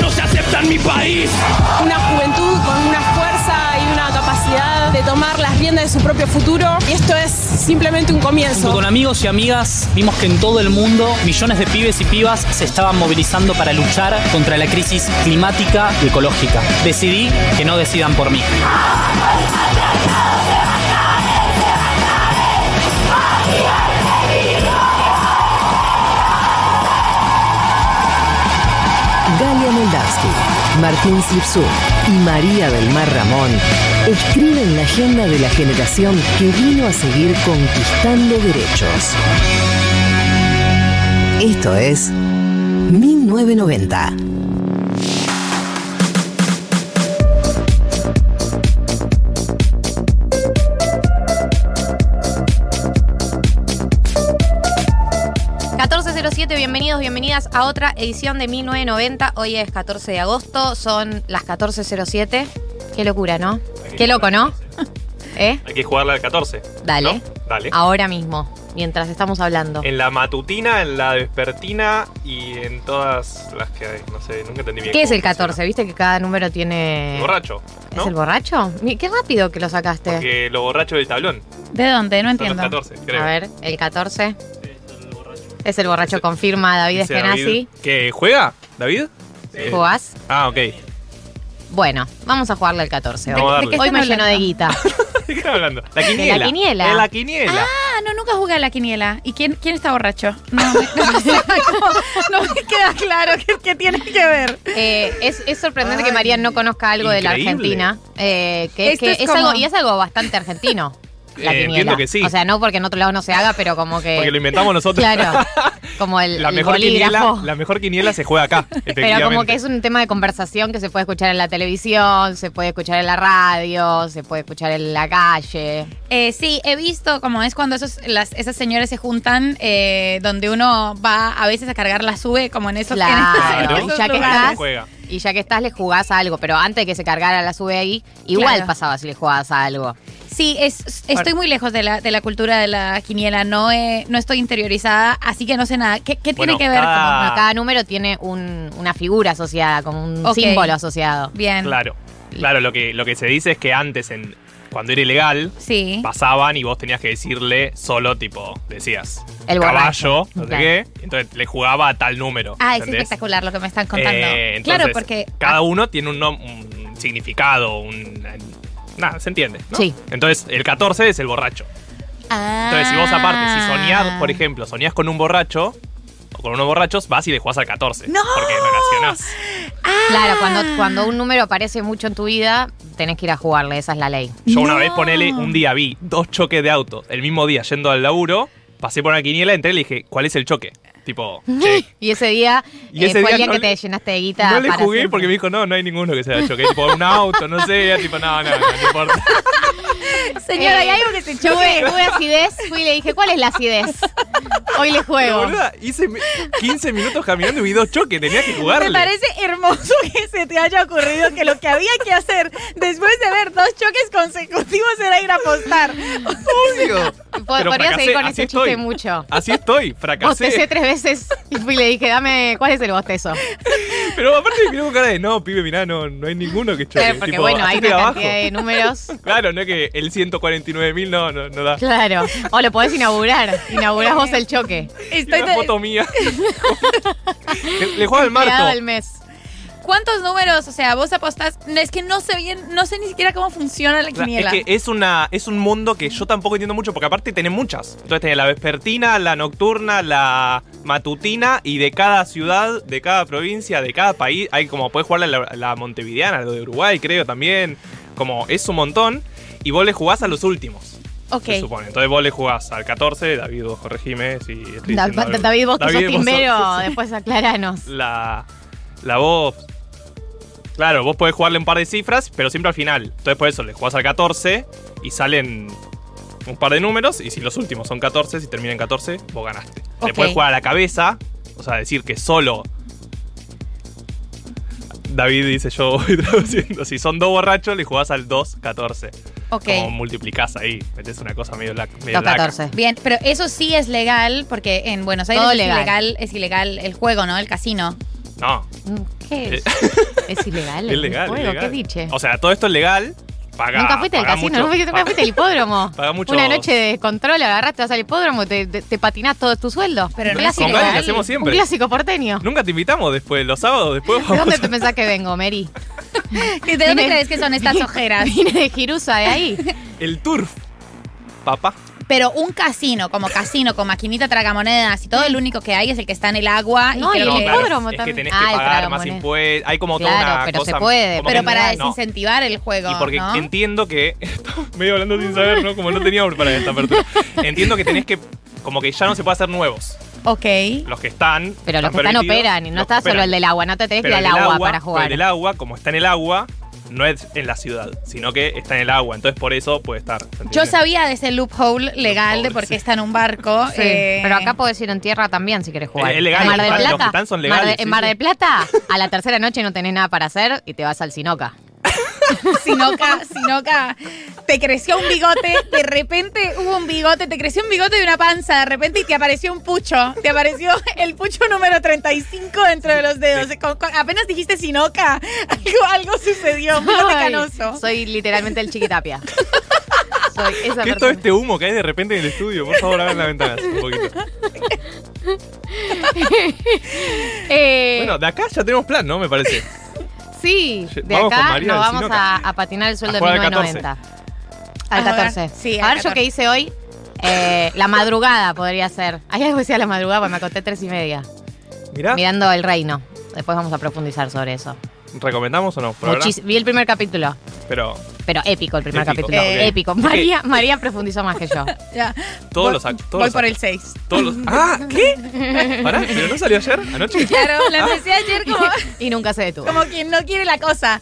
No se acepta en mi país. Una juventud con una fuerza y una capacidad de tomar las riendas de su propio futuro. Y esto es simplemente un comienzo. Junto con amigos y amigas vimos que en todo el mundo millones de pibes y pibas se estaban movilizando para luchar contra la crisis climática y ecológica. Decidí que no decidan por mí. Moldavsky, Martín Slipsuk y María del Mar Ramón escriben la agenda de la generación que vino a seguir conquistando derechos. Esto es 1990. Bienvenidos, bienvenidas a otra edición de 1990. Hoy es 14 de agosto, son las 14.07. Qué locura, ¿no? Qué loco, ¿no? ¿Eh? Hay que jugarla al 14. Dale. ¿no? Dale. Ahora mismo, mientras estamos hablando. En la matutina, en la vespertina y en todas las que hay. No sé, nunca entendí bien. ¿Qué es el 14? funciona. ¿Viste que cada número tiene. El borracho. ¿no? ¿Es el borracho? Qué rápido que lo sacaste. Porque lo borracho del tablón. ¿De dónde? No Son los entiendo. 14, creo. A ver, el 14. Es el borracho, confirma David Dice Eskenazi. David. ¿Qué? ¿Juega, David? Eh, ¿Jugás? Ah, ok. Bueno, vamos a jugarle al 14 hoy. Vamos a darle. Hoy me lleno de guita. ¿De qué están hablando? La la quiniela. quiniela. De la quiniela. Ah, no, nunca jugué a la quiniela. ¿Y quién, quién está borracho? No, me, no, no- no me queda claro qué, qué tiene que ver. Eh, es, es sorprendente que María no conozca algo de la increíble. Argentina. eh, que, Esto que es es como- algo, y es algo bastante argentino. La Eh, entiendo que sí. O sea, no porque en otro lado no se haga, pero como que. Porque lo inventamos nosotros. Claro. Como el, la, el mejor quiniela, la mejor quiniela se juega acá. Pero como que es un tema de conversación que se puede escuchar en la televisión, se puede escuchar en la radio, se puede escuchar en la calle. Eh, sí, he visto como es cuando esos, las, esas señoras se juntan, eh, donde uno va a veces a cargar la sube, como en esos, en Claro, esos y ya que estás, Juega. Y ya que estás le jugás a algo, pero antes de que se cargara la sube ahí, igual Claro. pasaba si le jugabas a algo. Sí, es, estoy muy lejos de la, de la cultura de la quiniela, no, he- no estoy interiorizada, así que no sé nada. ¿Qué, qué Bueno, tiene que ver cada- Bueno, cada número tiene un- una figura asociada, como un símbolo asociado. con... Bien. Claro. Claro, lo que, lo que se dice es que antes, en, cuando era ilegal, Sí. pasaban y vos tenías que decirle solo, tipo, decías El caballo, no sé Claro. qué. Entonces le jugaba a tal número. Ah, es espectacular lo que me están contando. Eh, claro, entonces, porque... Cada uno tiene un, un significado, un. Nada, se entiende. ¿no? Sí. Entonces, el 14 es el borracho. Ah. Entonces, si vos aparte, si soñás, por ejemplo, soñás con un borracho con unos borrachos, vas y le jugás al 14. ¡No! Porque relacionás. Claro, cuando, cuando un número aparece mucho en tu vida, tenés que ir a jugarle, esa es la ley. Yo una No. vez ponele, un día vi dos choques de autos el mismo día yendo al laburo, pasé por una quiniela, entré y le dije, ¿cuál es el choque? Tipo, Y ese día Y eh, ese fue el día día no que le- te llenaste de guita. no le para jugué siempre. porque me dijo, no, no hay ninguno que sea choque. Tipo, un auto, no sé, era tipo, no, no, no, no importa. Señora, hay Eh, algo que te choque. tuve acidez, fui y le dije, ¿cuál es la acidez? Hoy le Pero, juego. boluda, hice 15 minutos caminando y vi dos choques, tenía que jugarle. Me parece hermoso que se te haya ocurrido que lo que había que hacer después de ver dos choques consecutivos era ir a apostar. Obvio. Po- Pero Podría fracasé, seguir con ese chiste estoy. mucho. Así estoy, fracasé. tres veces y fui y le dije, dame, ¿cuál es el bostezo? Pero aparte me con cara de, no, pibe, mirá, no, no hay ninguno que choque. Claro, porque Tipo, bueno, hay hacete una abajo. cantidad de números. Claro, no es que el 149.000 no, no, no da. Claro. O lo podés inaugurar. Inaugurás vos el choque. Estoy Una foto mía. le, le juega Empleado marco. del mes. ¿Cuántos números? O sea, vos apostás. Es que no sé bien, no sé ni siquiera cómo funciona la quiniela. Es que es, una, es un mundo que yo tampoco entiendo mucho, porque aparte tenés muchas. Entonces tenés la vespertina, la nocturna, la matutina, y de cada ciudad, de cada provincia, de cada país, hay como, podés jugar la, la montevideana, lo de Uruguay creo también, como es un montón, y vos le jugás a los últimos. Ok. Se supone. Entonces vos le jugás al 14, David, vos corregime si estoy Da- diciendo algo. David, vos que sos vos sos- después aclaranos. la, la voz. Claro, vos podés jugarle un par de cifras, pero siempre al final. Entonces por eso le jugás al 14 y salen un par de números. Y si los últimos son 14, si terminan en 14, vos ganaste. Le Ok. podés jugar a la cabeza, o sea, decir que solo. David dice yo voy traduciendo. Si son dos borrachos, le jugás al 2, 14. Ok. Como multiplicás ahí, metes una cosa medio, lac- medio Dos laca. 14. Bien, pero eso sí es legal, porque en Buenos Aires es legal. ilegal, es ilegal el juego, ¿no? El casino. No, ¿Qué es? ¿Es ilegal? es legal. ¿Un juego? legal. ¿Qué diche? O sea, todo esto es legal. Paga, Nunca fuiste al casino, mucho- nunca fuiste, al hipódromo. Paga mucho- Una noche de control, agarraste, vas al hipódromo, te, te, te patinás todo tu sueldo. Pero no Un clásico. Con hacemos Un siempre. clásico porteño. Nunca te invitamos después, los sábados después ¿De dónde te pensás que vengo, Mary? ¿De dónde crees que son estas ojeras? Vine de Girusa, de ahí. El turf. Papá. Pero un casino, como casino, con maquinita tragamonedas y todo, el único que hay es el que está en el agua. No, y el que- claro, hipódromo es que también. tenés Ah, que el pagar más impuestos. Hay como Claro, toda una pero se cosa. puede, como Pero que- para no. desincentivar el juego. Y porque ¿no? entiendo que. Medio hablando sin saber, ¿no? Como no teníamos preparada esta apertura. Entiendo que tenés que. Como que ya no se puede hacer nuevos. Ok. Los que están. Pero los que están operan, y no está que solo operan. el del agua, no te tenés que ir Pero al agua, para pero jugar. El del agua, como está en el agua, no es en la ciudad, sino que está en el agua. Entonces por eso puede estar. ¿se Yo sabía de ese loophole legal de por qué sí. está en un barco. Sí, eh, pero acá podés ir en tierra también si querés jugar. Es legal, En Mar del los que Plata, están son Mar de- legales, en Mar del Plata, a la tercera noche no tenés nada para hacer y te vas al Sinoca. Sinoca, Sinoca, te creció un bigote, de repente hubo un bigote, te creció un bigote y una panza, de repente y te apareció un pucho, te apareció el pucho número 35 dentro de los dedos. Con- con- apenas dijiste Sinoca, algo, algo sucedió, Ay, canoso. Soy literalmente el chiquitapia. Soy esa ¿Qué es todo este humo que hay de repente en el estudio? Por favor, abran la ventana un poquito. Eh, Bueno, de acá ya tenemos plan, ¿no? Me parece. Sí, de vamos con acá María nos del vamos Sinoca. a, a patinar el sueldo A de jugar al 1990. Al A jugar, 14. sí, al a ver, yo 14. qué hice hoy. Eh, la madrugada podría ser. Hay algo que sea la madrugada, porque me acosté tres y media. Mirá, Mirando el reino. Después vamos a profundizar sobre eso. ¿recomendamos o no? Muchis- Vi el primer capítulo, Pero pero épico el primer Épico, capítulo. ok. Épico. María, María profundizó más que yo. Ya. todos Voy- los act- todos Voy los por act- el 6. todos los- ¡Ah! ¿Qué? ¿Pará? ¿Pero no salió ayer? ¿Anoche? Claro, la empecé ayer como, Y nunca se detuvo. como quien no quiere la cosa.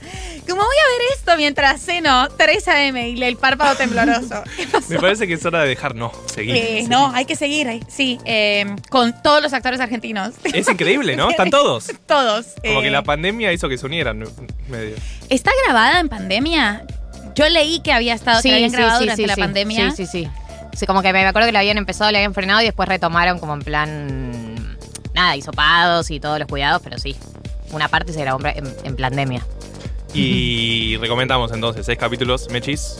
Como voy a ver esto mientras ceno 3 a.m. y el párpado tembloroso. ¿Qué pasó? Me parece que es hora de dejar no, seguir. Eh, seguir. no, hay que seguir. hay- Sí, eh, con todos los actores argentinos. Es increíble, ¿no? Están todos. Todos. Como que eh. la pandemia hizo que se unieran medio. ¿Está grabada en pandemia? Yo leí que había estado, que habían grabado durante la pandemia. Sí, sí, sí. Sí, como que me acuerdo que lo habían empezado, le habían frenado y después retomaron como en plan. Nada, hisopados y todos los cuidados, pero sí. Una parte se grabó en, en pandemia. Y recomendamos entonces seis capítulos, Mechis,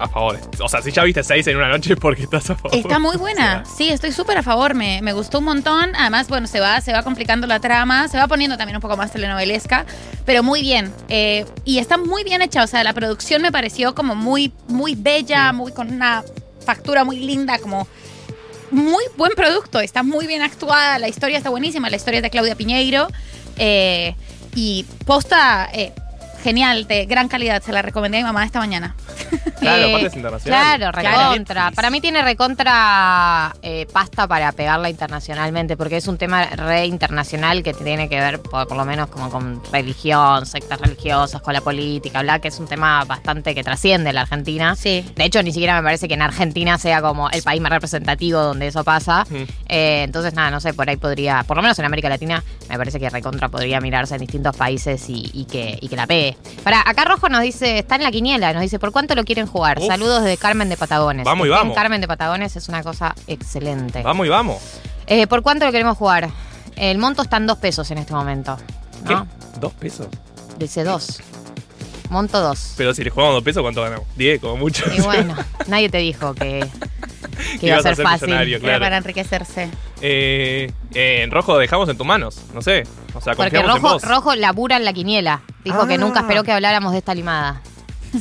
a favor. O sea, si ya viste seis en una noche, porque estás a favor. Está muy buena. Sí, estoy súper a favor. Me, me gustó un montón. Además, bueno, se va, se va complicando la trama, se va poniendo también un poco más telenovelesca, pero muy bien. Eh, y está muy bien hecha. O sea, la producción me pareció como muy, muy bella, muy con una factura muy linda, como muy buen producto. Está muy bien actuada. La historia está buenísima. La historia es de Claudia Piñeiro. Eh, y posta. eh, Genial, de gran calidad, se la recomendé a mi mamá esta mañana. Claro, Eh, aparte es internacional. Claro, Claro. recontra. Para mí tiene recontra eh, pasta para pegarla internacionalmente, porque es un tema re internacional que tiene que ver, por, por lo menos, como con religión, sectas religiosas, con la política, bla, que es un tema bastante que trasciende la Argentina. Sí. De hecho, ni siquiera me parece que en Argentina sea como el país más representativo donde eso pasa. Mm. Eh, entonces, nada, no sé, por ahí podría, por lo menos en América Latina, me parece que recontra podría mirarse en distintos países y, y que, y que la pegue. Para, acá Rojo nos dice, está en la quiniela, nos dice, ¿por cuánto lo quieren jugar? Uf. Saludos de Carmen de Patagones. Vamos y vamos. Carmen de Patagones es una cosa excelente. Vamos y vamos. Eh, ¿Por cuánto lo queremos jugar? El monto está en dos pesos en este momento. ¿Qué? ¿No? ¿Dos pesos? Dice dos. Monto dos. Pero si le jugamos dos pesos, ¿cuánto ganamos? Diez, como mucho. Y bueno, nadie te dijo que, que Que iba a ser ser fácil. Era para enriquecerse. Eh, eh, en rojo dejamos en tus manos, no sé. O sea, Porque confiamos en Rojo, vos. Rojo labura en la quiniela. Dijo que Ah. nunca esperó que habláramos de esta limada.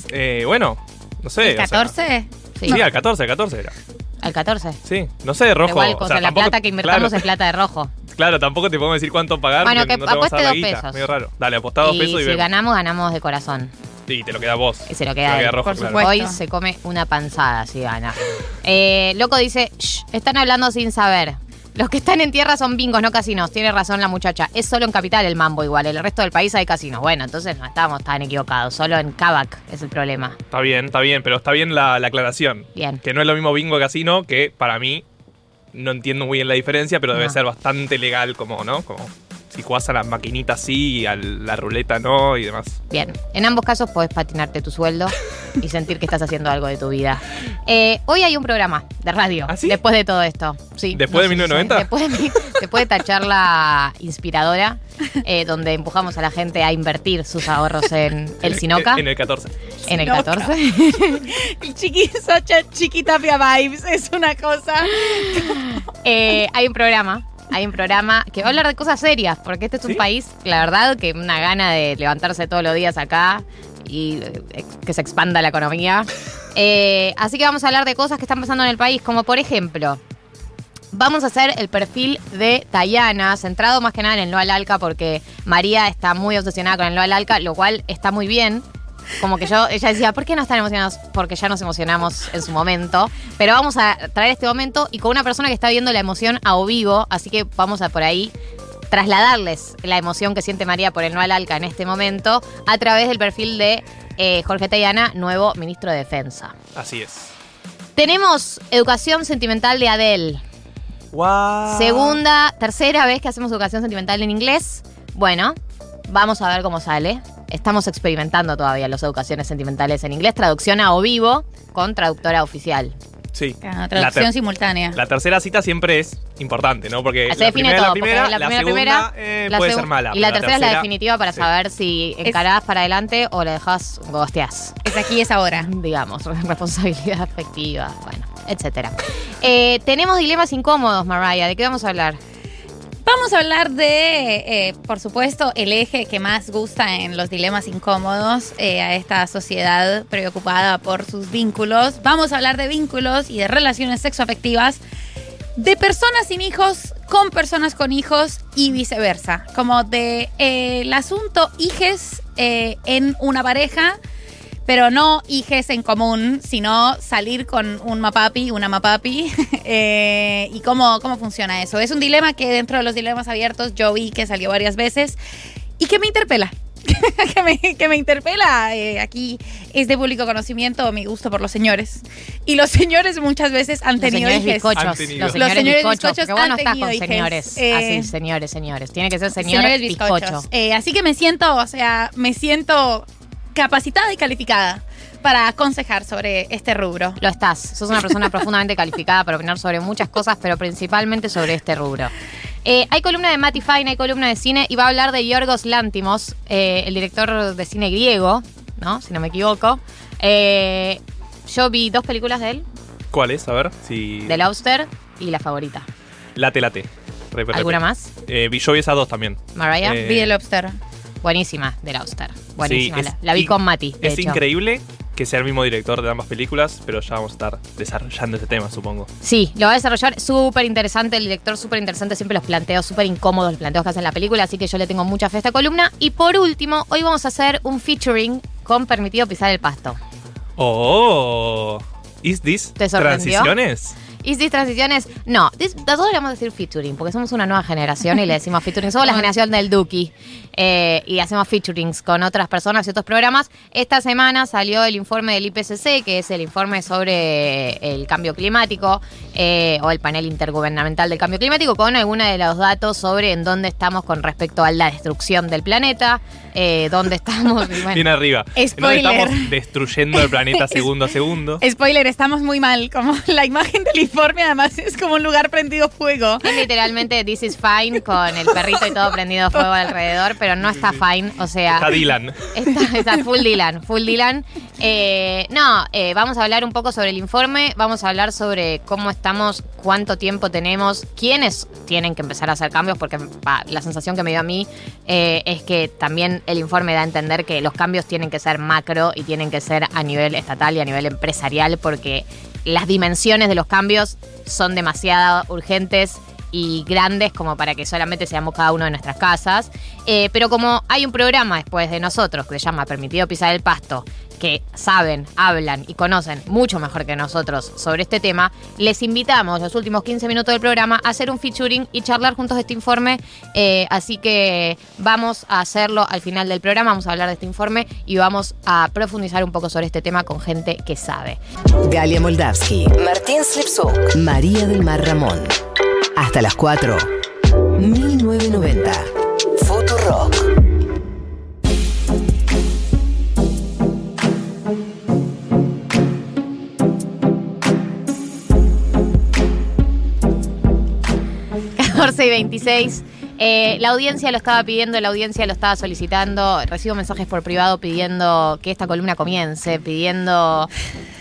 Eh, bueno, no sé. ¿El o sea, 14? Sí, sí, al 14, al 14 era. Al 14. Sí, no sé, Pero rojo. igual, o sea, la tampoco- plata que invertamos claro, es plata de rojo. Claro, tampoco te podemos decir cuánto pagar. Bueno, que no apueste dos guita. pesos. Medio raro. Dale, apostá dos y pesos y si vemos. ganamos, ganamos de corazón. Y te lo queda vos. Y se lo queda, él. rojo, Por claro. supuesto. Hoy se come una panzada si gana. Eh, Loco dice, "Shh, están hablando sin saber. Los que están en tierra son bingos, no casinos. Tiene razón la muchacha. Es solo en capital el mambo igual. En el resto del país hay casinos. Bueno, entonces no estamos tan equivocados. Solo en Kavak es el problema. Está bien, está bien, pero está bien la, la aclaración. Bien. Que no es lo mismo bingo que casino, que para mí no entiendo muy bien la diferencia, pero debe No. ser bastante legal como, ¿no? Como si jugás a las maquinitas sí y a la ruleta no y demás. Bien, en ambos casos podés patinarte tu sueldo y sentir que estás haciendo algo de tu vida. Eh, hoy hay un programa de radio. Después de todo esto. Sí, ¿Ah, ¿Después de sé si 1990? saben. Después de, después de esta charla inspiradora, eh, donde empujamos a la gente a invertir sus ahorros en el Sinoca. En, el 14. En el Sinoca. 14. El chiqui, Sacha Chiquitapia Vibes es una cosa. Eh, hay un programa. Hay un programa que va a hablar de cosas serias, porque este es un país, la verdad, que una gana de levantarse todos los días acá y eh, que se expanda la economía. Eh, así que vamos a hablar de cosas que están pasando en el país, como por ejemplo, vamos a hacer el perfil de Tayana, centrado más que nada en el no al alca, porque María está muy obsesionada con el no al alca, lo cual está muy bien. Como que yo, ella decía, ¿por qué no están emocionados? Porque ya nos emocionamos en su momento. Pero vamos a traer este momento y con una persona que está viendo la emoción a o vivo, así que vamos a por ahí trasladarles la emoción que siente María por el no al alca en este momento a través del perfil de eh, Jorge Tayana, nuevo ministro de Defensa. Así es. Tenemos educación sentimental de Adele. Wow. Segunda, tercera vez que hacemos educación sentimental en inglés. Bueno, vamos a ver cómo sale. Estamos experimentando todavía las educaciones sentimentales en inglés. Traducción a o vivo con traductora oficial. Sí. Ah, La traducción simultánea. La tercera cita siempre es importante, ¿no? Porque Se la define primera todo, la primera, la la, primera, segunda eh, la puede ser mala. Y la tercera es la definitiva para sí. saber si encarás para adelante o le dejas gosteás. Es aquí, es ahora. Digamos, responsabilidad afectiva, bueno, etcétera. Eh, tenemos dilemas incómodos, Mariah. ¿De qué vamos a hablar? Vamos a hablar de, eh, por supuesto, el eje que más gusta en los dilemas incómodos eh, a esta sociedad preocupada por sus vínculos. Vamos a hablar de vínculos y de relaciones sexoafectivas de personas sin hijos con personas con hijos y viceversa. Como de eh, el asunto hijes en una pareja, pero no hijes en común, sino salir con un mapapi, una mapapi. eh, ¿Y cómo, cómo funciona eso? Es un dilema que dentro de los dilemas abiertos yo vi que salió varias veces y que me interpela. que, me, que me interpela. eh, aquí es de público conocimiento mi gusto por los señores. Y los señores muchas veces han Los tenido señores hijes. bizcochos. Han tenido. Los señores, señores bizcochos. bizcochos Porque vos no han estás tenido con hijes. señores. Eh, Así, señores, señores. Tiene que ser señor señores bizcocho. bizcochos. Eh, así que me siento, o sea, me siento capacitada y calificada para aconsejar sobre este rubro. Lo estás. Sos una persona profundamente calificada para opinar sobre muchas cosas, pero principalmente sobre este rubro. Eh, hay columna de Matty Fine, hay columna de cine y va a hablar de Yorgos Lantimos, eh, el director de cine griego, ¿no? Si no me equivoco. Eh, yo vi dos películas de él, ¿Cuál es? A ver si. The Lobster y La Favorita. Late, late. Re, re, ¿Alguna más? Eh, vi yo vi esas dos también. Mariah. Eh, Vi el Lobster. Buenísima, The Lobster. Buenísima. Sí, la, es la vi con Mati. de Es hecho. increíble que sea el mismo director de ambas películas, pero ya vamos a estar desarrollando ese tema, supongo. Sí, lo va a desarrollar. Súper interesante, el director súper interesante. Siempre los planteos súper incómodos, los planteos que hace en la película. Así que yo le tengo mucha fe a esta columna. Y por último, hoy vamos a hacer un featuring con Permitido Pisar el Pasto. Oh, ¿is this ¿Te sorprendió? transiciones? ¿Y si transiciones? No, vamos a decir featuring, porque somos una nueva generación y le decimos featuring. Somos la generación del Duki eh, y hacemos featurings con otras personas y otros programas. Esta semana salió el informe del IPCC, que es el informe sobre el cambio climático eh, o el panel intergubernamental del cambio climático, con algunos de los datos sobre en dónde estamos con respecto a la destrucción del planeta, eh, dónde estamos. bueno. Bien arriba. ¿En dónde Spoiler. estamos destruyendo el planeta segundo a segundo. Spoiler, estamos muy mal. Como la imagen del informe, además, es como un lugar prendido fuego. Es literalmente This is Fine con el perrito y todo prendido fuego alrededor, pero no está fine. O sea, Está Dylan. Está, está full Dylan, full Dylan. Eh, no, eh, vamos a hablar un poco sobre el informe, vamos a hablar sobre cómo estamos, cuánto tiempo tenemos, quiénes tienen que empezar a hacer cambios, porque pa, la sensación que me dio a mí eh, es que también el informe da a entender que los cambios tienen que ser macro y tienen que ser a nivel estatal y a nivel empresarial, porque las dimensiones de los cambios son demasiado urgentes y grandes como para que solamente seamos cada uno de nuestras casas. Eh, pero como hay un programa después de nosotros que se llama Permitido Pisar el Pasto, que saben, hablan y conocen mucho mejor que nosotros sobre este tema, les invitamos los últimos 15 minutos del programa a hacer un featuring y charlar juntos de este informe. Eh, así que vamos a hacerlo al final del programa, vamos a hablar de este informe y vamos a profundizar un poco sobre este tema con gente que sabe. Galia Moldavsky, Martín Slipsuk, María del Mar Ramón. Hasta las 4. 1990. Futurock. Y 26. Eh, la audiencia lo estaba pidiendo, la audiencia lo estaba solicitando. Recibo mensajes por privado pidiendo que esta columna comience, pidiendo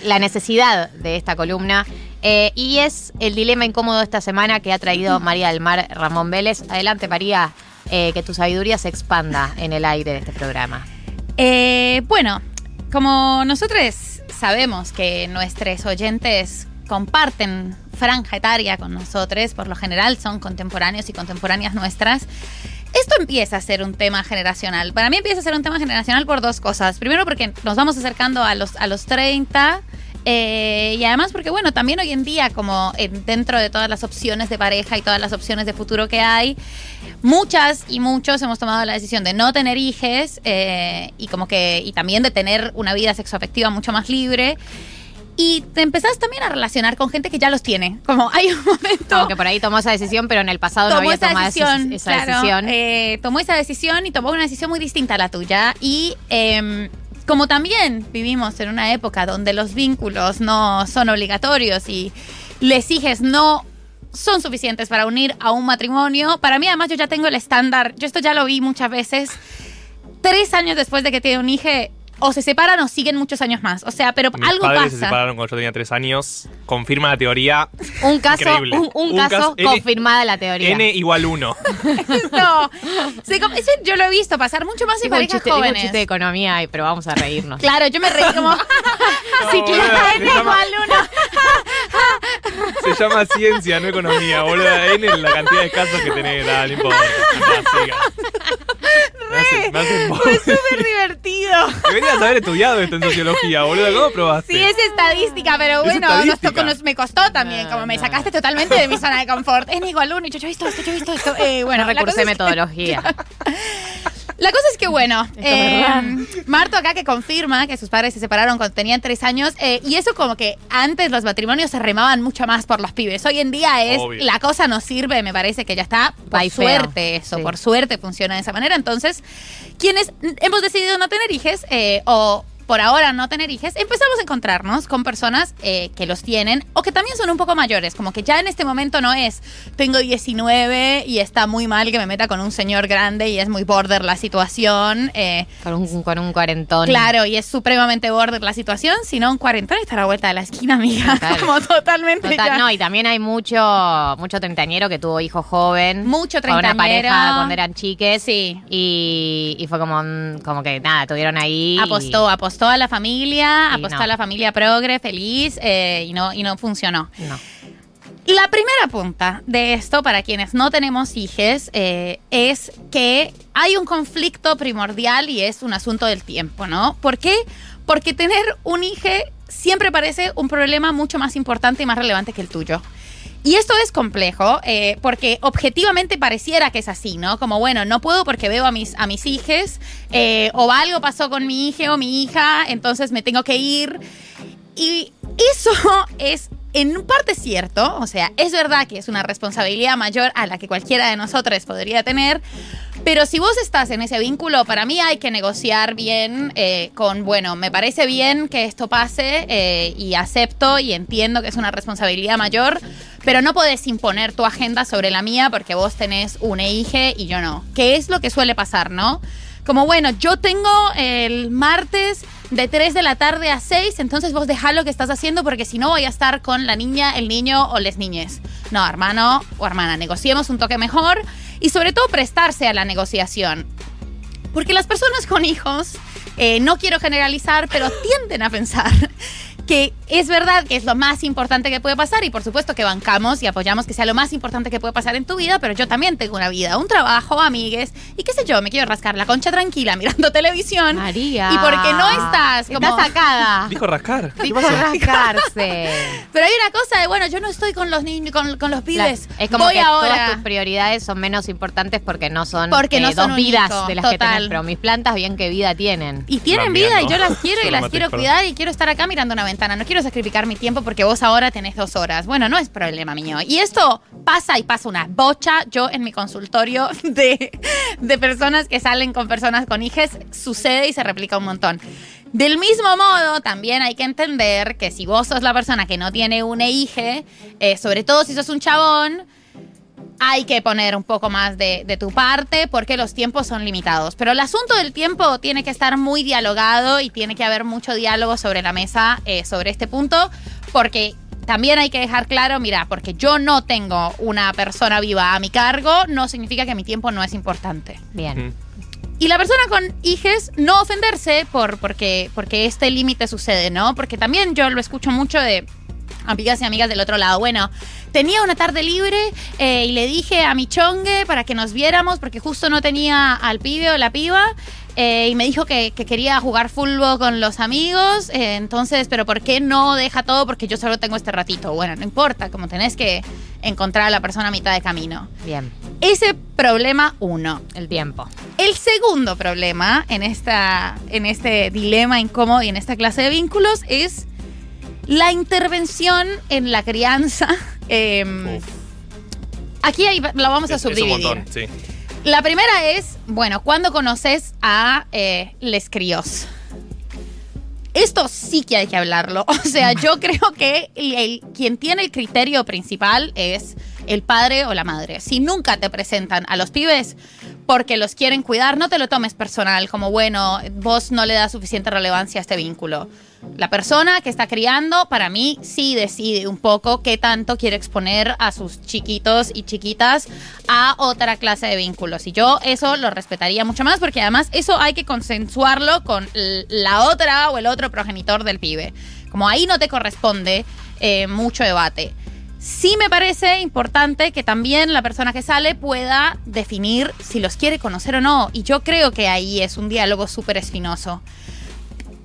la necesidad de esta columna. Eh, y es el dilema incómodo de esta semana que ha traído María del Mar Ramón Vélez. Adelante, María, eh, que tu sabiduría se expanda en el aire de este programa. bueno, como nosotros sabemos que nuestros oyentes comparten franja etaria con nosotros, por lo general son contemporáneos y contemporáneas nuestras. Esto empieza a ser un tema generacional. Para mí empieza a ser un tema generacional por dos cosas. Primero porque nos vamos acercando a los, a los 30. Eh, y además porque, bueno, también hoy en día, como dentro de todas las opciones de pareja y todas las opciones de futuro que hay, muchas y muchos hemos tomado la decisión de no tener hijos eh, y como que, y también de tener una vida sexoafectiva mucho más libre. Y te empezás también a relacionar con gente que ya los tiene. Como hay un momento. Como que por ahí tomó esa decisión, pero en el pasado no había tomado decisión, esa, decisión. Eh, tomó esa decisión y tomó una decisión muy distinta a la tuya. Y em, como también vivimos en una época donde los vínculos no son obligatorios y les hijes no son suficientes para unir a un matrimonio, para mí además yo ya tengo el estándar, yo esto ya lo vi muchas veces. Tres años después de que tiene un hijo, o se separan o siguen muchos años más. O sea, pero algo pasa. se separaron cuando yo tenía tres años. Confirma la teoría. Un caso, un, caso, confirmada la teoría. N igual 1. no. yo lo he visto pasar mucho más en parejas chiste, jóvenes. un chiste de economía, pero vamos a reírnos. claro, yo me reí como. sí, claro, N igual 1. se llama ciencia, no economía, boludo. N es la cantidad de casos que tenés. Nada, no importa. Fue súper divertido. Deberías haber estudiado esto en sociología, boludo. ¿Cómo probaste? Sí, es estadística, pero bueno, me costó también. como me sacaste totalmente de mi zona de confort. Es igual uno y yo, he visto esto, yo he visto esto. Eh, bueno, no recursé metodología. La cosa es que, bueno, eh, Marto acá que confirma que sus padres se separaron cuando tenían tres años, eh, y eso como que antes los matrimonios se remaban mucho más por los pibes. Hoy en día es, la cosa no sirve, me parece que ya está. Por suerte eso, por suerte funciona de esa manera. Entonces, quienes hemos decidido no tener hijos eh, o por ahora no tener hijos, empezamos a encontrarnos con personas eh, que los tienen o que también son un poco mayores, como que ya en este momento no es, tengo 19 y está muy mal que me meta con un señor grande y es muy border la situación. Eh, con, un, con un cuarentón. Claro, y es supremamente border la situación, sino un cuarentón está a la vuelta de la esquina, amiga. Como totalmente. No, y también hay mucho, mucho treintañero que tuvo hijo joven. Mucho treintañero. Con una pareja cuando eran chiques. Sí. Y, y fue como, como que nada, tuvieron ahí. Apostó, apostó apostó a la familia, apostó a la familia progre, feliz, eh, y, no, y no funcionó. La primera punta de esto, para quienes no tenemos hijos, eh, es que hay un conflicto primordial y es un asunto del tiempo, ¿no? ¿Por qué? Porque tener un hijo siempre parece un problema mucho más importante y más relevante que el tuyo. Y esto es complejo eh, porque objetivamente pareciera que es así, ¿no? Como, bueno, no puedo porque veo a mis, a mis hijos eh, o algo pasó con mi hija o mi hija, entonces me tengo que ir. Y eso es en parte cierto, o sea, es verdad que es una responsabilidad mayor a la que cualquiera de nosotros podría tener, pero si vos estás en ese vínculo, para mí hay que negociar bien eh, con, bueno, me parece bien que esto pase eh, y acepto y entiendo que es una responsabilidad mayor, pero no podés imponer tu agenda sobre la mía porque vos tenés un hija y yo no. ¿Qué es lo que suele pasar, no? Como, bueno, yo tengo el martes de 3 de la tarde a 6, entonces vos dejá lo que estás haciendo porque si no voy a estar con la niña, el niño o les niñes. No, hermano o hermana, negociemos un toque mejor y sobre todo prestarse a la negociación. Porque las personas con hijos, eh, no quiero generalizar, pero tienden a pensar que es verdad que es lo más importante que puede pasar y por supuesto que bancamos y apoyamos que sea lo más importante que puede pasar en tu vida, pero yo también tengo una vida, un trabajo, amigues y qué sé yo, me quiero rascar la concha tranquila mirando televisión. María. Y porque no estás como Estás sacada. Dijo rascar. ¿Qué Dijo rascarse. Pero hay una cosa de, bueno, yo no estoy con los niños, con, con los pibes. Es como Voy que ahora. todas tus prioridades son menos importantes porque no son Porque no eh, son dos vidas hijo, de las que tenés. Pero mis plantas, bien que vida tienen. Y tienen La mía vida y no. yo las quiero y las quiero cuidar y quiero estar acá mirando una ventana. No quiero sacrificar mi tiempo porque vos ahora tenés dos horas. Bueno, no es problema mío. Y esto pasa y pasa una bocha. Yo en mi consultorio de, de personas que salen con personas con hijes sucede y se replica un montón. Del mismo modo, también hay que entender que si vos sos la persona que no tiene un hije, eh, sobre todo si sos un chabón, hay que poner un poco más de, de tu parte porque los tiempos son limitados. Pero el asunto del tiempo tiene que estar muy dialogado y tiene que haber mucho diálogo sobre la mesa eh, sobre este punto porque también hay que dejar claro, mira, porque yo no tengo una persona viva a mi cargo, no significa que mi tiempo no es importante. Bien. Y la persona con hijes, no ofenderse por, porque, porque este límite sucede, ¿no? Porque también yo lo escucho mucho de amigas y amigas del otro lado. Bueno, tenía una tarde libre eh, y le dije a mi chongue para que nos viéramos porque justo no tenía al pibe o la piba. eh, y me dijo que, que quería jugar fútbol con los amigos. eh, entonces, pero ¿por qué no deja todo? Porque yo solo tengo este ratito. Bueno, no importa, como tenés que encontrar a la persona a mitad de camino. Bien. Ese problema uno. El tiempo. El segundo problema en, esta, en este dilema incómodo y en esta clase de vínculos es la intervención en la crianza. Eh, aquí ahí va- lo vamos a Es, es un subdividir. montón, sí. La primera es, bueno, cuando conoces a eh, les críos. Esto sí que hay que hablarlo. O sea, yo creo que el- el- quien tiene el criterio principal es el padre o la madre. Si nunca te presentan a los pibes porque los quieren cuidar, no te lo tomes personal, como bueno, vos no le das suficiente relevancia a este vínculo. La persona que está criando, para mí, sí decide un poco qué tanto quiere exponer a sus chiquitos y chiquitas a otra clase de vínculos. Y yo eso lo respetaría mucho más porque además eso hay que consensuarlo con la otra o el otro progenitor del pibe. Como ahí no te corresponde eh, mucho debate. Sí me parece importante que también la persona que sale pueda definir si los quiere conocer o no. Y yo creo que ahí es un diálogo súper espinoso.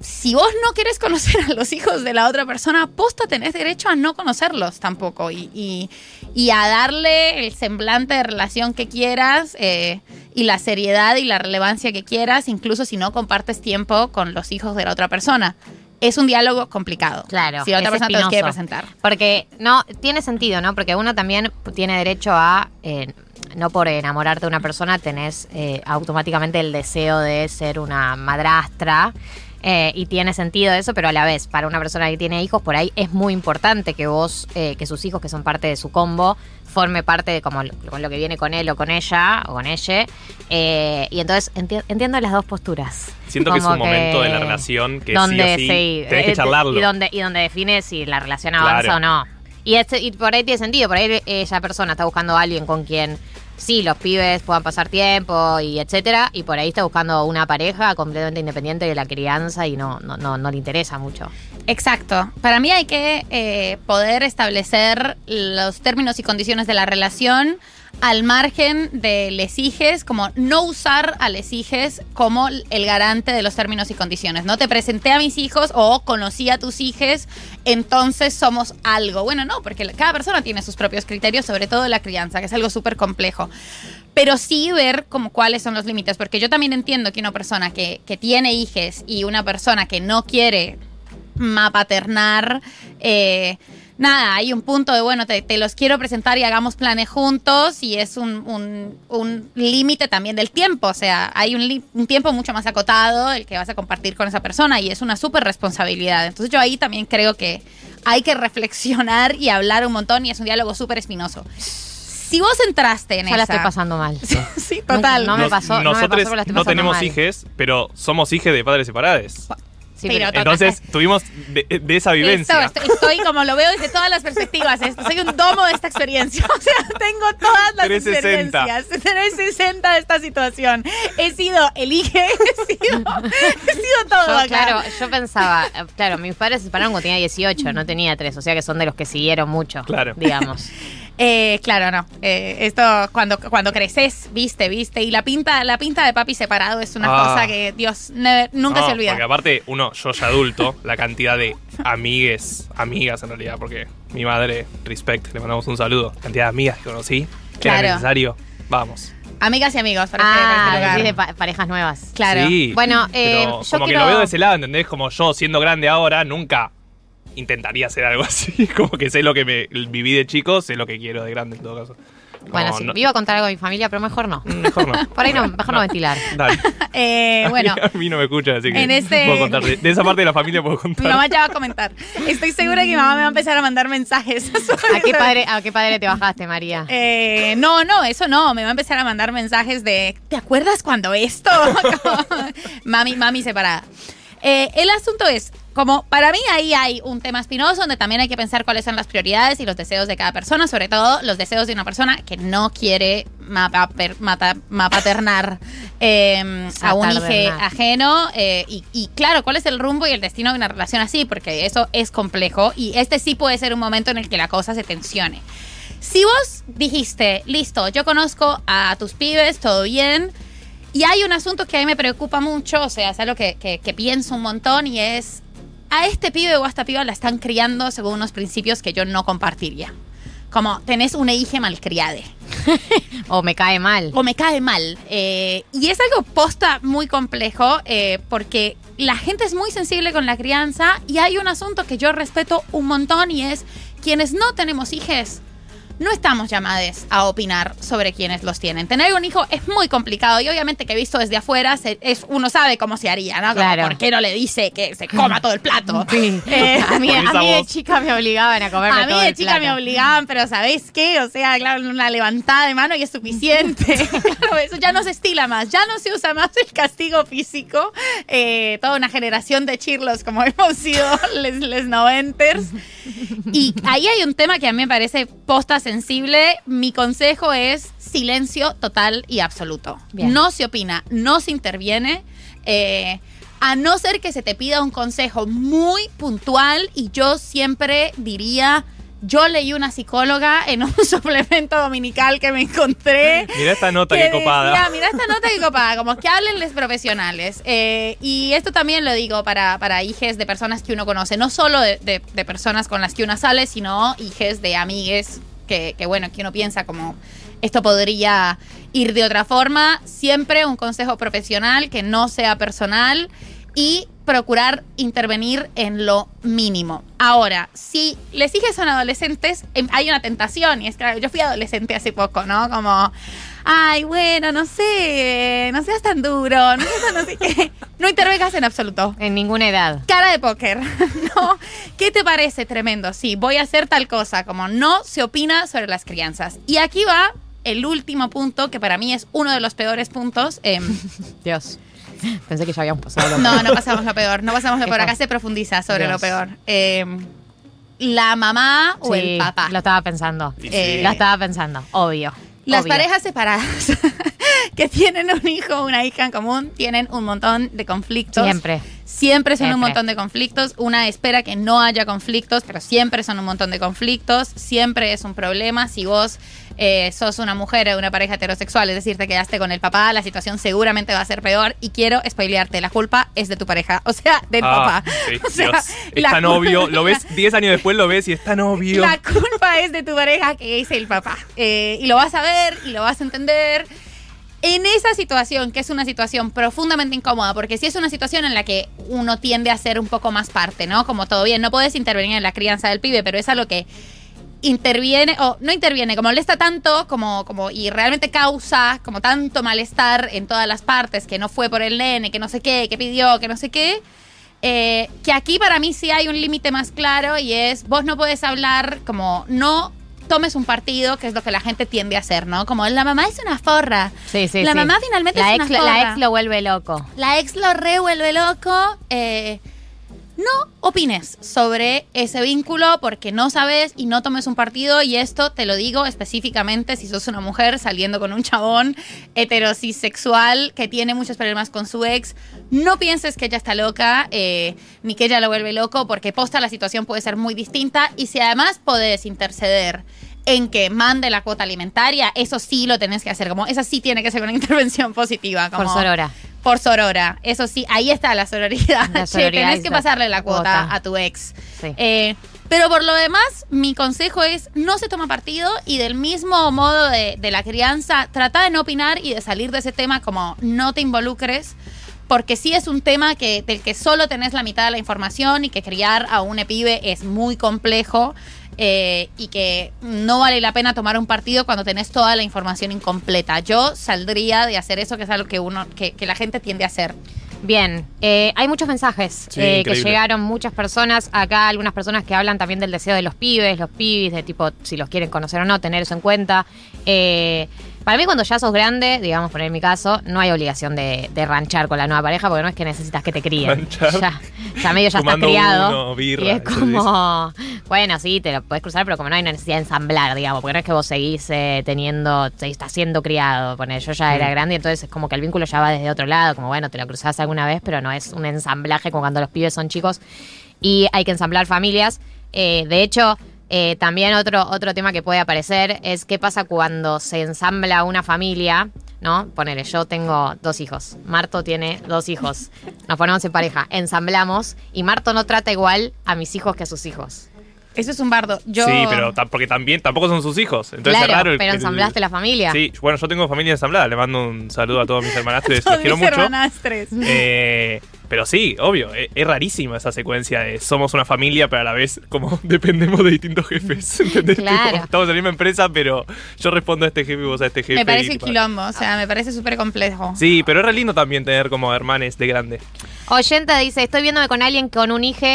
Si vos no querés conocer a los hijos de la otra persona, posta tenés derecho a no conocerlos tampoco y, y- y a darle el semblante de relación que quieras eh, y la seriedad y la relevancia que quieras, incluso si no compartes tiempo con los hijos de la otra persona. Es un diálogo complicado. Claro. Si la otra persona te los quiere espinoso. presentar. Porque no, tiene sentido, ¿no? Porque uno también tiene derecho a. eh, no por enamorarte de una persona tenés eh, automáticamente el deseo de ser una madrastra. Eh, y tiene sentido eso, pero a la vez, para una persona que tiene hijos, por ahí es muy importante que vos, eh, que sus hijos, que son parte de su combo, forme parte de como lo- con lo que viene con él o con ella o con ella. Eh, y entonces enti- entiendo las dos posturas. Siento que es un momento de la relación que donde, sí o sí, sí, tenés que eh, charlarlo. Y donde, y donde define si la relación avanza Claro. o no. Y, este, y por ahí tiene sentido, por ahí esa persona está buscando a alguien con quien sí, los pibes puedan pasar tiempo y etcétera, y por ahí está buscando una pareja completamente independiente de la crianza y no, no, no, no le interesa mucho. Exacto. Para mí hay que eh, poder establecer los términos y condiciones de la relación al margen de les hijes, como no usar a les hijes como el garante de los términos y condiciones. No te presenté a mis hijos o conocí a tus hijes, entonces somos algo. Bueno, no, porque cada persona tiene sus propios criterios, sobre todo la crianza, que es algo súper complejo pero sí ver como cuáles son los límites, porque yo también entiendo que una persona que, que tiene hijes y una persona que no quiere mapaternar, eh, nada, hay un punto de, bueno, te, te los quiero presentar y hagamos planes juntos y es un, un- un límite también del tiempo, o sea, hay un, tiempo mucho más acotado el que vas a compartir con esa persona y es una súper responsabilidad. Entonces yo ahí también creo que hay que reflexionar y hablar un montón y es un diálogo súper espinoso. Si vos entraste en Ya la estoy pasando mal. Sí, total. No me Nos- pasó, no me nosotros pasó, pero la estoy no tenemos mal. hijes, pero somos hijes de padres separados. Pero total. Entonces tuvimos de, de esa vivencia. Esto, estoy, estoy como lo veo desde todas las perspectivas. esto, soy un domo de esta experiencia. O sea, tengo todas las 360. experiencias. 360 de esta situación. He sido elige, he sido, he sido todo Yo, acá. claro, yo pensaba, eh, claro, mis padres se separaron cuando tenía 18, no tenía 3, o sea que son de los que siguieron mucho, Claro. digamos. Eh, claro, no. Eh, esto cuando, cuando creces, viste, viste. Y la pinta, la pinta de papi separado es una Ah. cosa que, Dios, never- nunca No, se olvida. Porque aparte, uno, yo ya adulto, la cantidad de amigues, amigas en realidad, porque mi madre, respect, le mandamos un saludo. Cantidad de amigas que conocí, que Claro. era necesario. Vamos. Amigas y amigos, para este- este Ah, lugar. decís de pa- parejas nuevas. Claro. Sí. Bueno, eh, Pero yo como quiero- que lo veo de ese lado, ¿entendés? Como yo, siendo grande ahora, nunca intentaría hacer algo así. Como que sé lo que me viví de chico, sé lo que quiero de grande en todo caso. Bueno, No, sí, no- me iba a contar algo de mi familia, pero mejor no. Mejor no. Por ahí no, mejor no ventilar. Dale. Eh, bueno, A mí no me escuchan, así que En ese- puedo contar. De, de esa parte de la familia puedo contar. mi mamá ya va a comentar. Estoy segura que mi mamá me va a empezar a mandar mensajes. ¿A qué padre, a qué padre te bajaste, María? Eh, no, no, eso no. Me va a empezar a mandar mensajes de ¿te acuerdas cuando esto? Como, mami, mami separada. Eh, el asunto es, como para mí ahí hay un tema espinoso donde también hay que pensar cuáles son las prioridades y los deseos de cada persona, sobre todo los deseos de una persona que no quiere mapaternar eh, a un hijo ajeno. eh, y, y claro, cuál es el rumbo y el destino de una relación así, porque eso es complejo y este sí puede ser un momento en el que la cosa se tensione. Si vos dijiste, listo, yo conozco a tus pibes, todo bien, y hay un asunto que a mí me preocupa mucho, o sea, es algo que, que- que pienso un montón y es, a este pibe o a esta piba la están criando según unos principios que yo no compartiría. Como tenés una hija malcriade. O me cae mal. O me cae mal. Eh, y es algo posta muy complejo eh, porque la gente es muy sensible con la crianza y hay un asunto que yo respeto un montón y es quienes no tenemos hijos. No estamos llamados a opinar sobre quienes los tienen. Tener un hijo es muy complicado y obviamente que visto desde afuera se- es, uno sabe cómo se haría, ¿no? Como, Claro. ¿Por qué no le dice que se coma todo el plato? Eh, a mí, a mí de chica me obligaban a comerme a mí todo de el chica plato. me obligaban, pero ¿sabés qué? O sea, claro, una levantada de mano y es suficiente. Claro, eso ya no se estila más, ya no se usa más el castigo físico. Eh, toda una generación de chirlos como hemos sido les, les noventers. Y ahí hay un tema que a mí me parece posta sensible. Mi consejo es silencio total y absoluto. Bien. No se opina, no se interviene. eh, a no ser que se te pida un consejo muy puntual y yo siempre diría, yo leí una psicóloga en un suplemento dominical que me encontré. Mirá esta nota que que copada. mira esta nota que copada, como que háblenles profesionales. Eh, y esto también lo digo para, para hijes de personas que uno conoce, no solo de, de- de personas con las que uno sale, sino hijes de amigues que, que, bueno, que uno piensa como esto podría ir de otra forma. Siempre un consejo profesional que no sea personal y procurar intervenir en lo mínimo. Ahora, si les hijas son adolescentes, em, hay una tentación y es claro, yo fui adolescente hace poco, ¿no? Como, ay, bueno, no sé, no seas tan duro, no seas no sé qué. No intervengas en absoluto. En ninguna edad. Cara de póker, ¿no? ¿Qué te parece tremendo? Sí, voy a hacer tal cosa, como no se opina sobre las crianzas. Y aquí va el último punto, que para mí es uno de los peores puntos. em, Dios. Pensé que ya habíamos pasado lo no, peor. no pasamos lo peor, no pasamos lo ¿Qué peor. Acá se profundiza sobre Dios. lo peor. Em, la mamá o Sí, el papá. Lo estaba pensando. Eh, Lo estaba pensando, obvio. Las obvio. parejas separadas que tienen un hijo o una hija en común tienen un montón de conflictos. Siempre. Siempre son un Siempre. montón de conflictos. Una espera que no haya conflictos, pero siempre son un montón de conflictos. Siempre es un problema. Si vos eh, sos una mujer o una pareja heterosexual, es decir, te quedaste con el papá, la situación seguramente va a ser peor. Y quiero spoilearte, la culpa es de tu pareja, o sea, del Ah, papá. sí, O sea, Dios. Es tan obvio. Lo ves 10 años después, lo ves y es tan obvio. la culpa es de tu pareja que es el papá. Eh, y lo vas a ver y lo vas a entender. En esa situación, que es una situación profundamente incómoda, porque si es una situación en la que uno tiende a ser un poco más parte, ¿no? Como todo bien, no puedes intervenir en la crianza del pibe, pero es algo que interviene, o no interviene, como molesta tanto, como, como, y realmente causa como tanto malestar en todas las partes, que no fue por el nene, que no sé qué, que pidió, que no sé qué, eh, que aquí para mí sí hay un límite más claro y es, vos no puedes hablar como, no tomes un partido, que es lo que la gente tiende a hacer, ¿no? Como la mamá es una forra. Sí, sí, la sí. mamá finalmente la es ex, una La forra. ex lo vuelve loco. La ex lo revuelve loco. eh, no opines sobre ese vínculo porque no sabes y no tomes un partido y esto te lo digo específicamente si sos una mujer saliendo con un chabón heterosexual que tiene muchos problemas con su ex, no pienses que ella está loca eh, ni que ella lo vuelve loco porque posta la situación puede ser muy distinta y si además podés interceder en que mande la cuota alimentaria, eso sí lo tenés que hacer, como esa sí tiene que ser una intervención positiva. Como, Por Sorora. Por Sorora, eso sí, ahí está la sororidad. La Che, tenés que pasarle la cuota, cuota. a tu ex. Sí. Eh, pero por lo demás, mi consejo es no se toma partido y del mismo modo de, de la crianza, trata de no opinar y de salir de ese tema como no te involucres. Porque sí es un tema que, del que solo tenés la mitad de la información y que criar a un pibe es muy complejo eh, y que no vale la pena tomar un partido cuando tenés toda la información incompleta. Yo saldría de hacer eso, que es algo que uno, que, que la gente tiende a hacer. Bien, eh, hay muchos mensajes Sí, eh, que llegaron, muchas personas. Acá algunas personas que hablan también del deseo de los pibes, los pibis, de tipo si los quieren conocer o no, tener eso en cuenta. Eh, para mí, cuando ya sos grande, digamos, por en mi caso, no hay obligación de, de ranchar con la nueva pareja porque no es que necesitas que te críen. Ranchar. Ya, ya medio ya estás criado. uno, birra, y es como, bueno, sí, te lo puedes cruzar, pero como no hay necesidad de ensamblar, digamos, porque no es que vos seguís eh, teniendo, te estás siendo criado. Poner, yo ya era Mm. grande entonces es como que el vínculo ya va desde otro lado, como bueno, te lo cruzás alguna vez, pero no es un ensamblaje como cuando los pibes son chicos y hay que ensamblar familias. Eh, de hecho, eh, también otro, otro tema que puede aparecer es qué pasa cuando se ensambla una familia, ¿no? Ponele, yo tengo dos hijos, Marto tiene dos hijos, nos ponemos en pareja, ensamblamos y Marto no trata igual a mis hijos que a sus hijos. Eso es un bardo. Yo, Sí, pero porque también tampoco son sus hijos. Entonces claro, es raro. el- pero el- ensamblaste la familia. Sí, bueno, yo tengo familia ensamblada. Le mando un saludo a todos mis hermanastres. los Todos quiero mis mucho. hermanastres. Eh, pero sí, obvio, es, es rarísima esa secuencia de somos una familia, pero a la vez como dependemos de distintos jefes. ¿Entendés? Claro. Tipo, estamos en la misma empresa, pero yo respondo a este jefe y vos a este jefe. me parece y- quilombo, o sea, me parece súper complejo. Sí, pero es re lindo también tener como hermanes de grande. Oyenta dice, estoy viéndome con alguien con un hijo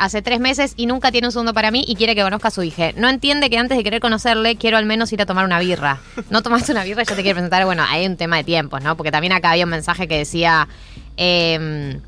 hace tres meses y nunca tiene un segundo para mí y quiere que conozca a su hija. No entiende que antes de querer conocerle, quiero al menos ir a tomar una birra. No tomaste una birra y yo te quiero presentar. Bueno, hay un tema de tiempos, ¿no? Porque también acá había un mensaje que decía em,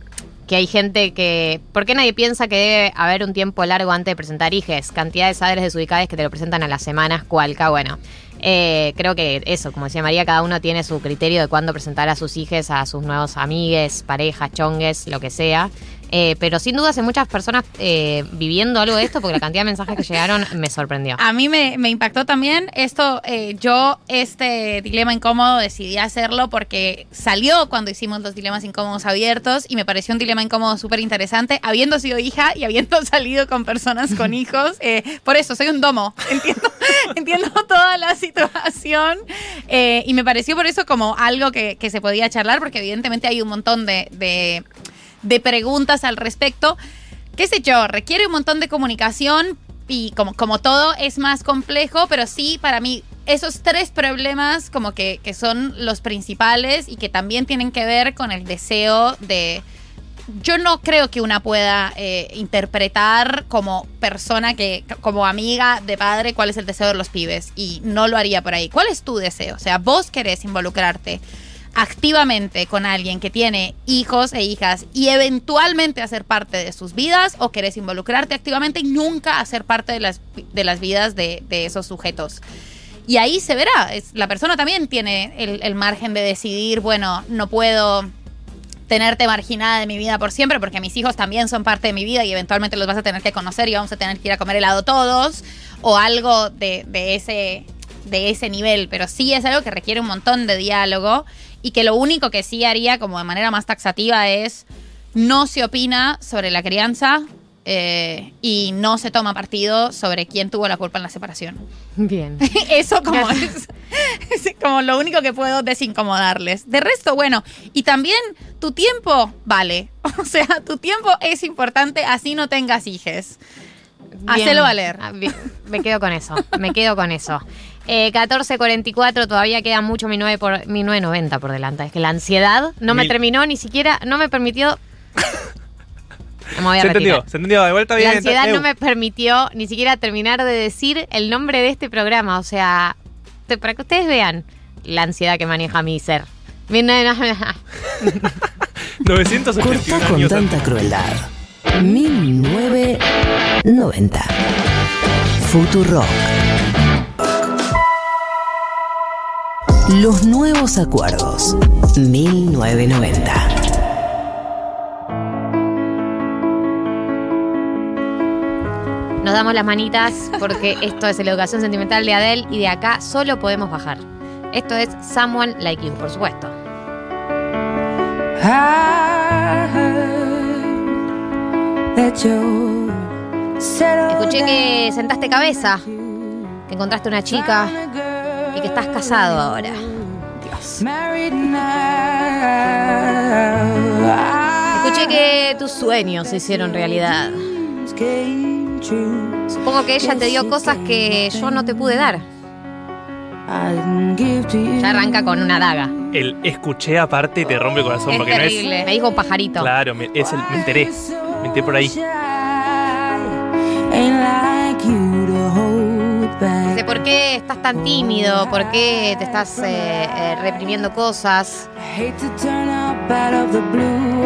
que hay gente que... ¿Por qué nadie piensa que debe haber un tiempo largo antes de presentar hijes? Cantidad de padres desubicados que te lo presentan a las semanas, cualca, bueno. Eh, creo que eso, como decía María, cada uno tiene su criterio de cuándo presentar a sus hijos, a sus nuevos amigues, parejas, chongues, lo que sea. Eh, pero sin duda hay muchas personas eh, viviendo algo de esto porque la cantidad de mensajes que llegaron me sorprendió. A mí me, me impactó también esto, eh, yo este dilema incómodo decidí hacerlo porque salió cuando hicimos los dilemas incómodos abiertos y me pareció un dilema incómodo súper interesante, habiendo sido hija y habiendo salido con personas con hijos. por eso, soy un domo, entiendo, entiendo toda la situación y me pareció por eso como algo que, que se podía charlar porque evidentemente hay un montón de- de de preguntas al respecto. ¿Qué sé yo? Requiere un montón de comunicación y como, como todo es más complejo, pero sí, para mí, esos tres problemas como que, que son los principales y que también tienen que ver con el deseo de... Yo no creo que una pueda eh, interpretar como persona que, como amiga de padre, cuál es el deseo de los pibes. Y no lo haría por ahí. ¿Cuál es tu deseo? O sea, vos querés involucrarte activamente con alguien que tiene hijos e hijas y eventualmente hacer parte de sus vidas o querés involucrarte activamente y nunca hacer parte de las, de las vidas de, esos sujetos. Y ahí se verá, es, la persona también tiene el, el margen de decidir, bueno, no puedo tenerte marginada de mi vida por siempre porque mis hijos también son parte de mi vida y eventualmente los vas a tener que conocer y vamos a tener que ir a comer helado todos o algo de, de ese de ese nivel, pero sí es algo que requiere un montón de diálogo y que lo único que sí haría como de manera más taxativa es no se opina sobre la crianza eh, y no se toma partido sobre quién tuvo la culpa en la separación. Bien. Eso como es, es como lo único que puedo desincomodarles. De resto, bueno, y también tu tiempo vale. O sea, tu tiempo es importante así no tengas hijes. Hacelo valer. Ah, bien. Me quedo con eso, me quedo con eso. Eh, 14.44, todavía queda mucho mi 9 por, mi 9.90 por delante. Es que la ansiedad no me Mil- terminó ni siquiera, no me permitió... Me voy a Se retirar. entendió, se entendió. De vuelta bien. La ansiedad no me permitió ni siquiera terminar de decir el nombre de este programa. O sea, te- para que ustedes vean la ansiedad que maneja mi ser. Mi- no, no, no. 981 Corta con años. tanta crueldad. 1990. Futurock. Los nuevos acuerdos. 1990. Nos damos las manitas porque esto es la educación sentimental de Adele y de acá solo podemos bajar. Esto es Someone Like You, por supuesto. Escuché que sentaste cabeza, que encontraste una chica y que estás casado ahora. Dios. Escuché que tus sueños se hicieron realidad. Supongo que ella te dio cosas que yo no te pude dar. Ya arranca con una daga. El escuché aparte te rompe el corazón Es porque terrible. Me dijo un pajarito. no es. Claro, me, es el, me enteré. Me enteré por ahí. Dice, ¿por qué estás tan tímido? ¿Por qué te estás eh, eh, reprimiendo cosas?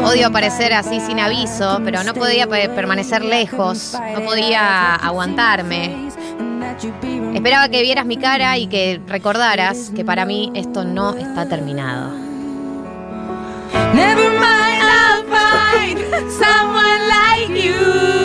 Odio aparecer así sin aviso, pero no podía pe- permanecer lejos, no podía aguantarme. Esperaba que vieras mi cara y que recordaras que para mí esto no está terminado. Never mind, I'll find someone like you.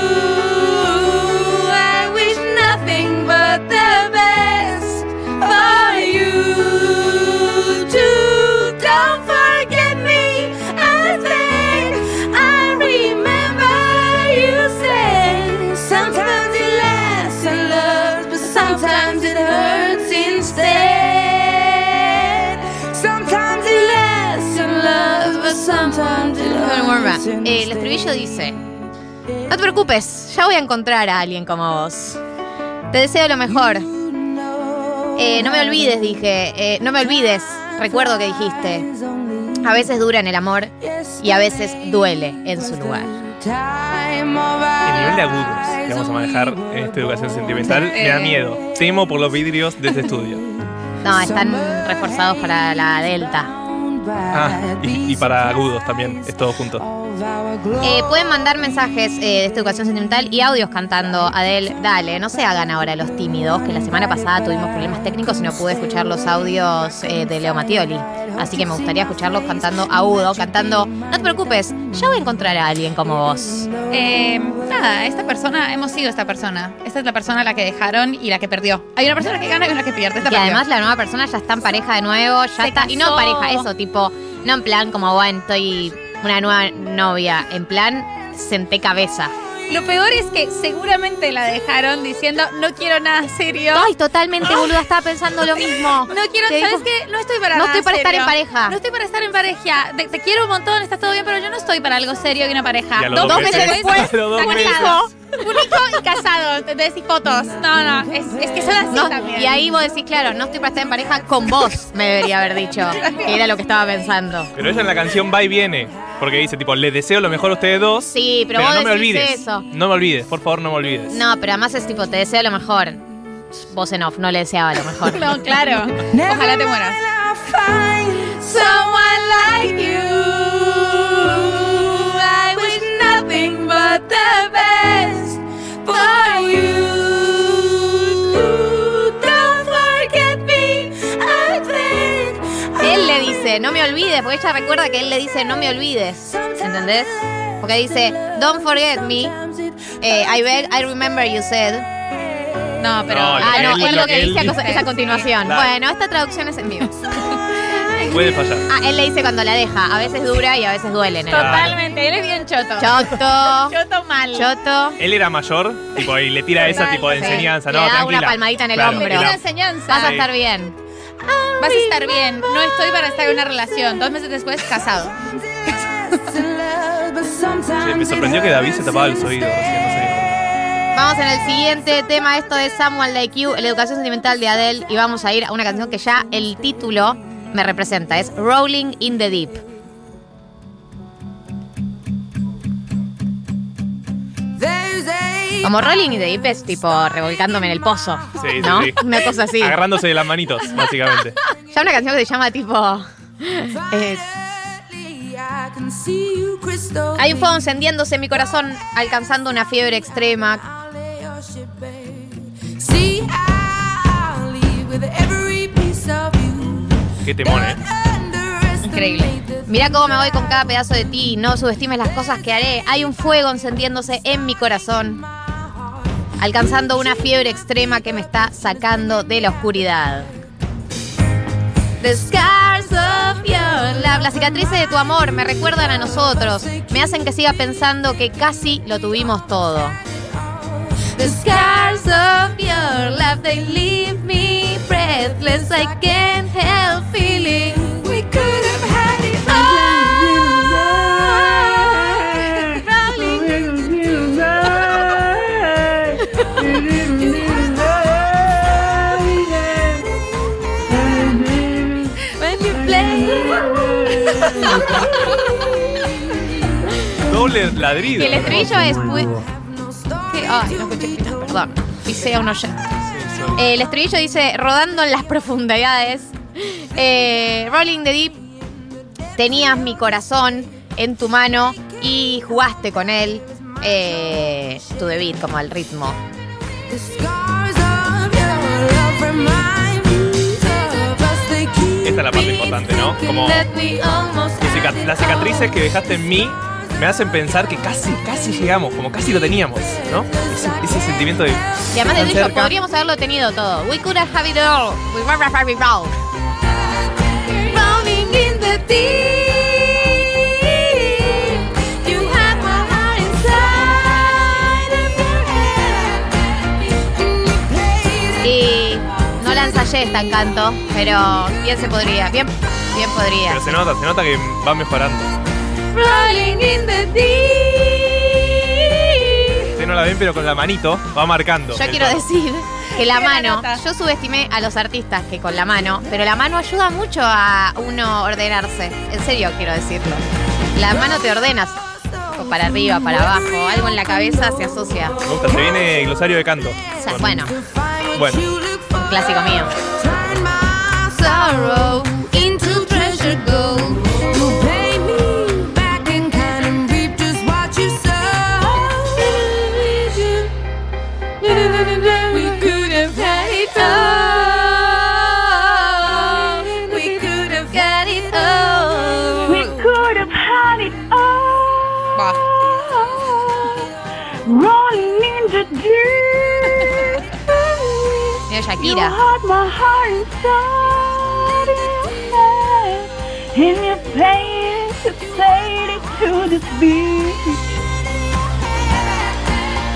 Eh, el estribillo dice, no te preocupes, ya voy a encontrar a alguien como vos. Te deseo lo mejor. Eh, no me olvides, dije, eh, no me olvides, recuerdo que dijiste. A veces dura en el amor y a veces duele en su lugar. El nivel de agudos que vamos a manejar en esta educación sentimental me da miedo. Temo por los vidrios de este estudio. No, están reforzados para la delta. Ah, y, y para agudos también, es todo junto. Eh, pueden mandar mensajes eh, de esta educación sentimental y audios cantando Adele, dale, no se hagan ahora los tímidos, que la semana pasada tuvimos problemas técnicos y no pude escuchar los audios eh, de Leo Mattioli. Así que me gustaría escucharlos cantando agudo, cantando, no te preocupes, ya voy a encontrar a alguien como vos. Nada, esta persona, hemos sido esta persona. Esta es la persona a la que dejaron y la que perdió. Hay una persona que gana y una que pierde. Esta Y además la nueva persona ya está en pareja de nuevo, ya Se está. Y no pareja, eso, tipo, no en plan como, bueno, estoy una nueva novia, en plan, senté cabeza. Lo peor es que seguramente la dejaron diciendo no quiero nada serio. Ay, totalmente, boluda, estaba pensando lo mismo. No quiero, Te ¿sabes digo- qué? No estoy para No nada estoy para estar en pareja. No estoy para estar en pareja. Te, te quiero un montón, está todo bien, pero yo no estoy para algo serio y una pareja. Y los dos meses- después, dos un meses. hijo, un hijo y casado. Te decís fotos. No, no, es, es que son así No, también. y ahí vos decís, claro, no estoy para estar en pareja con vos, me debería haber dicho. Que era lo que estaba pensando. Pero ella en la canción va y viene. Porque dice, tipo, les deseo lo mejor a ustedes dos. Sí, pero, vos no me decís olvides. eso. No me olvides, por favor, no me olvides. No, pero además es tipo, te deseo lo mejor. Vos en off, no le deseaba lo mejor. No, claro. Ojalá te mueras. Someone like you. I wish nothing but the dice, no me olvides, porque ella recuerda que él le dice, no me olvides. ¿Entendés? Porque dice, don't forget me. Eh, I beg, I remember you said. No, pero. No, ah, no, él- es lo que que él dice a, dice. cosa- es a continuación. Claro. Bueno, esta traducción es en vivo. Puede fallar. Ah, él le dice cuando la deja, a veces dura y a veces duele. en el amor. Totalmente, él es bien choto. Choto. Choto mal. Choto. Él era mayor, tipo, y le tira esa tipo de Sí. enseñanza, Le ¿no? da Tranquila. una palmadita en el Claro, hombro. y la- Una enseñanza. Vas a estar bien. Vas a estar bien. No estoy para estar en una relación. Dos meses después, casado. Sí, me sorprendió que David se tapaba los oídos. Vamos en el siguiente tema, esto de Someone Like You, la educación sentimental de Adele, y vamos a ir a una canción que ya el título me representa, es Rolling in the Deep. Como Rolling Deep es tipo revolcándome en el pozo, Sí, ¿no? sí. Una cosa así. Agarrándose de las manitos, básicamente. Ya una canción que se llama tipo... eh. Hay un fuego encendiéndose en mi corazón, alcanzando una fiebre extrema. Qué temón, ¿eh? Increíble. Mira cómo me voy con cada pedazo de ti. No subestimes las cosas que haré. Hay un fuego encendiéndose en mi corazón. Alcanzando una fiebre extrema que me está sacando de la oscuridad. The scars of your love. Las cicatrices de tu amor me recuerdan a nosotros. Me hacen que siga pensando que casi lo tuvimos todo. The scars of your love, they leave me breathless. I can't help feeling Doble ladrido. Y el estribillo es. Ay, no escuché. Perdón. Hice a un oyente. Eh, el estribillo dice: rodando en las profundidades. Eh, Rolling the Deep. Tenías mi corazón en tu mano y jugaste con él. Eh, the beat, como al ritmo. Esta es la parte importante, ¿no? Como let me almost tus cica- las cicatrices que dejaste en mí me hacen pensar que casi, casi llegamos, como casi lo teníamos, ¿no? Ese, ese sentimiento de. Y además de cerca. podríamos haberlo tenido todo. We could have had it all. We had it all. Rolling in the deep. You have my heart inside of your. Y no la ensayé esta encanto, pero bien se podría, bien, bien podría. Pero se nota, se nota que va mejorando. Rolling in the deep. Ustedes no la ven, pero con la manito va marcando. Yo el quiero decir que la mano, yo subestimé a los artistas que con la mano, pero la mano ayuda mucho a uno ordenarse. En serio quiero decirlo. La mano te ordenas. O para arriba, para abajo, algo en la cabeza se asocia. Me gusta, se viene glosario de canto. O sea, bueno, Bueno, clásico mío.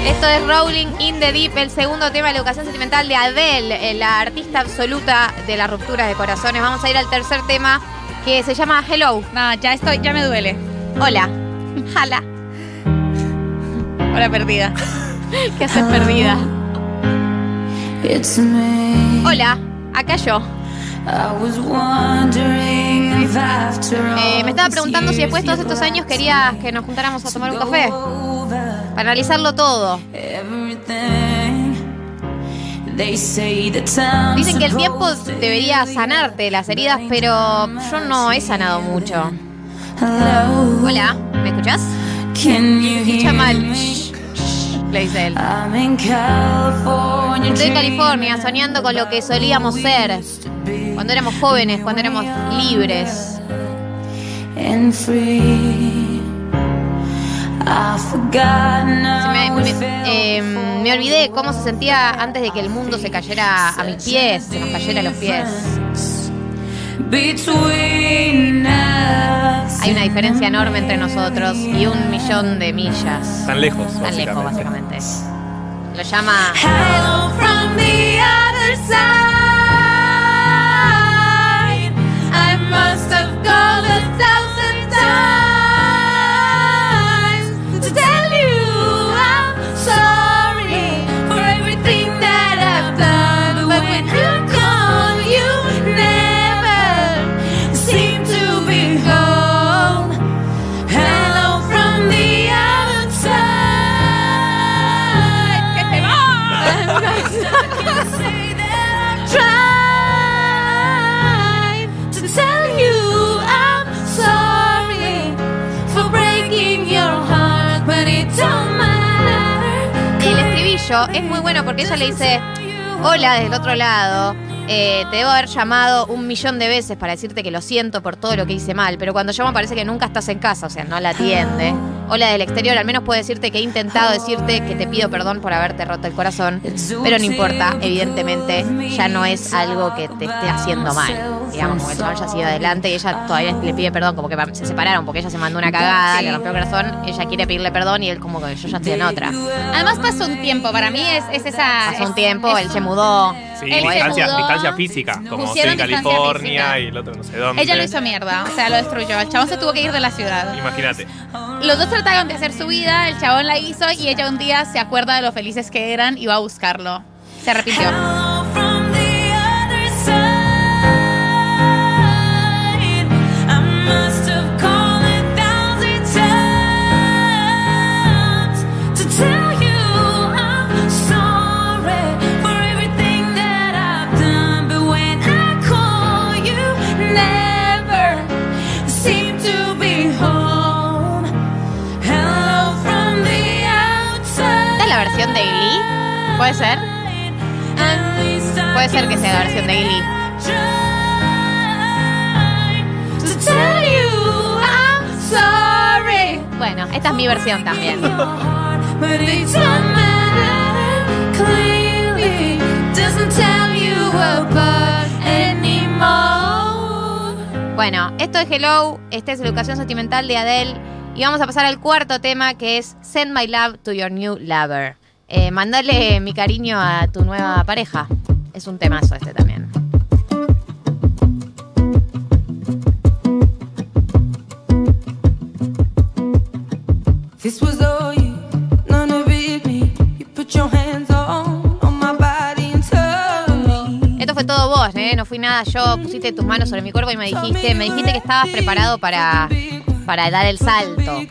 Esto es Rolling in the Deep, el segundo tema de la educación sentimental de Adele, eh, la artista absoluta de las rupturas de corazones. Vamos a ir al tercer tema que se llama Hello. No, ya estoy, ya me duele. Hola. Jala. Hola perdida. ¿Qué haces perdida? Me. Hola, acá yo. Eh, me estaba preguntando si después de todos estos años querías que nos juntáramos a tomar un café. Para analizarlo todo. Dicen que el tiempo debería sanarte las heridas, pero yo no he sanado mucho. Hola, ¿me escuchás? You Escucha mal. Le dice él. Estoy en California soñando con lo que solíamos ser cuando éramos jóvenes, cuando éramos libres. me- eh, me olvidé cómo se sentía antes de que el mundo se cayera a mis pies, se nos cayera a los pies. Between us. Hay una diferencia enorme entre nosotros y un millón de millas. Tan lejos, Tan lejos, básicamente. básicamente. Lo llama Hello from the other side. Es muy bueno porque ella le dice, hola desde el otro lado. Eh, te debo haber llamado un millón de veces para decirte que lo siento por todo lo que hice mal, pero cuando llamo parece que nunca estás en casa, o sea, no la atiende. Hola del exterior, al menos puedo decirte que he intentado decirte que te pido perdón por haberte roto el corazón, pero no importa, evidentemente ya no es algo que te esté haciendo mal. Digamos, como el chabón ya sigue adelante y ella todavía le pide perdón, como que se separaron porque ella se mandó una cagada, le rompió el corazón, ella quiere pedirle perdón y él como que yo ya estoy en otra. Además pasó un tiempo, para mí es, es esa... Pasó un tiempo, es- él se mudó. Sí, Él se distancia, mudó. distancia física, como estoy Pusieron en distancia California física. y el otro no sé dónde. Ella lo hizo mierda, o sea, lo destruyó. El chabón se tuvo que ir de la ciudad. Imagínate. Los dos trataron de hacer su vida, el chabón la hizo y ella un día se acuerda de lo felices que eran y va a buscarlo. Se arrepintió. ¿Puede ser? Puede ser que sea la versión de Glee. Bueno, esta es mi versión también. Bueno, esto es Hello, esta es Educación Sentimental de Adele y vamos a pasar al cuarto tema que es Send My Love to Your New Lover. Eh, mandale mi cariño a tu nueva pareja. Es un temazo este también. This was all you, none of it me. You put your hands on, on my body and told me. Esto fue todo vos, ¿eh? No fui nada yo. Pusiste tus manos sobre mi cuerpo y me dijiste, me dijiste que estabas preparado para, para dar el salto.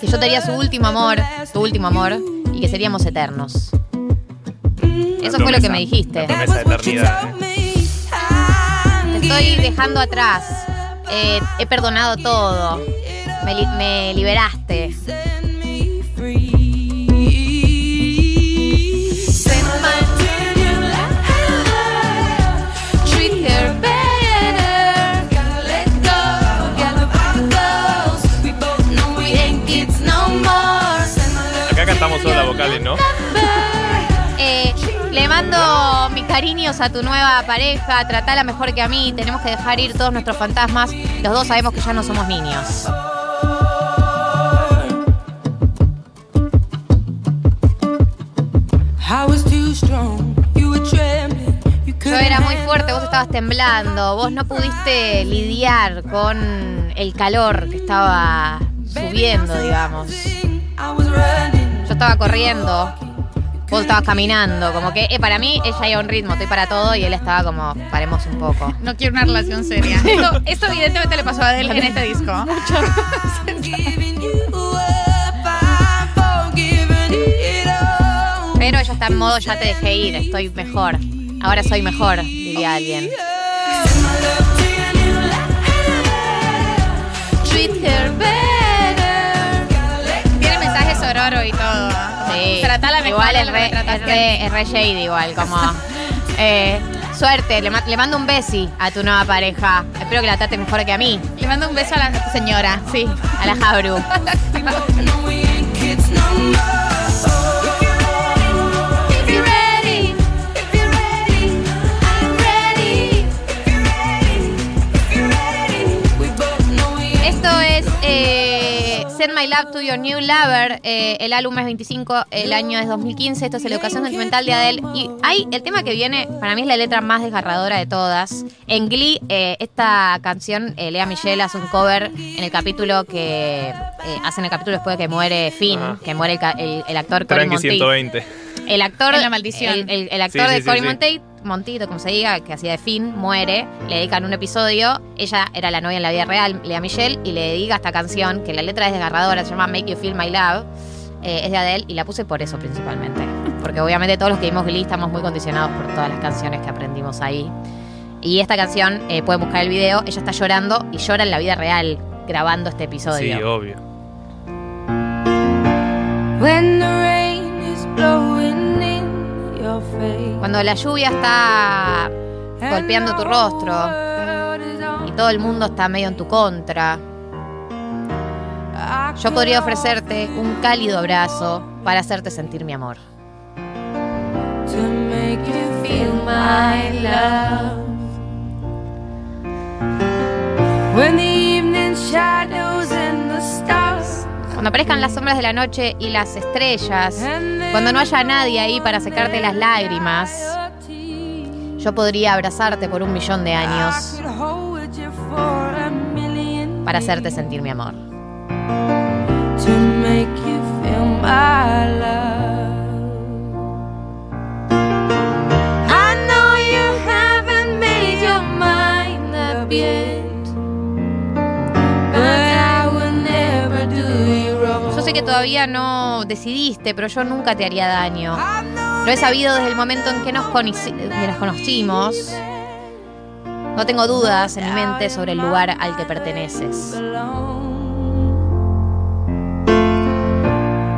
Que yo sería su último amor, tu último amor, y que seríamos eternos. Eso fue lo que me dijiste. La promesa de eternidad. ¿eh? Te estoy dejando atrás. Eh, he perdonado todo. Me, li- me liberaste. Vocales, ¿no? Eh, le mando mis cariños a tu nueva pareja. Tratala mejor que a mí. Tenemos que dejar ir todos nuestros fantasmas. Los dos sabemos que ya no somos niños. I was too strong. You were trembling. You Yo era muy fuerte, vos estabas temblando, vos no pudiste lidiar con el calor que estaba subiendo, digamos. Estaba corriendo, vos estabas caminando, como que eh, para mí ella iba a un ritmo, estoy para todo y él estaba como, paremos un poco. No quiero una relación seria. Esto, esto evidentemente le pasó a Adele en este disco. Pero ella está en modo, ya te dejé ir, estoy mejor. Ahora soy mejor, diría alguien. Treat her better. Mejor igual es re, es re, es re shady igual, como... eh, suerte, le, ma- le mando un besi a tu nueva pareja. Espero que la trate mejor que a mí. Le mando un beso a la señora. Sí, a la Jabru. Send My Love to Your New Lover. eh, el álbum es 25, el año es 2015. Esto es la educación sentimental de Adele. Y hay el tema que viene, para mí es la letra más desgarradora de todas. En Glee, eh, esta canción, eh, Lea Michelle hace un cover en el capítulo que eh, hacen el capítulo después de que muere Finn, Ajá. que muere el, el- el actor Cory Monteith. 120. El actor, En La Maldición. el, el- el actor Sí, sí, de sí, Cory sí. Monteith, Montito, como se diga, que hacía de Finn, muere. Le dedican un episodio. Ella era la novia en la vida real, Lea Michelle, y le dedica esta canción, que la letra es desgarradora, se llama Make You Feel My Love. eh, es de Adele y la puse por eso principalmente. Porque obviamente todos los que vimos Glee estamos muy condicionados por todas las canciones que aprendimos ahí. Y esta canción, eh, pueden buscar el video, ella está llorando y llora en la vida real grabando este Sí, episodio. obvio. When the rain Cuando la lluvia está golpeando tu rostro y todo el mundo está medio en tu contra, yo podría ofrecerte un cálido abrazo para hacerte sentir mi amor. When the evening shadows and the stars Cuando aparezcan las sombras de la noche y las estrellas, cuando no haya nadie ahí para secarte las lágrimas, yo podría abrazarte por un millón de años para hacerte sentir mi amor. Sé que todavía no decidiste, pero yo nunca te haría daño. Lo he sabido desde el momento en que nos, conocimos. No tengo dudas en mi mente sobre el lugar al que perteneces.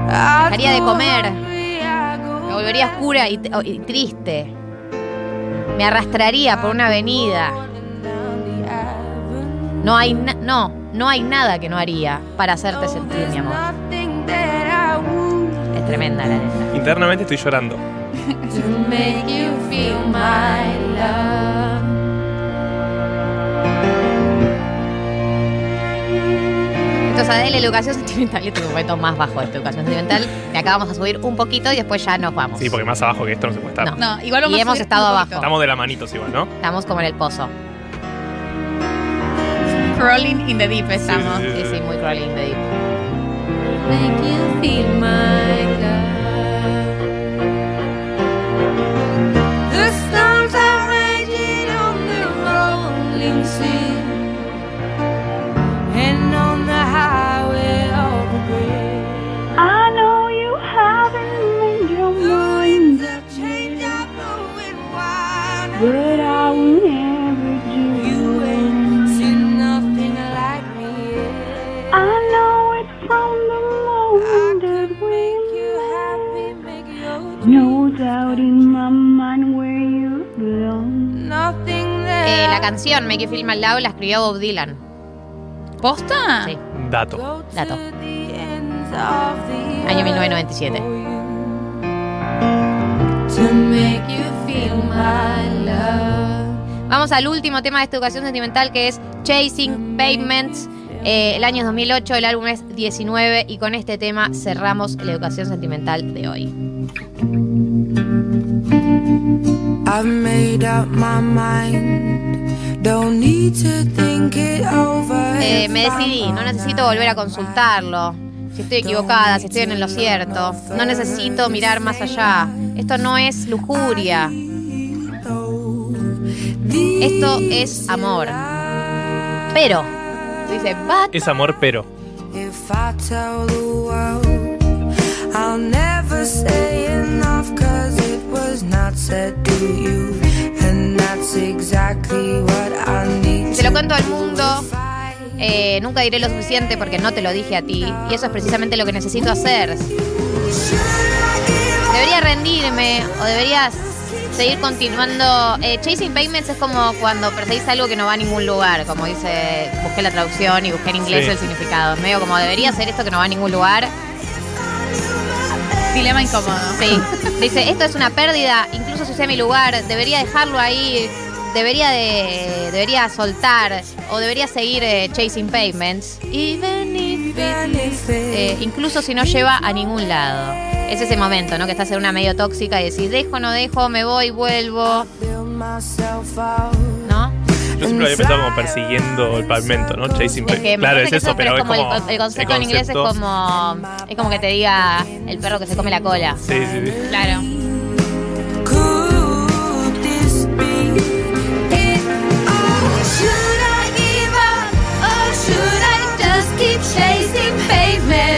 Dejaría de comer. Me volvería oscura y, y triste. Me arrastraría por una avenida. No hay, no, no hay nada que no haría para hacerte sentir mi amor. Es tremenda la letra. Internamente estoy llorando. to make you feel my love. Esto es Adele, educación sentimental. Este es un momento más bajo de esta educación sentimental. Le acabamos a subir un poquito y después ya nos vamos. Sí, porque más abajo que esto no se puede estar. No. No, igual vamos Y a hemos subir estado un abajo. poquito. Estamos de la manitos igual, ¿no? Estamos como en el pozo. Crawling in the deep estamos. Sí, sí, Sí, sí, muy crawling the deep. Make you feel my love. The storms are raging on the rolling sea and on the highway of. I know you haven't made your mind up Change la canción Make You Feel My Love la escribió Bob Dylan. ¿Posta? Sí, Dato. dato. Año earth 1997. for you. To make you feel my love. Vamos al último tema de esta educación sentimental que es Chasing Pavements. Eh, el año es 2008, el álbum es 19 y con este tema cerramos la educación sentimental de hoy. I've made up my mind. Don't need to think it over. Eh, me decidí, no necesito volver a consultarlo. Si estoy equivocada, si estoy en lo cierto. No necesito mirar más allá. Esto no es lujuria. Esto es amor. Pero, dice, but Es amor, pero. I'll never say enough cause it was not said to you. Se lo cuento al mundo. eh, nunca diré lo suficiente porque no te lo dije a ti. Y eso es precisamente lo que necesito hacer. Debería rendirme o deberías seguir continuando. Eh, chasing payments es como cuando perseguís algo que no va a ningún lugar. Como dice, busqué la traducción y busqué en inglés Sí. el significado. Es medio como debería ser esto que no va a ningún lugar. Dilema incómodo. Sí. Dice, esto es una pérdida, incluso si sea mi lugar, debería dejarlo ahí, debería de. debería soltar, o debería seguir eh, chasing leads- eh, incluso si no lleva a ningún lado. Es ese momento, ¿no? Que estás en una medio tóxica y decís, dejo, no dejo, me voy, vuelvo. Yo siempre había pensado como persiguiendo el pavimento, ¿no? Chasing Es que me Claro, es que eso, pero es como, el, el concepto en inglés es como. Es como que te diga el perro que se come la cola. Sí, sí, sí. Claro. Should I just keep chasing pavements?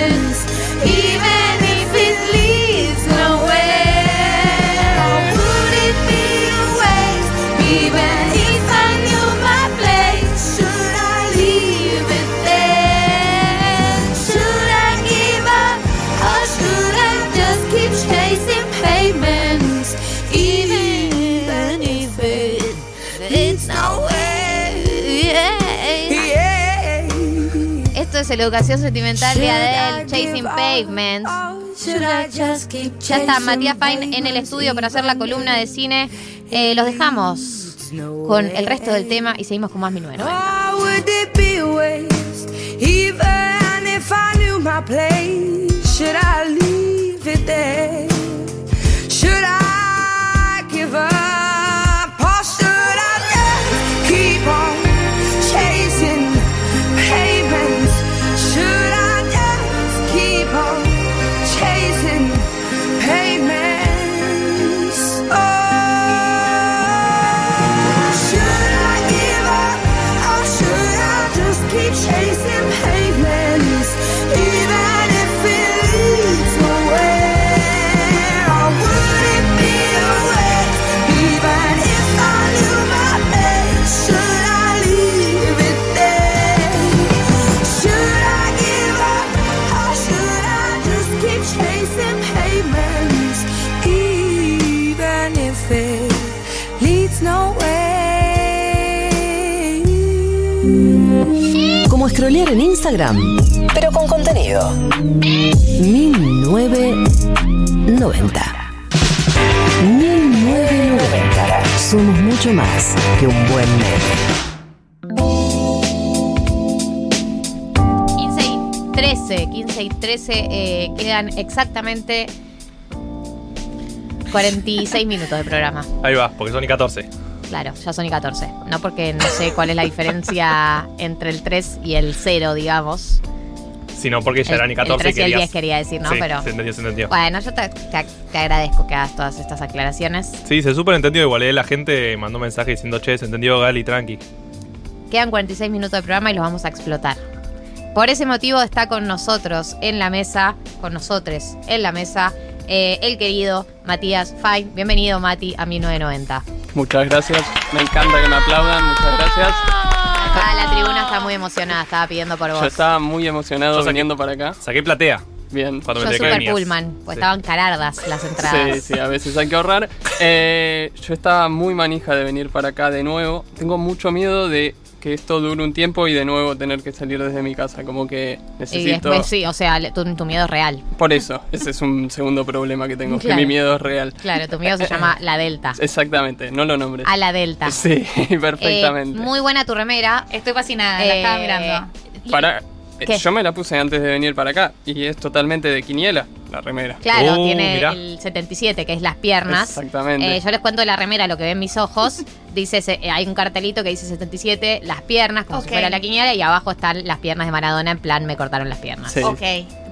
La educación sentimental de Adele, Chasing Pavements. Ya está Matías Fine en el estudio para hacer la columna de cine. Eh, los dejamos con el resto del tema y seguimos con más 1990. Instagram, pero con contenido. 1990. 1990. Somos mucho más que un buen meme. 15 y 13, 15 y 13 eh, quedan exactamente 46 minutos de programa. Ahí va, porque son y 14. Claro, ya son y 14. No porque no sé cuál es la diferencia entre el 3 y el 0, digamos. Sino porque ya El- eran y el 14 13 y el querías- 10 quería decir, ¿no? Sí, Pero- se entendió, se entendió. Bueno, yo te, te- te agradezco que hagas todas estas aclaraciones. Sí, se súper entendió. Igual eh, la gente mandó mensaje diciendo, che, se entendió Gali, tranqui. Quedan 46 minutos de programa y los vamos a explotar. Por ese motivo está con nosotros en la mesa, con nosotros en la mesa, eh, el querido Matías Fine. Bienvenido, Mati, a 1990. Muchas gracias. Me encanta que me aplaudan. Muchas gracias. Ah, la tribuna está muy emocionada, estaba pidiendo por vos. Yo estaba muy emocionado saqué- viniendo para acá. Saqué platea. Bien. Cuando Yo me que super pullman, pues Sí. estaban carardas las entradas. Sí, sí, a veces hay que ahorrar. Eh, yo estaba muy manija de venir para acá de nuevo. Tengo mucho miedo de que esto dure un tiempo y de nuevo tener que salir desde mi casa. Como que Y necesito... después sí, o sea, tu, tu miedo es real. Por eso, ese es un segundo problema que tengo, Claro. que mi miedo es real. Claro, tu miedo se llama la Delta. Exactamente, no lo nombres. A la Delta. Sí, Eh, perfectamente. muy buena tu remera. Estoy fascinada, la estaba mirando. Para, eh, ¿Qué? yo me la puse antes de venir para acá y es totalmente de quiniela la remera. Claro, Oh, tiene mirá. el 77, que es las piernas. Exactamente. Eh, yo les cuento la remera, lo que ven mis ojos. Dice, eh, hay un cartelito que dice 77, las piernas, como si fuera la quiniela, y abajo están las piernas de Maradona, en plan, me cortaron las piernas. Sí. Ok,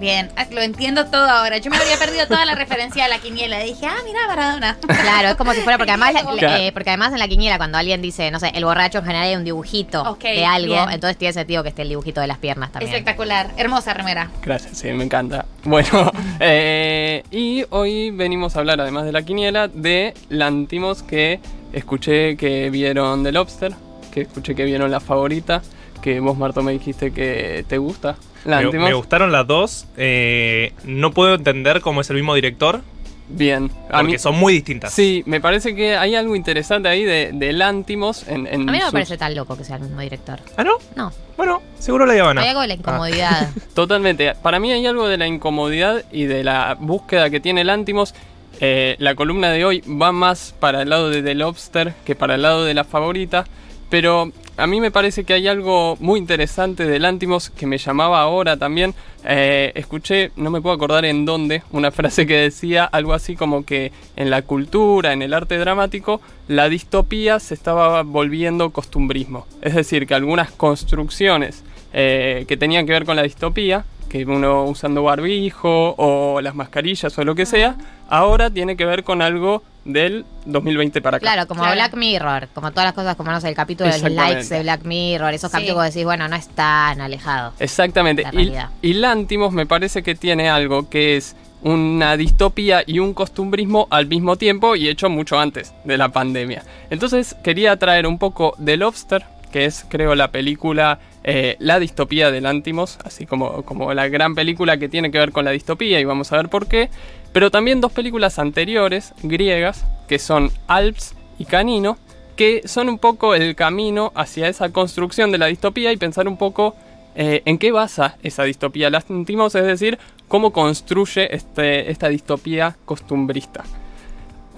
bien. Ah, Lo entiendo todo ahora. Yo me habría perdido toda la referencia a la quiniela. Dije, ah, mira, Maradona. Claro, es como si fuera, porque además, Claro. eh, porque además en la quiniela, cuando alguien dice, no sé, el borracho en general hay un dibujito de algo, bien. entonces tiene sentido que esté el dibujito de las piernas también. Espectacular. Hermosa remera. Gracias, sí, me encanta. Bueno, eh, y hoy venimos a hablar, además de la quiniela, de Lantimos que escuché que vieron The Lobster, que escuché que vieron La Favorita, que vos, Marto, me dijiste que te gusta. Me, gustaron las dos. Eh, no puedo entender cómo es el mismo director. Bien. Porque son muy distintas. Sí, me parece que hay algo interesante ahí de, de Lantimos en, en A mí no me sus- parece tan loco que sea el mismo director. ¿Ah, no? No. Bueno, seguro la llevan. Hay algo de la incomodidad. Totalmente. Para mí hay algo de la incomodidad y de la búsqueda que tiene Lantimos. Eh, la columna de hoy va más para el lado de The Lobster que para el lado de la favorita. Pero a mí me parece que hay algo muy interesante de Lantimos que me llamaba ahora también. Eh, escuché, no me puedo acordar en dónde, una frase que decía algo así como que en la cultura, en el arte dramático, la distopía se estaba volviendo costumbrismo. Es decir, que algunas construcciones eh, que tenían que ver con la distopía, que uno usando barbijo o las mascarillas o lo que sea, ahora tiene que ver con algo del 2020 para acá. Claro, como Black Mirror, como todas las cosas, como no sé, el capítulo de likes de Black Mirror, esos Sí. capítulos que decís, bueno, no es tan alejado. Exactamente. La Y, y Lantimos me parece que tiene algo que es una distopía y un costumbrismo al mismo tiempo y hecho mucho antes de la pandemia. Entonces quería traer un poco de Lobster, que es creo la película eh, La distopía de Lantimos, así como, como la gran película que tiene que ver con la distopía y vamos a ver por qué. Pero también dos películas anteriores, griegas, que son Alps y Canino, que son un poco el camino hacia esa construcción de la distopía y pensar un poco eh, en qué basa esa distopía Lantimos, es decir, cómo construye este, esta distopía costumbrista.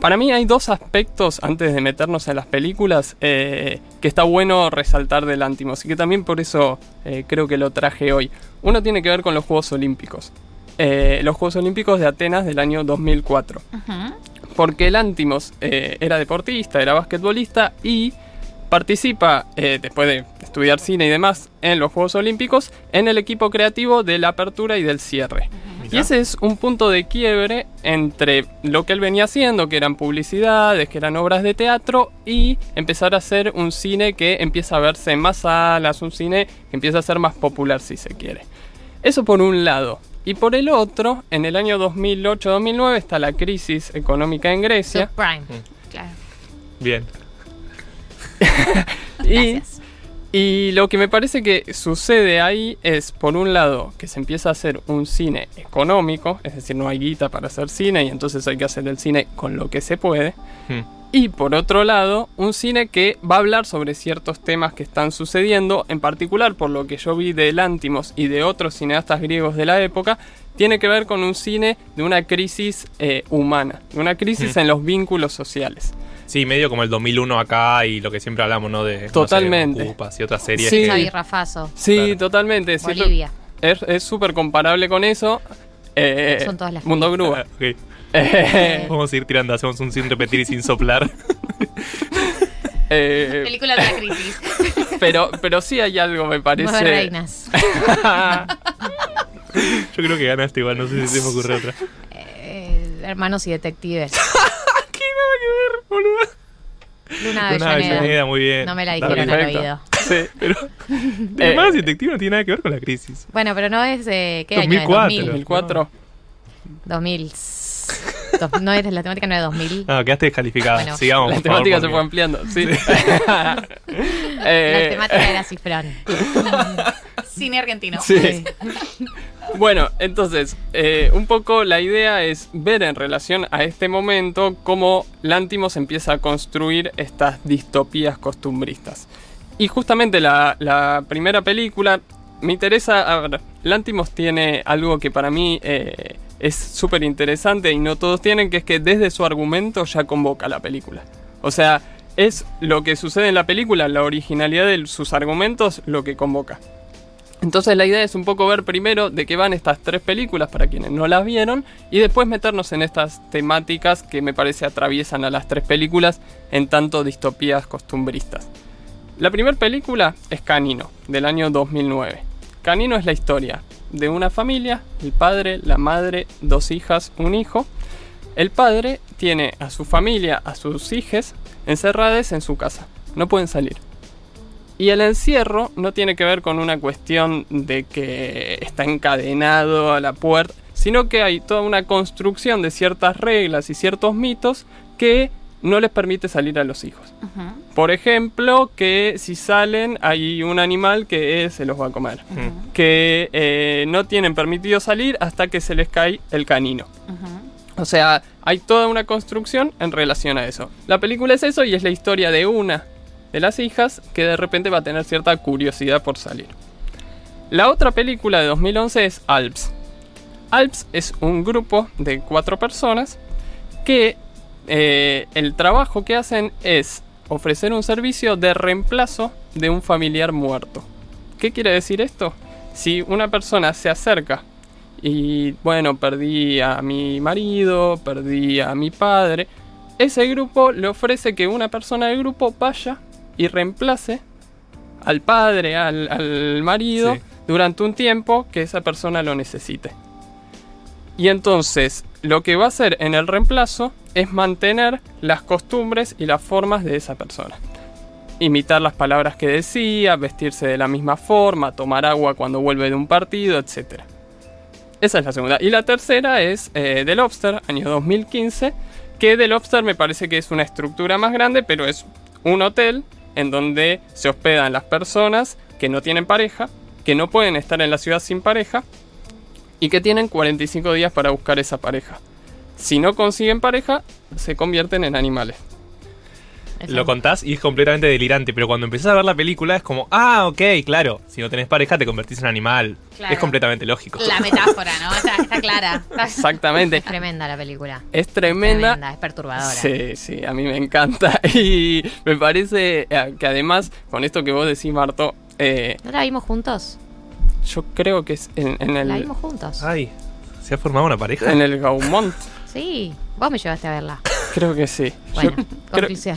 Para mí hay dos aspectos, antes de meternos en las películas, eh, que está bueno resaltar de Lantimos y que también por eso eh, creo que lo traje hoy. Uno tiene que ver con los Juegos Olímpicos. Eh, los Juegos Olímpicos de Atenas del año 2004. Porque Lantimos eh, era deportista, era basquetbolista y participa, después de estudiar cine y demás, en los Juegos Olímpicos, en el equipo creativo de la apertura y del cierre. Y ese es un punto de quiebre entre lo que él venía haciendo, que eran publicidades, que eran obras de teatro, y empezar a hacer un cine que empieza a verse en más salas, un cine que empieza a ser más popular si se quiere. Eso por un lado. Y por el otro, en el año 2008-2009 está la crisis económica en Grecia. Subprime. Claro. Bien. Y, y lo que me parece que sucede ahí es, por un lado, que se empieza a hacer un cine económico, es decir, no hay guita para hacer cine y entonces hay que hacer el cine con lo que se puede. Hmm. Y por otro lado, un cine que va a hablar sobre ciertos temas que están sucediendo, en particular por lo que yo vi de Lántimos y de otros cineastas griegos de la época, tiene que ver con un cine de una crisis eh, humana, de una crisis Hmm. en los vínculos sociales. Sí, medio como el 2001 acá y lo que siempre hablamos, ¿no? De no sé, Totalmente. Ocupas y otras series. Sí. que- Rafazo. Sí, totalmente. Bolivia. Es es súper comparable con eso. Eh, Son todas las Mundo Grúa. Ah. Eh, Vamos a ir tirando, hacemos un sin repetir y sin soplar. eh, Película de la crisis. pero, pero sí hay algo, me parece. Nueve reinas. Yo creo que ganaste igual, no sé si se me ocurre otra. Eh, hermanos y detectives. ¿Qué nada que ver, boludo? Luna Luna Avellaneda. Avellaneda, muy bien. No me la dijeron al oído. Sí, pero. Eh, Hermanos y detectives no tiene nada que ver con la crisis. Bueno, pero no es de. ¿Qué 2004. año es? 2000. 2004. 2000. Dos- No es de la temática, no es de 2000. No, quedaste descalificada. Bueno. Sigamos. La por favor, temática se fue ampliando, sí. La Eh, temática era cifrón. Cine argentino. Sí. Bueno, entonces, eh, un poco la idea es ver en relación a este momento cómo Lántimos empieza a construir estas distopías costumbristas. Y justamente la, primera película me interesa. A Lántimos tiene algo que para mí eh, es súper interesante y no todos tienen, que es que desde su argumento ya convoca la película. O sea, es lo que sucede en la película, la originalidad de sus argumentos, lo que convoca. Entonces la idea es un poco ver primero de qué van estas tres películas para quienes no las vieron y después meternos en estas temáticas que me parece atraviesan a las tres películas en tanto distopías costumbristas. La primera película es Canino, del año 2009. Canino es la historia de una familia, el padre, la madre, dos hijas, un hijo. El padre tiene a su familia, a sus hijas, encerradas en su casa. No pueden salir. Y el encierro no tiene que ver con una cuestión de que está encadenado a la puerta, sino que hay toda una construcción de ciertas reglas y ciertos mitos que no les permite salir a los hijos. Por ejemplo, que si salen hay un animal que eh, se los va a comer. Que eh, no tienen permitido salir hasta que se les cae el canino. O sea, hay toda una construcción en relación a eso. La película es eso y es la historia de una de las hijas que de repente va a tener cierta curiosidad por salir. La otra película de 2011 es Alps. Alps es un grupo de cuatro personas que eh, el trabajo que hacen es ofrecer un servicio de reemplazo de un familiar muerto. ¿Qué quiere decir esto? Si una persona se acerca y bueno, perdí a mi marido, perdí a mi padre, ese grupo le ofrece que una persona del grupo vaya y reemplace al padre, al, al marido, Sí. durante un tiempo que esa persona lo necesite. Y entonces, lo que va a hacer en el reemplazo es mantener las costumbres y las formas de esa persona. Imitar las palabras que decía, vestirse de la misma forma, tomar agua cuando vuelve de un partido, etc. Esa es la segunda. Y la tercera es eh, The Lobster, año 2015, que The Lobster me parece que es una estructura más grande, pero es un hotel en donde se hospedan las personas que no tienen pareja, que no pueden estar en la ciudad sin pareja y que tienen 45 días para buscar esa pareja. Si no consiguen pareja, se convierten en animales. Lo contás y es completamente delirante, pero cuando empezás a ver la película es como, ah, ok, claro, si no tenés pareja te convertís en animal. Claro. Es completamente lógico. La metáfora, ¿no? Está, está clara. Exactamente. Es tremenda la película. Es tremenda. Tremenda, es perturbadora. Sí, sí, a mí me encanta. Y me parece eh, que además, con esto que vos decís, Marto, eh, ¿No la vimos juntos? yo creo que es en, en La el, vimos juntos. Ay, ¿se ha formado una pareja? en el Gaumont. Sí, vos me llevaste a verla. Creo que sí. Bueno, creo- sí.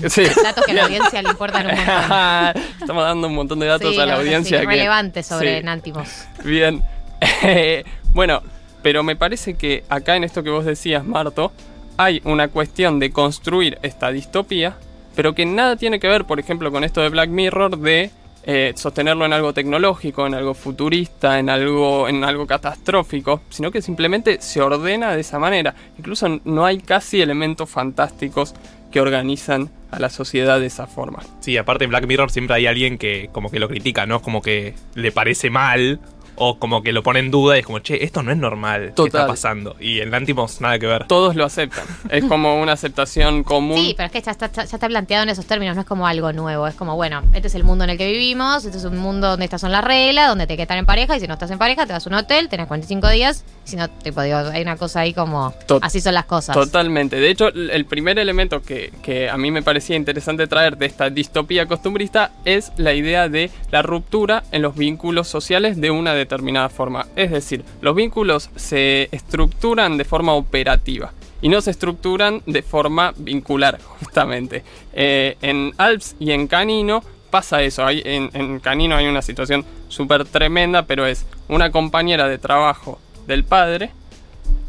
Datos que a la audiencia le importan un montón. Estamos dando un montón de datos Sí, a la audiencia. sí, que- relevantes sobre sí. Nántimos. Bien. bueno, pero me parece que acá en esto que vos decías, Marto, hay una cuestión de construir esta distopía, pero que nada tiene que ver, por ejemplo, con esto de Black Mirror, de eh, sostenerlo en algo tecnológico, en algo futurista, en algo, en algo catastrófico, sino que simplemente se ordena de esa manera. Incluso no hay casi elementos fantásticos que organizan a la sociedad de esa forma. Sí, aparte en Black Mirror siempre hay alguien que como que lo critica, ¿no? Como que le parece mal o como que lo pone en duda y es como, che, esto no es normal. ¿Qué Total. está pasando? Y en Lantimos nada que ver. Todos lo aceptan. Es como una aceptación común. Sí, pero es que ya está, ya está planteado en esos términos, no es como algo nuevo. Es como, bueno, este es el mundo en el que vivimos, este es un mundo donde estas son las reglas, donde te que estar en pareja, y si no estás en pareja, te vas a un hotel, tenés 45 días, si no, tipo, digo, hay una cosa ahí como, así son las cosas. Totalmente. De hecho, el primer elemento que, que a mí me parecía interesante traer de esta distopía costumbrista es la idea de la ruptura en los vínculos sociales de una determinada forma. Es decir, los vínculos se estructuran de forma operativa y no se estructuran de forma vincular, justamente. Eh, en Alps y en Canino pasa eso. Hay, en, en Canino hay una situación súper tremenda, pero es una compañera de trabajo del padre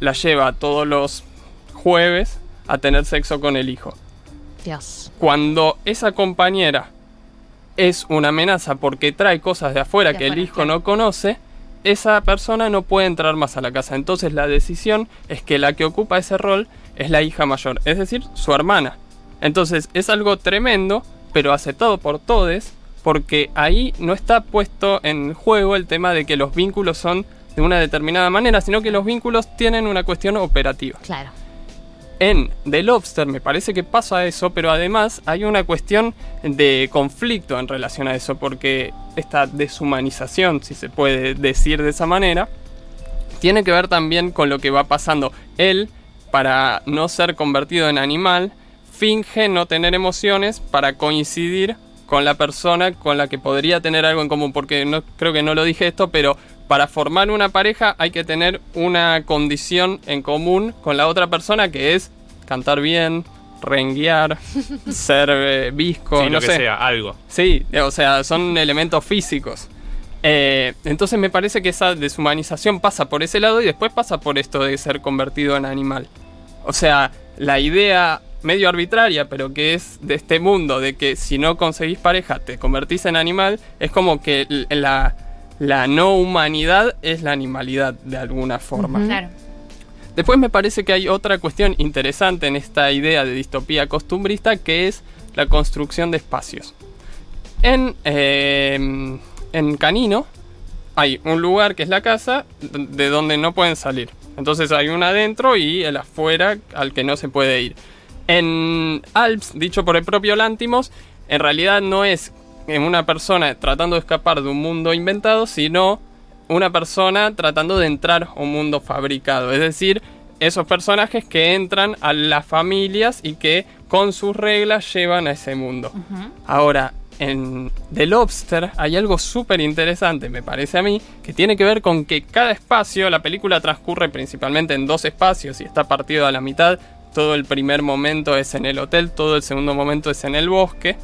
la lleva todos los jueves a tener sexo con el hijo. Dios. Cuando esa compañera es una amenaza porque trae cosas de afuera De que el hijo no conoce, esa persona no puede entrar más a la casa. Entonces la decisión es que la que ocupa ese rol es la hija mayor, es decir, su hermana. Entonces es algo tremendo, pero aceptado por todos, porque ahí no está puesto en juego el tema de que los vínculos son de una determinada manera, sino que los vínculos tienen una cuestión operativa. Claro. En The Lobster me parece que pasa eso, pero además hay una cuestión de conflicto en relación a eso, porque esta deshumanización, si se puede decir de esa manera, tiene que ver también con lo que va pasando. Él, para no ser convertido en animal, finge no tener emociones para coincidir con la persona con la que podría tener algo en común, porque no creo que no lo dije esto, pero para formar una pareja hay que tener una condición en común con la otra persona que es cantar bien, renguear, ser eh, visco, Sí, no lo que sé. sea, algo. Sí, o sea, son elementos físicos. Eh, entonces me parece que esa deshumanización pasa por ese lado y después pasa por esto de ser convertido en animal. O sea, la idea medio arbitraria, pero que es de este mundo, de que si no conseguís pareja te convertís en animal, es como que la, la no humanidad es la animalidad de alguna forma. Claro. Después me parece que hay otra cuestión interesante en esta idea de distopía costumbrista que es la construcción de espacios. En, eh, en Canino hay un lugar que es la casa de donde no pueden salir. Entonces hay un adentro y el afuera al que no se puede ir. En Alps, dicho por el propio Lántimos, en realidad no es una persona tratando de escapar de un mundo inventado, sino una persona tratando de entrar a un mundo fabricado. Es decir, esos personajes que entran a las familias y que con sus reglas llevan a ese mundo. Ahora, en The Lobster hay algo súper interesante, me parece a mí, que tiene que ver con que cada espacio, la película transcurre principalmente en dos espacios y está partido a la mitad. Todo el primer momento es en el hotel, todo el segundo momento es en el bosque.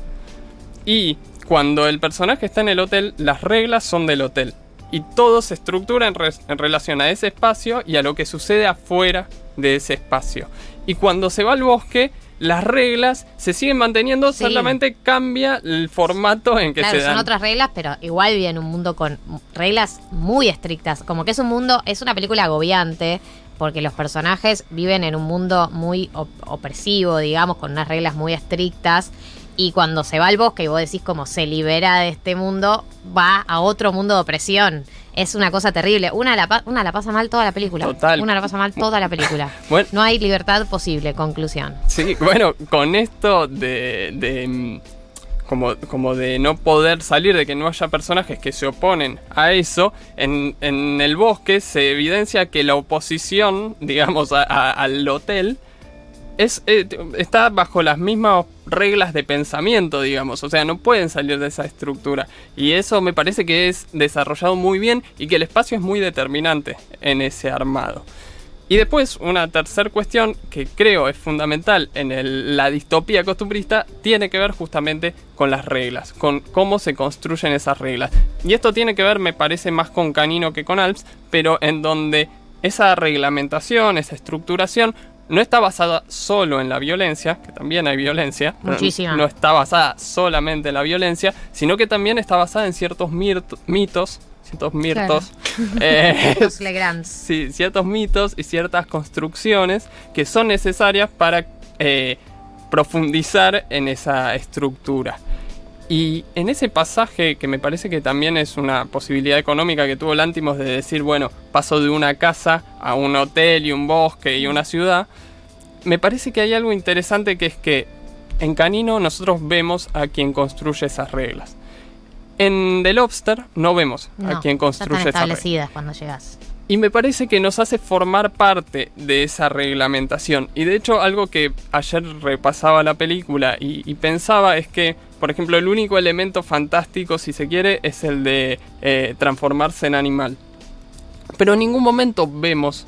Y cuando el personaje está en el hotel, las reglas son del hotel. Y todo se estructura en, relación a ese espacio y a lo que sucede afuera de ese espacio. Y cuando se va al bosque, las reglas se siguen manteniendo, Sí. solamente cambia el formato en que Claro, se son dan. otras reglas, pero igual vive en un mundo con reglas muy estrictas. Como que es un mundo, es una película agobiante, porque los personajes viven en un mundo muy op- opresivo, digamos, con unas reglas muy estrictas. Y cuando se va al bosque y vos decís como se libera de este mundo, va a otro mundo de opresión. Es una cosa terrible. Una la, una la pasa mal toda la película. Total. Una la pasa mal toda la película. Bueno. No hay libertad posible, conclusión. Sí, bueno, con esto de, de, como, como de no poder salir, de que no haya personajes que se oponen a eso, en, en el bosque se evidencia que la oposición, digamos, al hotel, es, eh, está bajo las mismas reglas de pensamiento, digamos. O sea, no pueden salir de esa estructura. Y eso me parece que es desarrollado muy bien y que el espacio es muy determinante en ese armado. Y después, una tercera cuestión que creo es fundamental en el- la distopía costumbrista, tiene que ver justamente con las reglas, con cómo se construyen esas reglas. Y esto tiene que ver, me parece, más con Canino que con Alps, pero en donde esa reglamentación, esa estructuración, no está basada solo en la violencia, que también hay violencia, Muchísima. no está basada solamente en la violencia, sino que también está basada en ciertos mitos, ciertos mirtos, eh, Los Legrands. Sí, ciertos mitos y ciertas construcciones que son necesarias para eh, profundizar en esa estructura. Y en ese pasaje, que me parece que también es una posibilidad económica que tuvo Lántimos de decir, bueno, paso de una casa a un hotel y un bosque y una ciudad, me parece que hay algo interesante que es que en Canino nosotros vemos a quien construye esas reglas. En The Lobster no vemos No, a quien ya construye están establecidas cuando llegas. Y me parece que nos hace formar parte de esa reglamentación. Y de hecho algo que ayer repasaba la película y, y pensaba es que, por ejemplo, el único elemento fantástico, si se quiere, es el de eh, transformarse en animal. Pero en ningún momento vemos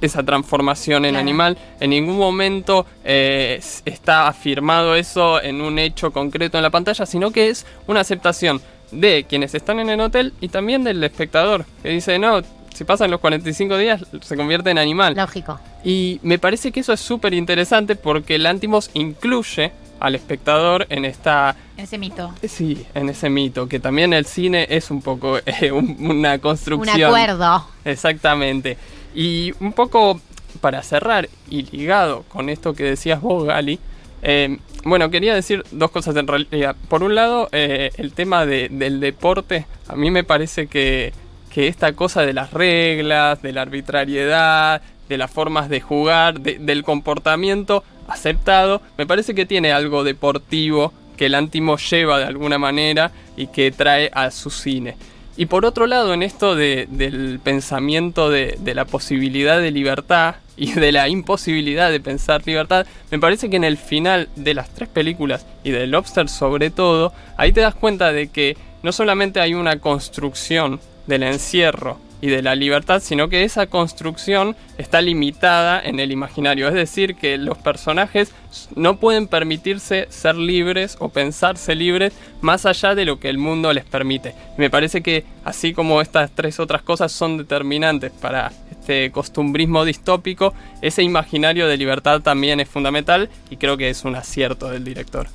esa transformación en Claro. animal. En ningún momento eh, está afirmado eso en un hecho concreto en la pantalla, sino que es una aceptación de quienes están en el hotel y también del espectador, que dice, no, si pasan los 45 días se convierte en animal. Lógico. Y me parece que eso es súper interesante porque Lantimos incluye al espectador en esta Ese mito. Sí, en ese mito, que también el cine es un poco eh, un- una construcción. Un acuerdo. Exactamente. Y un poco para cerrar y ligado con esto que decías vos, Gali, eh, bueno, quería decir dos cosas en realidad. Por un lado, eh, el tema de- del deporte, a mí me parece que, que esta cosa de las reglas, de la arbitrariedad, de las formas de jugar, de- del comportamiento aceptado, me parece que tiene algo deportivo que el Antimo lleva de alguna manera y que trae a su cine. Y por otro lado, en esto de- del pensamiento de, de la posibilidad de libertad y de la imposibilidad de pensar libertad, me parece que en el final de las tres películas y de Lobster sobre todo, ahí te das cuenta de que no solamente hay una construcción del encierro y de la libertad, sino que esa construcción está limitada en el imaginario. Es decir, que los personajes no pueden permitirse ser libres o pensarse libres más allá de lo que el mundo les permite. Me parece que así como estas tres otras cosas son determinantes para este costumbrismo distópico, ese imaginario de libertad también es fundamental y creo que es un acierto del director.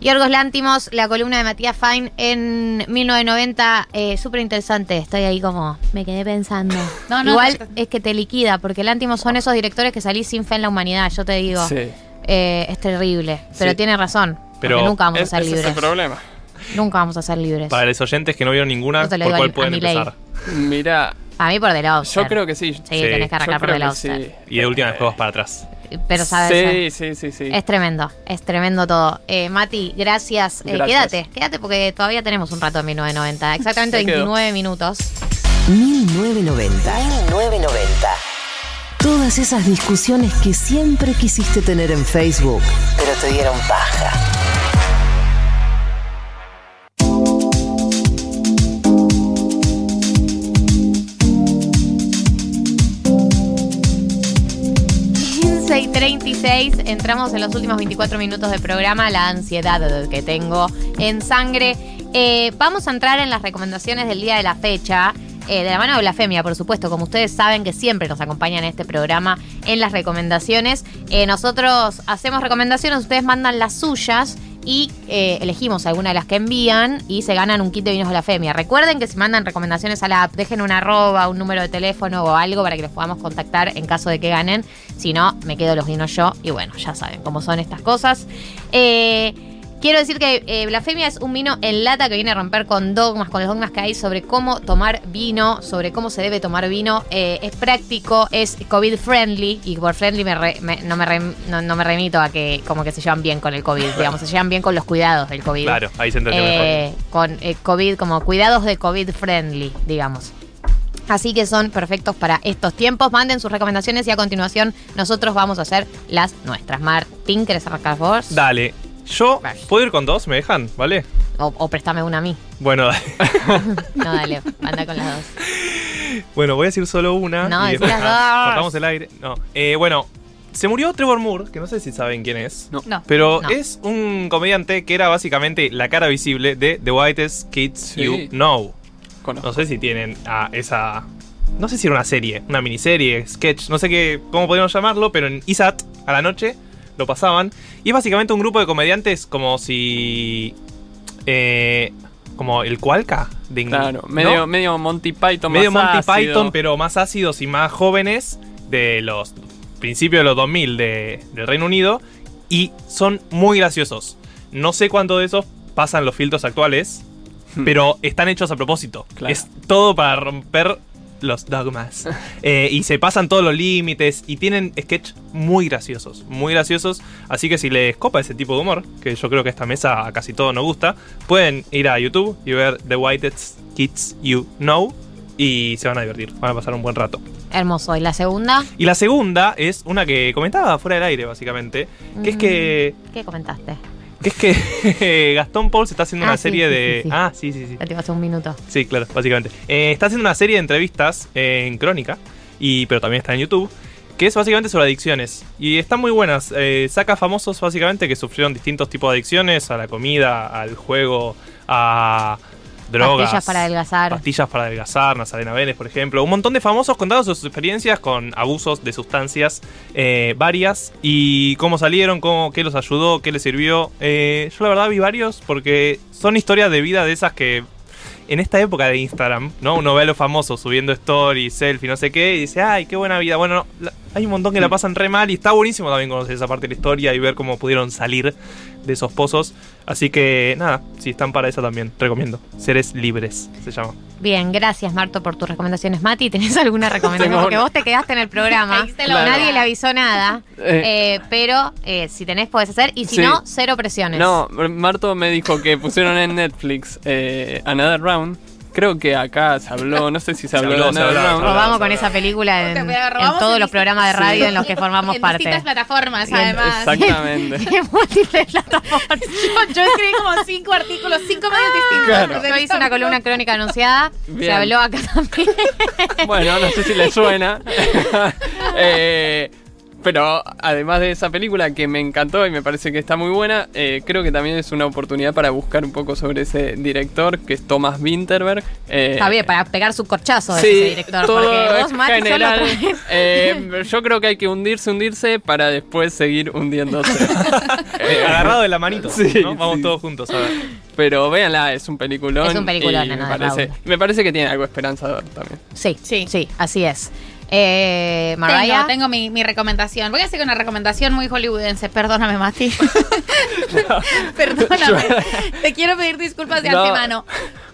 Yorgos Lántimos, la columna de Matías Fine en 1990, eh, súper interesante. Estoy ahí como, me quedé pensando. No, no, Igual no. es que te liquida, porque Lántimos son esos directores que salís sin fe en la humanidad, yo te digo. Sí. Eh, es terrible, pero Sí. tiene razón. Pero nunca vamos Es- a ser ese es libres. el problema. Nunca vamos a ser libres. Para los oyentes que no vieron ninguna, ¿por cuál a- pueden empezar? Mira, A mí por The Lobster. yo creo que sí. Sí, tenés que arrancar Yo por creo The Lobster. sí. Y de última después vas para atrás. Pero sabes. Sí, sí, sí, sí. Es tremendo, es tremendo todo. Eh, Mati, gracias. Eh, Gracias. quédate, quédate porque todavía tenemos un rato en 1990. Exactamente Me quedo. 29 minutos. 1990. 1990. Todas esas discusiones que siempre quisiste tener en Facebook, pero te dieron paja. Y 36, entramos en los últimos 24 minutos de programa, la ansiedad que tengo en sangre. Eh, vamos a entrar en las recomendaciones del día de la fecha. eh, de la mano de Blasfemia, por supuesto, como ustedes saben que siempre nos acompañan en este programa en las recomendaciones. Eh, nosotros hacemos recomendaciones, ustedes mandan las suyas y eh, elegimos alguna de las que envían y se ganan un kit de vinos blasfemia. Recuerden que si mandan recomendaciones a la app, dejen una arroba, un número de teléfono o algo para que los podamos contactar en caso de que ganen. Si no, me quedo los vinos yo y bueno, ya saben cómo son estas cosas. Eh, Quiero decir que eh, Blasfemia es un vino en lata que viene a romper con dogmas, con los dogmas que hay sobre cómo tomar vino, sobre cómo se debe tomar vino. Eh, es práctico, es COVID friendly y por friendly me re- me- no, me rem- no, no me remito a que como que se llevan bien con el COVID, digamos, se llevan bien con los cuidados del COVID. Claro, ahí se entendió Eh, con eh, COVID, como cuidados de COVID friendly, digamos. Así que son perfectos para estos tiempos. Manden sus recomendaciones y a continuación nosotros vamos a hacer las nuestras. Martín, ¿querés arrancar vos? Dale. Yo puedo ir con dos, ¿me dejan? ¿Vale? O, o préstame una a mí. Bueno, dale. No, dale, anda con las dos. bueno, voy a decir solo una. No, y las dos. Ah, Cortamos el aire. No. Eh, bueno, se murió Trevor Moore, que no sé si saben quién es. No. No. Pero No. es un comediante que era básicamente la cara visible de The Whitest Kids Sí. You Know. Conozco. No sé si tienen ah, esa. No sé si era una serie, una miniserie, sketch, no sé qué, cómo podríamos llamarlo, pero en ISAT a la noche lo pasaban. Y es básicamente un grupo de comediantes como si. eh, como el Cualca de Ing- Claro, ¿no? medio, medio Monty Python medio más Monty ácido. Python, pero más ácidos y más jóvenes de los principios de los 2000 de, del Reino Unido. Y son muy graciosos. No sé cuánto de esos pasan los filtros actuales, pero están hechos a propósito. Hmm. Claro. Es todo para romper los dogmas. Eh, y se pasan todos los límites y tienen sketch muy graciosos, muy graciosos. Así que si les copa ese tipo de humor, que yo creo que esta mesa a casi todo nos gusta, pueden ir a YouTube y ver The Whitest Kids You Know y se van a divertir, van a pasar un buen rato. Hermoso. ¿Y la segunda? Y la segunda es una que comentaba fuera del aire, básicamente, que es que Mm, ¿Qué comentaste? Que es que Gastón Paul se está haciendo Ah, una sí, serie sí, de... sí. Ah, sí, sí, sí. Te hace un minuto. Sí, claro, básicamente. Eh, está haciendo una serie de entrevistas eh, en Crónica, y, pero también está en YouTube, que es básicamente sobre adicciones. Y están muy buenas. Eh, saca famosos básicamente que sufrieron distintos tipos de adicciones, a la comida, al juego, a drogas. Pastillas para adelgazar. Pastillas para adelgazar, Nazarena Vélez, por ejemplo. Un montón de famosos contando sus experiencias con abusos de sustancias eh, varias y cómo salieron, cómo, qué los ayudó, qué les sirvió. Eh, yo la verdad vi varios porque son historias de vida de esas que en esta época de Instagram, ¿no? Uno ve a los famosos subiendo stories, selfie, no sé qué, y dice, ay, qué buena vida. Bueno, no, la- hay un montón que la pasan re mal y está buenísimo también conocer esa parte de la historia y ver cómo pudieron salir de esos pozos. Así que nada, si están para eso también, recomiendo. Seres libres, se llama. Bien, gracias Marto por tus recomendaciones. Mati, ¿tenés alguna recomendación? Tengo Porque una. vos te quedaste en el programa. Lo Nadie le avisó nada. Eh. Eh, pero eh, si tenés, podés hacer. Y si Sí. no, cero presiones. No, Marto me dijo que pusieron en Netflix eh, Another Round. Creo que acá se habló, no sé si se habló se habló, se habló. Robamos con esa película en, en todos en los programas de radio en los que formamos en parte. distintas plataformas, además. Exactamente. En múltiples plataformas. Yo, yo escribí como cinco artículos, cinco medios distintos. Claro. Yo hice una columna crónica anunciada. Se habló acá también. Bueno, no sé si le suena. Eh, pero además de esa película que me encantó y me parece que está muy buena, eh, creo que también es una oportunidad para buscar un poco sobre ese director que es Thomas Winterberg. Eh, Está bien, para pegar su corchazo de Sí, ese director. todo porque vos, solo general. eh, yo creo que hay que hundirse, hundirse para después seguir hundiéndose. Eh, agarrado de la manito, Sí, ¿no? Vamos sí. todos juntos, a ver. Pero véanla, es un peliculón. Es un peliculón, y parece, me parece que tiene algo esperanzador también. Sí, sí, sí, así es. Eh, Mariah. Tengo, tengo mi, mi recomendación. Voy a hacer una recomendación muy hollywoodense. Perdóname, Mati. Perdóname. Te quiero pedir disculpas de No. antemano.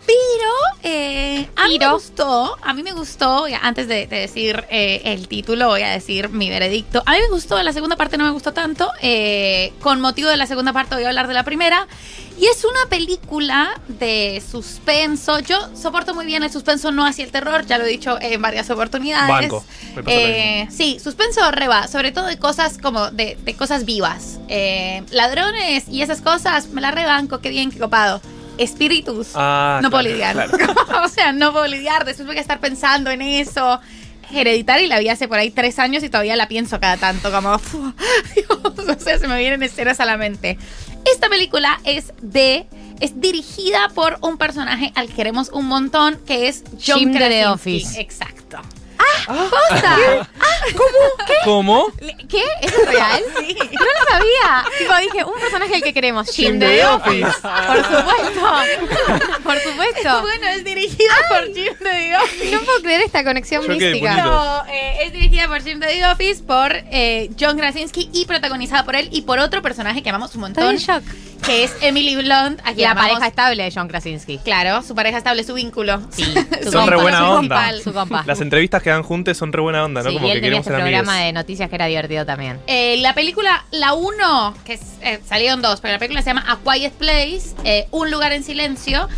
Pero eh, a mí me gustó, a mí me gustó, ya, antes de, de decir eh, el título, voy a decir mi veredicto. A mí me gustó, la segunda parte no me gustó tanto. eh, con motivo de la segunda parte voy a hablar de la primera. Y es una película de suspenso. Yo soporto muy bien el suspenso, no hacia el terror, ya lo he dicho en varias oportunidades. Banco. Me pasa lo Eh, sí, suspenso reba, sobre todo de cosas como de, de cosas vivas. Eh, ladrones y esas cosas, me la rebanco, qué bien, qué copado. Espíritus, Ah, no puedo lidiar. claro. o sea, no puedo lidiar, después voy a estar pensando en eso. Hereditary la vi hace por ahí tres años y todavía la pienso cada tanto, como, "Fu, Dios", o sea, se me vienen escenas a la mente. Esta película es de, es dirigida por un personaje al que queremos un montón, que es John Jim de The Krasinski. Office. Exacto. ¡Posta! ¿Cómo? ¿Qué? ¿Cómo? ¿Qué? ¿Eso es real? Sí. No lo sabía. Tipo, dije, un personaje al que queremos. Jim de The Office. Por supuesto. Por supuesto. Bueno, es dirigida por Jim de The Office. No puedo creer esta conexión Yo mística. No, eh, es dirigida por Jim de The Office, por eh, John Krasinski y protagonizada por él y por otro personaje que amamos un montón. Estoy en shock. Que es Emily Blunt, a Y quien la amamos. pareja estable de John Krasinski. Claro, su pareja estable, su vínculo. Sí, su Son re vínculo, buena su onda. compal. Su compa. Las entrevistas que dan juntos son re buena onda, ¿no? Sí, Como y él que tenía queremos este ser programa amigos. de noticias que era divertido también. Eh, la película, la 1, que es, eh, salieron dos, pero la película se llama A Quiet Place, eh, Un lugar en silencio.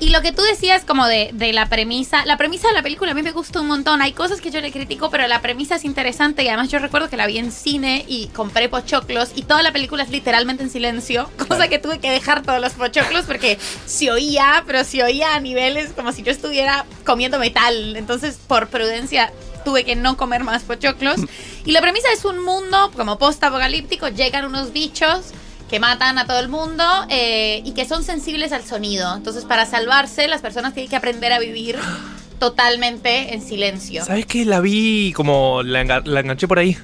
Y lo que tú decías como de, de la premisa, la premisa de la película a mí me gustó un montón. Hay cosas que yo le critico, pero la premisa es interesante y además yo recuerdo que la vi en cine y compré pochoclos y toda la película es literalmente en silencio, cosa que tuve que dejar todos los pochoclos porque se oía, pero se oía a niveles como si yo estuviera comiendo metal. Entonces, por prudencia, tuve que no comer más pochoclos. Y la premisa es un mundo como post-apocalíptico, llegan unos bichos que matan a todo el mundo eh, y que son sensibles al sonido. Entonces, para salvarse, las personas tienen que aprender a vivir totalmente en silencio. ¿Sabes qué? La vi como la, enga- la enganché por ahí.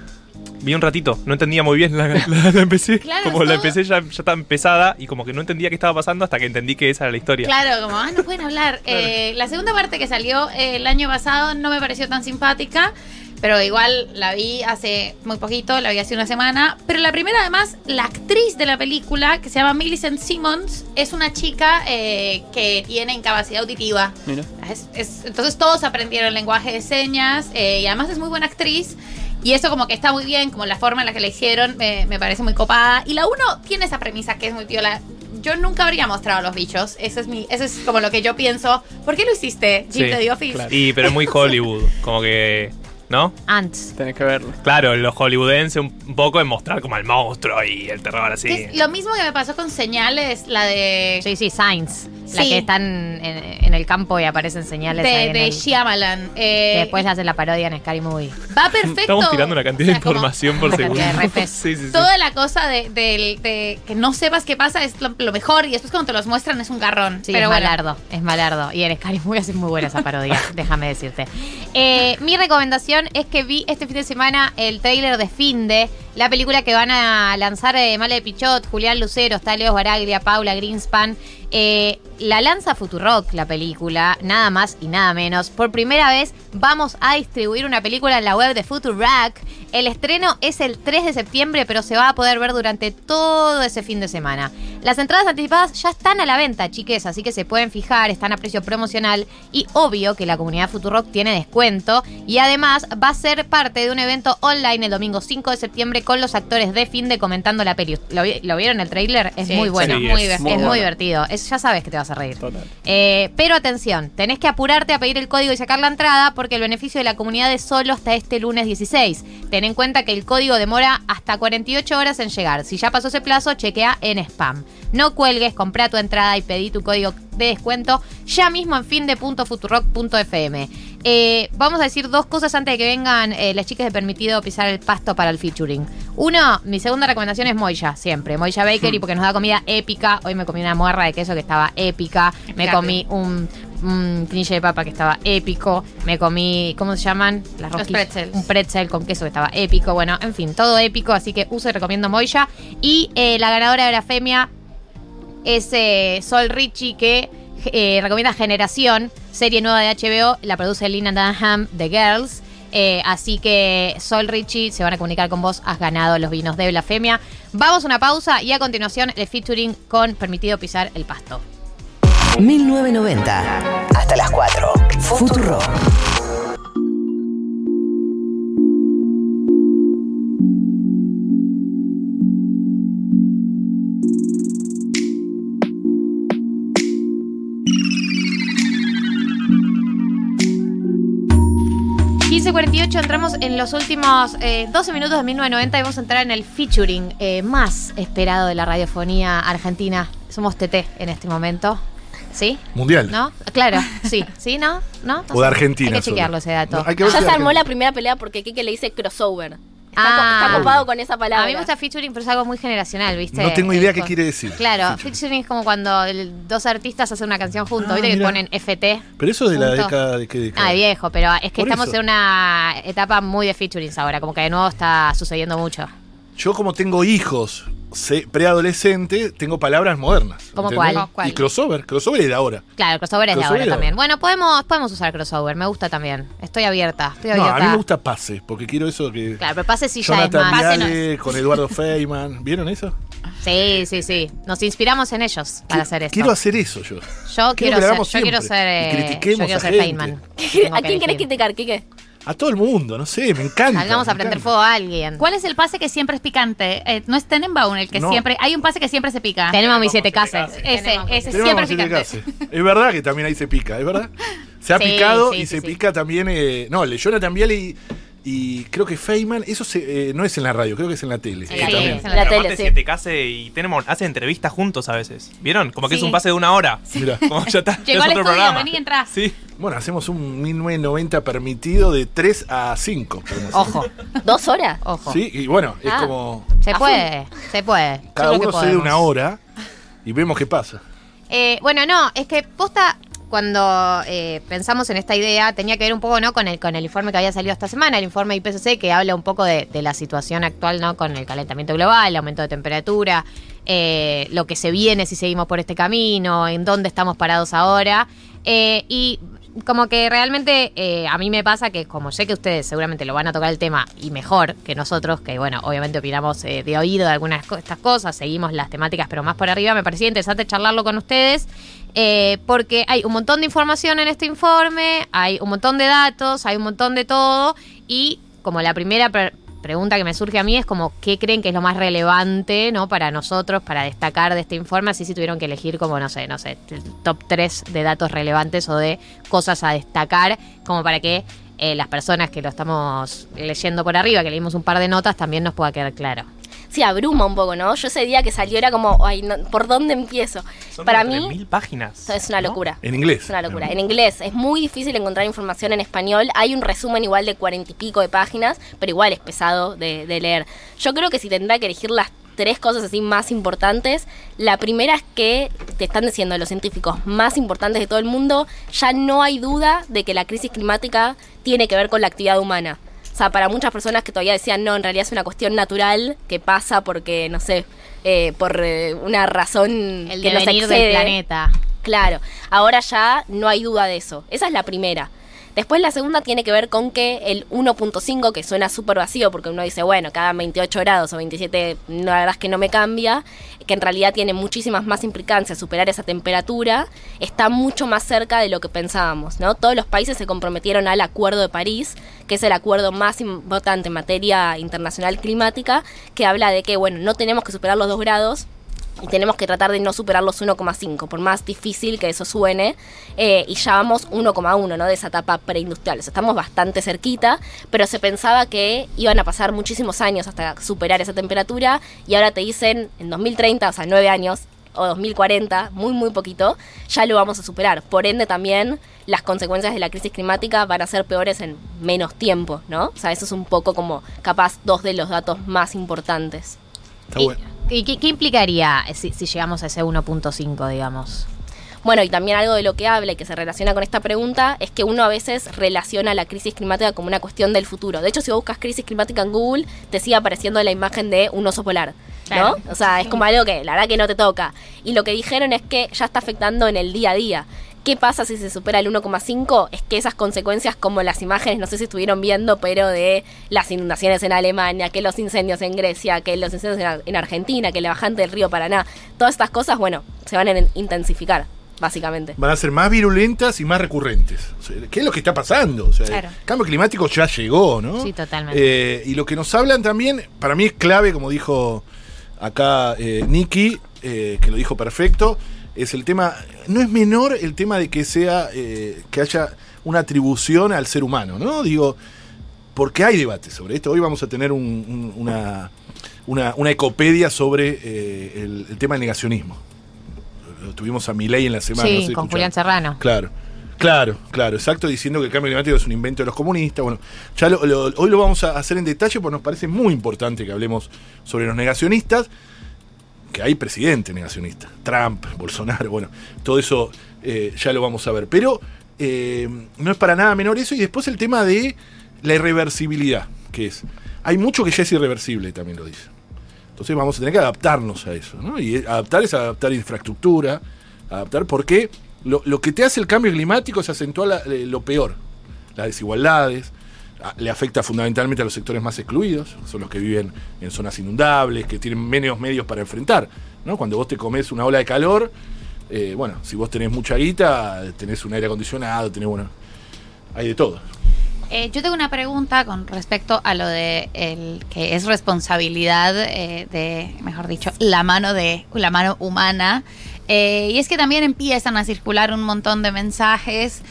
Vi un ratito, no entendía muy bien, la, la- la empecé. Claro, como la todo- empecé ya, ya tan pesada y como que no entendía qué estaba pasando hasta que entendí que esa era la historia. Claro, como, ah, no pueden hablar. Eh, la segunda parte que salió eh, el año pasado no me pareció tan simpática, pero igual la vi hace muy poquito, la vi hace una semana. Pero la primera, además, la actriz de la película, que se llama Millicent Simmons, es una chica eh, que tiene incapacidad auditiva. Mira. Es- es- entonces todos aprendieron lenguaje de señas eh, y además es muy buena actriz. Y eso como que está muy bien, como la forma en la que la hicieron me, me parece muy copada. Y la uno tiene esa premisa que es muy piola. Yo nunca habría mostrado a los bichos. Eso es mi, eso es como lo que yo pienso. ¿Por qué lo hiciste, Jim Sí, de The Office? claro. Y pero es muy Hollywood, como que. ¿No? Ants. Tenés que verlo. Claro, los hollywoodenses un poco en mostrar como el monstruo y el terror así. Que es lo mismo que me pasó con Señales, la de... Sí, sí, Signs. La que están en, en el campo y aparecen señales. ahí de, en de el- Shyamalan. eh, que después le hacen la parodia en Scary Movie. va perfecto. Estamos tirando una cantidad O de sea, información por segundo. sí, sí, sí. Toda la cosa de, que no sepas qué pasa es lo, lo mejor y después cuando te los muestran es un garrón. Sí, Pero es bueno. malardo, es malardo. Y en Scary Movie hace muy buena esa parodia, déjame decirte. Eh, mi recomendación es que vi este fin de semana el tráiler de Finde, la película que van a lanzar eh, Male de Pichot, Julián Lucero, está Leo Baraglia, Paula Greenspan. Eh, la lanza Futurock, la película, nada más y nada menos. Por primera vez vamos a distribuir una película en la web de Futurock. El estreno es el 3 de septiembre, pero se va a poder ver durante todo ese fin de semana. Las entradas anticipadas ya están a la venta, chiques, así que se pueden fijar, están a precio promocional y obvio que la comunidad Futurock tiene descuento y además va a ser parte de un evento online el domingo 5 de septiembre con los actores de Finde comentando la peli. ¿Lo, vi- lo vieron el tráiler? Es Sí, muy bueno. sí, muy es bueno. muy divertido. Es, ya sabes que te vas a reír. Total. Eh, pero atención, tenés que apurarte a pedir el código y sacar la entrada porque el beneficio de la comunidad es solo hasta este lunes 16. Ten en cuenta que el código demora hasta 48 horas en llegar. Si ya pasó ese plazo, chequea en spam. No cuelgues, comprá tu entrada y pedí tu código de descuento ya mismo en finde.futurock.fm. Eh, vamos a decir dos cosas antes de que vengan eh, las chicas de Permitido pisar el pasto para el featuring. Uno, mi segunda recomendación es Moya, siempre. Moya Bakery porque nos da comida épica. Hoy me comí una muerra de queso que estaba épica. Me comí un, un de papa que estaba épico. Me comí, ¿cómo se llaman? Las Los pretzels. Un pretzel con queso que estaba épico. Bueno, en fin, todo épico. Así que uso y recomiendo Moya. Y eh, la ganadora de la femia es Sol Richie que eh, recomienda Generación, serie nueva de HBO, la produce Lina Dunham, The Girls. Eh, así que Sol Richie se van a comunicar con vos, has ganado los vinos de Blasfemia. Vamos a una pausa y a continuación el featuring con Permitido Pisar el Pasto. 1990. Hasta las 4. Futuro. 15.48 entramos en los últimos eh, 12 minutos de 1990 y vamos a entrar en el featuring eh, más esperado de la radiofonía argentina. Somos TT en este momento. ¿Sí? Mundial. ¿No? Claro, sí. ¿Sí? ¿No? ¿No? No O de. Argentina Hay que solo. chequearlo ese dato. No, hay que ver Ya se armó la primera pelea porque Kike le dice crossover. Está, co- Ah. está copado con esa palabra. A mí me gusta featuring, pero es algo muy generacional, ¿viste? No tengo idea qué quiere decir. Claro, featuring es como cuando el- dos artistas hacen una canción juntos, Ah, ¿viste? Que ponen FT. Pero eso de la década de qué década. Ah, viejo, pero es que Por estamos eso. en una etapa muy de featurings ahora, como que de nuevo está sucediendo mucho. Yo como tengo hijos preadolescente, tengo palabras modernas. ¿Cómo cuál? ¿Cuál? Y crossover, crossover es de ahora. Claro, crossover es de ahora también. Bueno, podemos, podemos usar crossover, me gusta también. Estoy abierta, estoy No, a mí me gusta Pase, porque quiero eso que... Claro, pero pase sí ya es Jonathan más. Pase Viale con Eduardo Feynman. ¿Vieron eso? Sí, sí, sí. Nos inspiramos en ellos para hacer esto. Quiero hacer eso yo. Yo quiero ser, yo quiero ser, eh, yo quiero a ser. Feynman. ¿A quién querés criticar, Kike? A todo el mundo, no sé, me encanta. Salgamos a me prender encanta. fuego a alguien. ¿Cuál es el pase que siempre es picante? Eh, no es Tenenbaum el que No. siempre. Hay un pase que siempre se pica. Tenemos mis siete casas. Ese, ese Tenemos siempre es siete picante. Es verdad que también ahí se pica, es verdad. Se ha Sí, picado sí, y sí, se sí. pica también. eh, no, el de Jonathan y, y creo que Feynman, eso se- eh, no es en la radio, creo que es en la tele. Sí, también. Pero aparte siete case y tenemos, hace entrevistas juntos a veces. ¿Vieron? Como que es un pase de una hora. Mirá. Como ya está, Llegó es al otro estudio, programa. vení, entrá. Sí. Bueno, hacemos un 1990 permitido de 3 a 5. Ojo. ¿Dos horas? Ojo. Sí, y bueno, es Ah. como Se puede, se puede. Cada uno cede podemos. una hora y vemos qué pasa. Eh, bueno, no, es que posta, cuando eh, pensamos en esta idea, tenía que ver un poco ¿no? con, el, con el informe que había salido esta semana, el informe IPCC, que habla un poco de, la situación actual ¿no? con el calentamiento global, el aumento de temperatura, eh, lo que se viene si seguimos por este camino, en dónde estamos parados ahora. Eh, y como que realmente eh, a mí me pasa que como sé que ustedes seguramente lo van a tocar el tema y mejor que nosotros, que bueno, obviamente opinamos eh, de oído de algunas de estas cosas, seguimos las temáticas pero más por arriba, me parecía interesante charlarlo con ustedes eh, porque hay un montón de información en este informe, hay un montón de datos, hay un montón de todo y como la primera pre- pregunta que me surge a mí es como qué creen que es lo más relevante, ¿no? Para nosotros, para destacar de este informe, así si tuvieron que elegir como, no sé, no sé, top 3 de datos relevantes o de cosas a destacar, como para que eh, las personas que lo estamos leyendo por arriba, que leímos un par de notas, también nos pueda quedar claro. Sí, abruma un poco, ¿no? Yo ese día que salió era como, ay, no, ¿por dónde empiezo? Son Para mí, 3.000 páginas. es una locura. En inglés. Es una locura. En inglés es muy difícil encontrar información en español. Hay un resumen igual de cuarenta y pico de páginas, pero igual es pesado de, de leer. Yo creo que si tendrá que elegir las tres cosas así más importantes, la primera es que te están diciendo los científicos más importantes de todo el mundo, ya no hay duda de que la crisis climática tiene que ver con la actividad humana. O sea, para muchas personas que todavía decían, no, en realidad es una cuestión natural que pasa porque, no sé, eh, por eh, una razón El que nos devenir del excede. planeta. Claro, ahora ya no hay duda de eso. Esa es la primera. Después la segunda tiene que ver con que el 1.5, que suena súper vacío porque uno dice, bueno, cada 28 grados o 27, no, la verdad es que no me cambia, que en realidad tiene muchísimas más implicancias superar esa temperatura, está mucho más cerca de lo que pensábamos, ¿no? Todos los países se comprometieron al Acuerdo de París, que es el acuerdo más importante en materia internacional climática, que habla de que, bueno, no tenemos que superar los 2 grados, y tenemos que tratar de no superar los 1,5, por más difícil que eso suene, eh, y ya vamos 1,1, ¿no? De esa etapa preindustrial. O sea, estamos bastante cerquita, pero se pensaba que iban a pasar muchísimos años hasta superar esa temperatura, y ahora te dicen en 2030, o sea, 9 años, o 2040, muy, muy poquito, ya lo vamos a superar. Por ende, también las consecuencias de la crisis climática van a ser peores en menos tiempo, ¿no? O sea, eso es un poco como, capaz, dos de los datos más importantes. Está bueno. ¿Y qué, qué implicaría si, si llegamos a ese 1.5, digamos? Bueno, y también algo de lo que habla y que se relaciona con esta pregunta es que uno a veces relaciona la crisis climática como una cuestión del futuro. De hecho, si vos buscas crisis climática en Google, te sigue apareciendo la imagen de un oso polar. ¿No? Claro. O sea, es como algo que la verdad que no te toca. Y lo que dijeron es que ya está afectando en el día a día. ¿Qué pasa si se supera el 1,5? Es que esas consecuencias, como las imágenes, no sé si estuvieron viendo, pero de las inundaciones en Alemania, que los incendios en Grecia, que los incendios en Ar- en Argentina, que la bajante del río Paraná, todas estas cosas, bueno, se van a intensificar, básicamente. Van a ser más virulentas y más recurrentes. O sea, ¿Qué es lo que está pasando? O sea, Claro. El cambio climático ya llegó, ¿no? Sí, totalmente. Eh, y lo que nos hablan también, para mí es clave, como dijo acá eh, Nicky, eh, que lo dijo perfecto, es el tema, no es menor el tema de que sea, eh, que haya una atribución al ser humano, ¿no? Digo, porque hay debate sobre esto. Hoy vamos a tener un- un- una, una, una ecopedia sobre eh, el, el tema del negacionismo. Lo Tuvimos a Milei en la semana. sí, no sé si con. Julián Serrano. Claro. Claro, claro, exacto, diciendo que el cambio climático es un invento de los comunistas. Bueno, ya lo- lo- hoy lo vamos a hacer en detalle porque nos parece muy importante que hablemos sobre los negacionistas, que hay presidente negacionista, Trump, Bolsonaro, bueno, todo eso eh, ya lo vamos a ver. Pero eh, no es para nada menor eso y después el tema de la irreversibilidad, que es, hay mucho que ya es irreversible, también lo dice. Entonces vamos a tener que adaptarnos a eso, ¿no? Y adaptar es adaptar infraestructura, adaptar porque lo, lo que te hace el cambio climático es acentuar eh, lo peor, las desigualdades, le afecta fundamentalmente a los sectores más excluidos, son los que viven en zonas inundables, que tienen menos medios para enfrentar, ¿no? Cuando vos te comes una ola de calor, eh, bueno, si vos tenés mucha guita, tenés un aire acondicionado, tenés, bueno, hay de todo. Eh, yo tengo una pregunta con respecto a lo de el que es responsabilidad eh, de, mejor dicho, la mano de la mano humana. Eh, y es que también empiezan a circular un montón de mensajes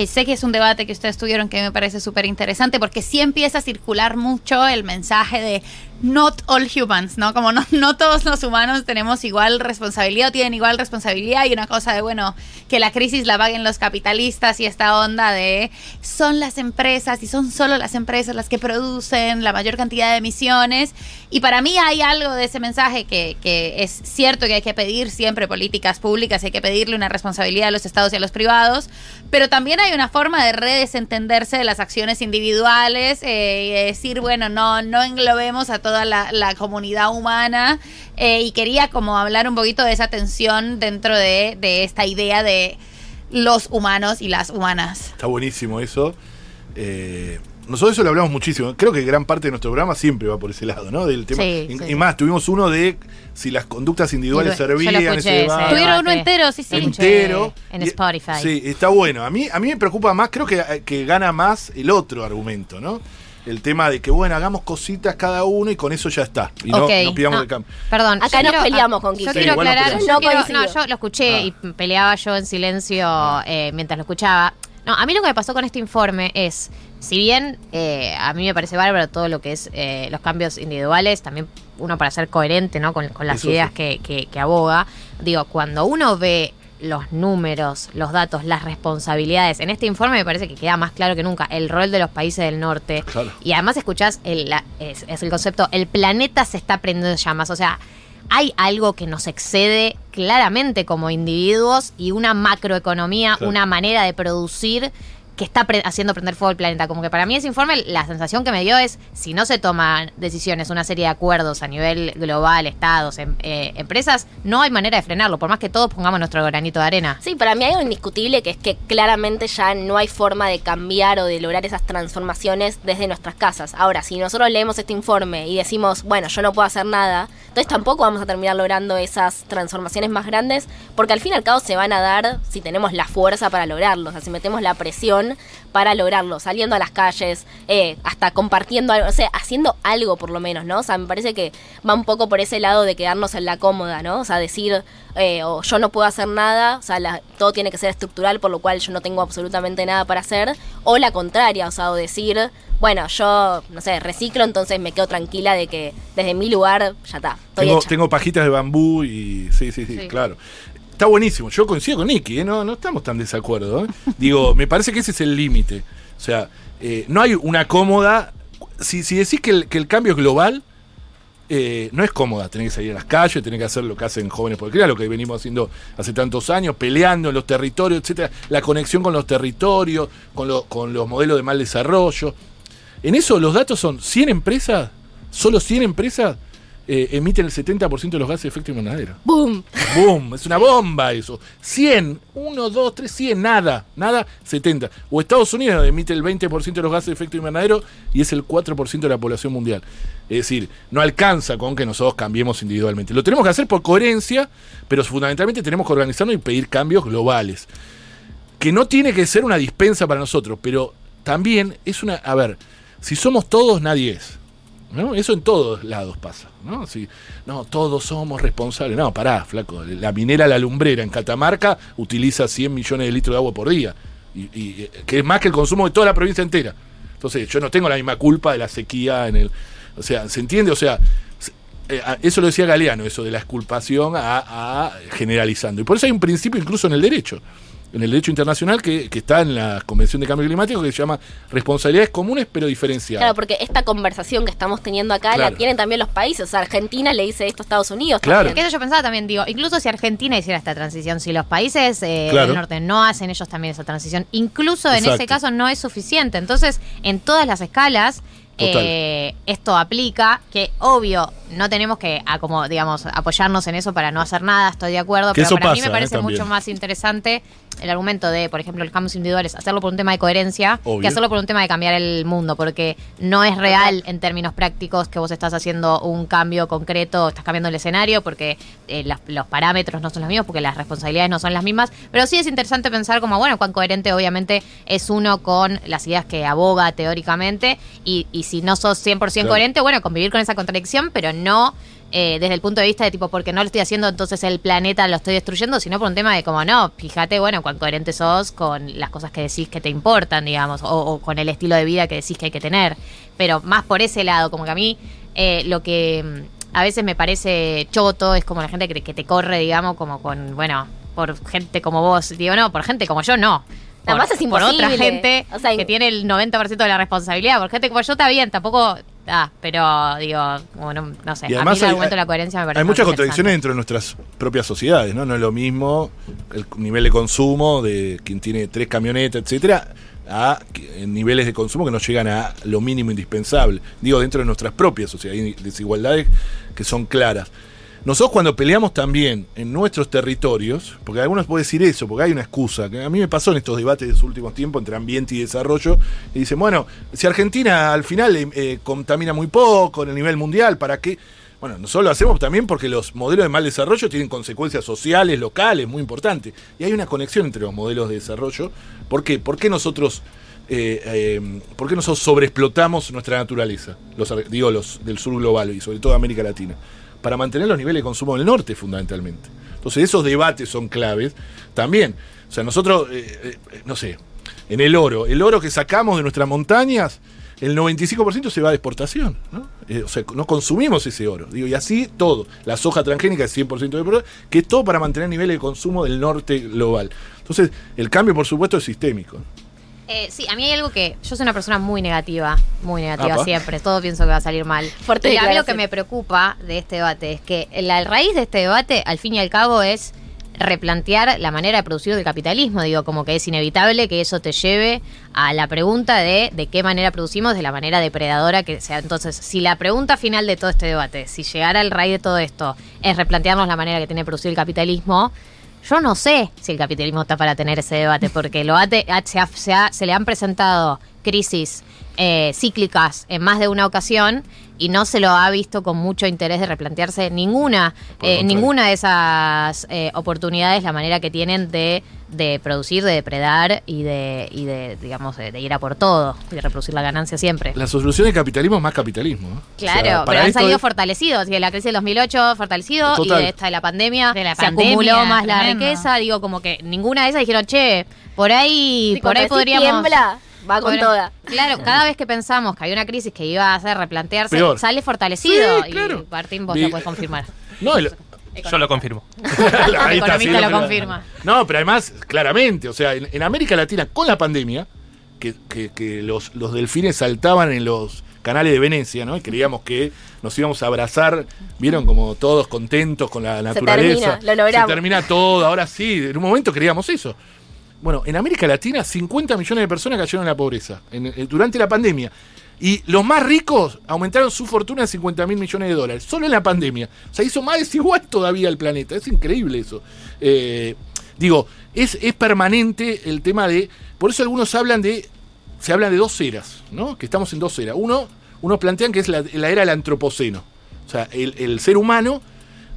que sé que es un debate que ustedes tuvieron que me parece súper interesante porque sí empieza a circular mucho el mensaje de not all humans, ¿no? Como no, no todos los humanos tenemos igual responsabilidad o tienen igual responsabilidad y una cosa de, bueno, que la crisis la paguen los capitalistas y esta onda de son las empresas y son solo las empresas las que producen la mayor cantidad de emisiones. Y para mí hay algo de ese mensaje que, que es cierto que hay que pedir siempre políticas públicas, hay que pedirle una responsabilidad a los estados y a los privados, pero también hay una forma de redesentenderse de las acciones individuales eh, y de decir, bueno, no, no englobemos a toda la, la comunidad humana. eh, y quería como hablar un poquito de esa tensión dentro de, de esta idea de los humanos y las humanas. Está buenísimo eso. Eh, nosotros eso lo hablamos muchísimo. Creo que gran parte de nuestro programa siempre va por ese lado, ¿no? Del tema. Sí, y, sí. y más, tuvimos uno de si las conductas individuales Yo servían. ese. Tuvieron uno entero, sí, sí. Entero. En Y- Spotify. Sí, está bueno. A mí, a mí me preocupa más, creo que, que gana más el otro argumento, ¿no? El tema de que, bueno, hagamos cositas cada uno y con eso ya está. Y no, Ok, no pidamos no. el cambio. Perdón, Acá yo nos peleamos con Yo Kike. quiero Sí, aclarar, yo, No quiero- yo lo escuché y peleaba yo en silencio eh, mientras lo escuchaba. No, a mí lo que me pasó con este informe es, si bien eh, a mí me parece bárbaro todo lo que es eh, los cambios individuales, también uno para ser coherente ¿no? con, con las Eso ideas sí. que, que- que aboga, digo, cuando uno ve los números, los datos, las responsabilidades, en este informe me parece que queda más claro que nunca el rol de los países del norte. Claro. Y además escuchás el, la- es, es el concepto, el planeta se está prendiendo en llamas. O sea, hay algo que nos excede claramente como individuos y una macroeconomía, Claro. una manera de producir que está pre- haciendo prender fuego el planeta. Como que para mí ese informe, la sensación que me dio es, si no se toman decisiones, una serie de acuerdos a nivel global, estados, em- eh, empresas, no hay manera de frenarlo, por más que todos pongamos nuestro granito de arena. Sí, para mí hay algo indiscutible que es que claramente ya no hay forma de cambiar o de lograr esas transformaciones desde nuestras casas. Ahora, si nosotros leemos este informe y decimos, bueno, yo no puedo hacer nada, entonces tampoco vamos a terminar logrando esas transformaciones más grandes, porque al fin y al cabo se van a dar si tenemos la fuerza para lograrlo, o si metemos la presión para lograrlo, saliendo a las calles, eh, hasta compartiendo algo, o sea, haciendo algo por lo menos, ¿no? O sea, me parece que va un poco por ese lado de quedarnos en la cómoda, ¿no? O sea, decir, eh, o yo no puedo hacer nada, o sea, la- todo tiene que ser estructural, por lo cual yo no tengo absolutamente nada para hacer, o la contraria, o sea, o decir, bueno, yo, no sé, reciclo, entonces me quedo tranquila de que desde mi lugar ya está, Tengo, tengo pajitas de bambú y. Sí, sí, sí, Sí. claro. Está buenísimo. Yo coincido con Nicky, ¿eh? no, no estamos tan desacuerdo. ¿eh? Digo, me parece que ese es el límite. O sea, eh, no hay una cómoda. Si, si decís que el, que el cambio es global, eh, no es cómoda. Tenés que salir a las calles, tenés que hacer lo que hacen jóvenes por lo que venimos haciendo hace tantos años, peleando en los territorios, etcétera. La conexión con los territorios, con, lo- con los modelos de mal desarrollo. En eso los datos son 100 empresas, solo 100 empresas eh, emiten el 70% de los gases de efecto invernadero. ¡Boom! ¡Boom! Es una bomba eso. 100, 1, 2, 3, 100, nada, nada, 70. O Estados Unidos emite el 20% de los gases de efecto invernadero y es el 4% de la población mundial. Es decir, no alcanza con que nosotros cambiemos individualmente. Lo tenemos que hacer por coherencia, pero fundamentalmente tenemos que organizarnos y pedir cambios globales. Que no tiene que ser una dispensa para nosotros, pero también es una... A ver, si somos todos, nadie es. ¿No? Eso en todos lados pasa. ¿no? Si, no, todos somos responsables. No, pará, flaco. La minera La Lumbrera en Catamarca utiliza 100 millones de litros de agua por día, y, eh, que es más que el consumo de toda la provincia entera. Entonces, yo no tengo la misma culpa de la sequía en el. O sea, ¿se entiende? O sea, se- eh, eso lo decía Galeano, eso de la exculpación a generalizando. Y por eso hay un principio incluso en el derecho. En el derecho internacional que, que está en la Convención de Cambio Climático que se llama responsabilidades comunes pero diferenciadas. Claro, porque esta conversación que estamos teniendo acá Claro. la tienen también los países. O sea, Argentina le dice esto a Estados Unidos. Claro. eso yo pensaba también, digo, incluso si Argentina hiciera esta transición, si los países eh, Claro. del norte no hacen ellos también esa transición, incluso en Exacto. ese caso no es suficiente. Entonces, en todas las escalas. Eh, esto aplica, que obvio, no tenemos que, a como, digamos, apoyarnos en eso para no hacer nada, estoy de acuerdo, Que pero para mí me parece eh, mucho más interesante el argumento de, por ejemplo, los cambios individuales, hacerlo por un tema de coherencia, Obvio. que hacerlo por un tema de cambiar el mundo, porque no es real en términos prácticos que vos estás haciendo un cambio concreto, estás cambiando el escenario, porque eh, los parámetros no son los mismos, porque las responsabilidades no son las mismas, pero sí es interesante pensar como, bueno, cuán coherente obviamente es uno con las ideas que aboga teóricamente, y, y si no sos 100% Claro. coherente, bueno, convivir con esa contradicción, pero no... eh, desde el punto de vista de tipo, porque no lo estoy haciendo, entonces el planeta lo estoy destruyendo, sino por un tema de como, no, fíjate, bueno, cuán coherente sos con las cosas que decís que te importan, digamos, o, o con el estilo de vida que decís que hay que tener. Pero más por ese lado, como que a mí eh, lo que mm, a veces me parece choto es como la gente que, que te corre, digamos, como con, bueno, por gente como vos. Digo, no, por gente como yo, no. Por, Además es por otra imposible. gente O sea, que tiene el 90% de la responsabilidad. Por gente como yo está bien, tampoco... Ah, pero digo, bueno, no sé. Y a además mí el hay- argumento de la coherencia me parece Hay muchas contradicciones dentro de nuestras propias sociedades, ¿no? No es lo mismo el nivel de consumo de quien tiene tres camionetas, etcétera, a niveles de consumo que no llegan a lo mínimo indispensable. Digo, dentro de nuestras propias sociedades, hay desigualdades que son claras. Nosotros cuando peleamos también en nuestros territorios, porque algunos pueden decir eso, porque hay una excusa, que a mí me pasó en estos debates de los últimos tiempos entre ambiente y desarrollo, y dicen, bueno, si Argentina al final eh, eh, contamina muy poco en el nivel mundial, ¿para qué? Bueno, nosotros lo hacemos también porque los modelos de mal desarrollo tienen consecuencias sociales, locales, muy importantes. Y hay una conexión entre los modelos de desarrollo. ¿Por qué? ¿Por qué nosotros, eh, eh, ¿por qué nosotros sobreexplotamos nuestra naturaleza? Los, digo, los del sur global y sobre todo América Latina. Para mantener los niveles de consumo del norte, fundamentalmente. Entonces, esos debates son claves también. O sea, nosotros, eh, eh, no sé, en el oro, el oro que sacamos de nuestras montañas, el 95% se va de exportación. ¿no? Eh, o sea, no consumimos ese oro. Digo, y así todo. La soja transgénica es 100% de oro, que es todo para mantener niveles de consumo del norte global. Entonces, el cambio, por supuesto, es sistémico. Eh, sí, a mí hay algo que. Yo soy una persona muy negativa, muy negativa Apa. siempre. Todo pienso que va a salir mal. Fuerte y a mí lo que me preocupa de este debate es que la raíz de este debate, al fin y al cabo, es replantear la manera de producir del capitalismo. Digo, como que es inevitable que eso te lleve a la pregunta de de qué manera producimos, de la manera depredadora que sea. Entonces, si la pregunta final de todo este debate, si llegara al raíz de todo esto, es replantearnos la manera que tiene de producir el capitalismo, yo no sé si el capitalismo está para tener ese debate, porque lo ate- se, ha- se ha- se le han presentado crisis eh, cíclicas en más de una ocasión y no se lo ha visto con mucho interés de replantearse ninguna, eh, ninguna de esas eh, oportunidades, la manera que tienen de, de producir, de depredar y de, y de digamos, de, de ir a por todo y de reproducir la ganancia siempre. La solución del capitalismo es más capitalismo. ¿no? Claro, O sea, para pero han salido es- fortalecidos. Y de la crisis del 2008 fortalecido Total. y de esta de la pandemia De la se pandemia, acumuló más la tremendo. riqueza. Digo, como que ninguna de esas dijeron, che, por ahí, Sí, por ahí podríamos. tiembla, va con toda. Claro, cada vez que pensamos que había una crisis que iba a hacer replantearse, Peor. sale fortalecido. Sí, claro. Y Martín, vos lo puedes confirmar. No, el- Yo lo confirmo. Ahí está, economista sí, lo confirma. No, pero además, claramente, o sea, en, en América Latina, con la pandemia, que, que- que los, los delfines saltaban en los canales de Venecia, ¿no? Y creíamos que nos íbamos a abrazar, vieron como todos contentos con la naturaleza. termina, lo logramos. Se termina todo, ahora sí, en un momento creíamos eso. Bueno, en América Latina 50 millones de personas cayeron en la pobreza en- durante la pandemia. Y los más ricos aumentaron su fortuna en 50 mil millones de dólares, solo en la pandemia. O sea, hizo más desigual todavía el planeta. Es increíble eso. Eh, digo, es, es permanente el tema de... Por eso algunos hablan de... Se habla de dos eras, ¿no? Que estamos en dos eras. Uno, unos plantean que es la, era del antropoceno. O sea, el, el ser humano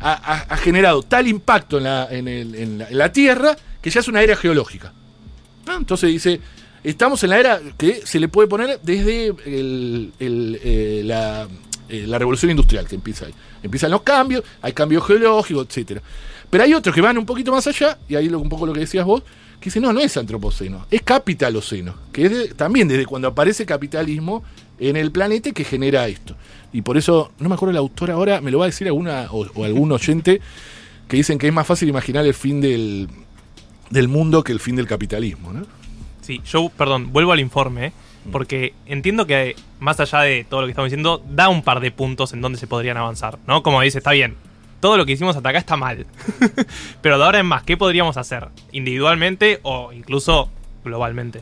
ha, ha- generado tal impacto en la, en el- en la- Tierra que ya es una era geológica. Entonces dice, estamos en la era que se le puede poner desde el- eh, la, eh, la revolución industrial que empieza ahí. Empiezan los cambios, hay cambios geológicos, etcétera. Pero hay otros que van un poquito más allá, y ahí lo- un poco lo que decías vos, que dicen, no, no es antropoceno, es capitaloceno, que es de- también desde cuando aparece capitalismo en el planeta que genera esto. Y por eso, no me acuerdo el autor ahora, me lo va a decir alguna o, o algún oyente, que dicen que es más fácil imaginar el fin del mundo que el fin del capitalismo, ¿no? Sí, yo, perdón, vuelvo al informe, ¿eh? porque entiendo que más allá de todo lo que estamos diciendo, da un par de puntos en donde se podrían avanzar, ¿no? Como dice, está bien, todo lo que hicimos hasta acá está mal, pero de ahora en más, ¿qué podríamos hacer? ¿Individualmente o incluso globalmente?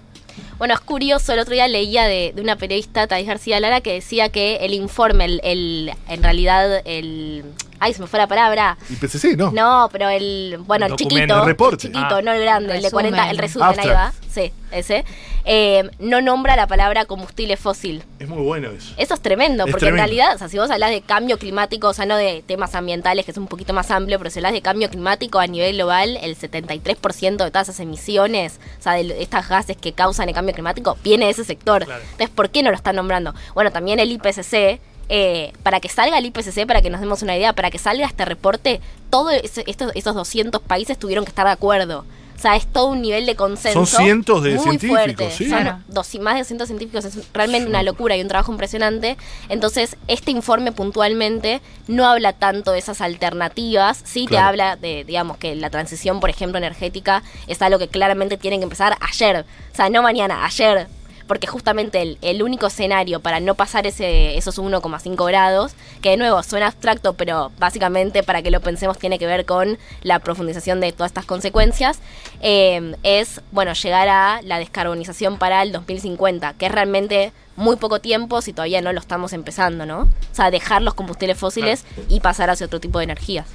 Bueno, es curioso, el otro día leía de, de una periodista, Thais García Lara, que decía que el informe, el, el- en realidad, el... Ay, se me fue la palabra. Y PCC, ¿no? No, pero el, bueno, el chiquito, El reporte. el chiquito, Ah. no el grande, el de 40, el resumen, ahí va, sí, ese, eh, no nombra la palabra combustible fósil. Es muy bueno eso. Eso es tremendo, Es porque en realidad, o sea, si vos hablas de cambio climático, o sea, no de temas ambientales, que es un poquito más amplio, pero si hablas de cambio climático a nivel global, el 73% de todas esas emisiones, o sea, de estas gases que causan el cambio climático, viene de ese sector. Entonces, ¿por qué no lo están nombrando? Bueno, también el IPCC, eh, para que salga el IPCC, para que nos demos una idea, para que salga este reporte, todos estos, esos 200 países tuvieron que estar de acuerdo. O sea, es todo un nivel de consenso. Son cientos de muy científicos, fuerte. sí. Son dos- más de 200 científicos, es realmente una locura y un trabajo impresionante. Entonces, este informe puntualmente no habla tanto de esas alternativas, sí te habla de, digamos, que la transición, por ejemplo, energética es algo que claramente tienen que empezar ayer. O sea, no mañana, ayer. Porque justamente el, el único escenario para no pasar ese, esos 1,5 grados, que de nuevo suena abstracto, pero básicamente para que lo pensemos tiene que ver con la profundización de todas estas consecuencias, eh, es, bueno, llegar a la descarbonización para el 2050, que es realmente muy poco tiempo si todavía no lo estamos empezando, ¿no? O sea, dejar los combustibles fósiles y pasar hacia otro tipo de energías.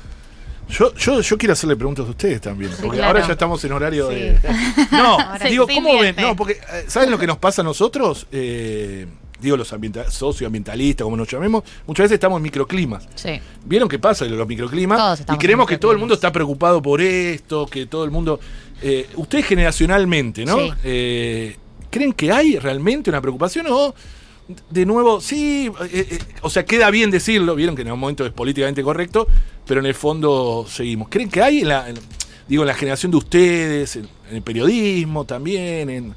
Yo, yo, yo quiero hacerle preguntas a ustedes también, porque claro. ahora ya estamos en horario Sí. de... No, Ahora digo, sí, ¿cómo ven? No, porque, eh, ¿saben lo que nos pasa a nosotros? Eh, digo, los ambienta- socioambientalistas, como nos llamemos, muchas veces estamos en microclimas. Sí. ¿Vieron qué pasa en los microclimas? Todos y creemos que todo el mundo está preocupado por esto, que todo el mundo... Eh, ustedes generacionalmente, ¿no? Sí. Eh, ¿Creen que hay realmente una preocupación o... De nuevo, sí, eh, eh, o sea, queda bien decirlo, vieron que en un momento es políticamente correcto, pero en el fondo seguimos. ¿Creen que hay en la, en- digo, en la generación de ustedes, en, en el periodismo también, en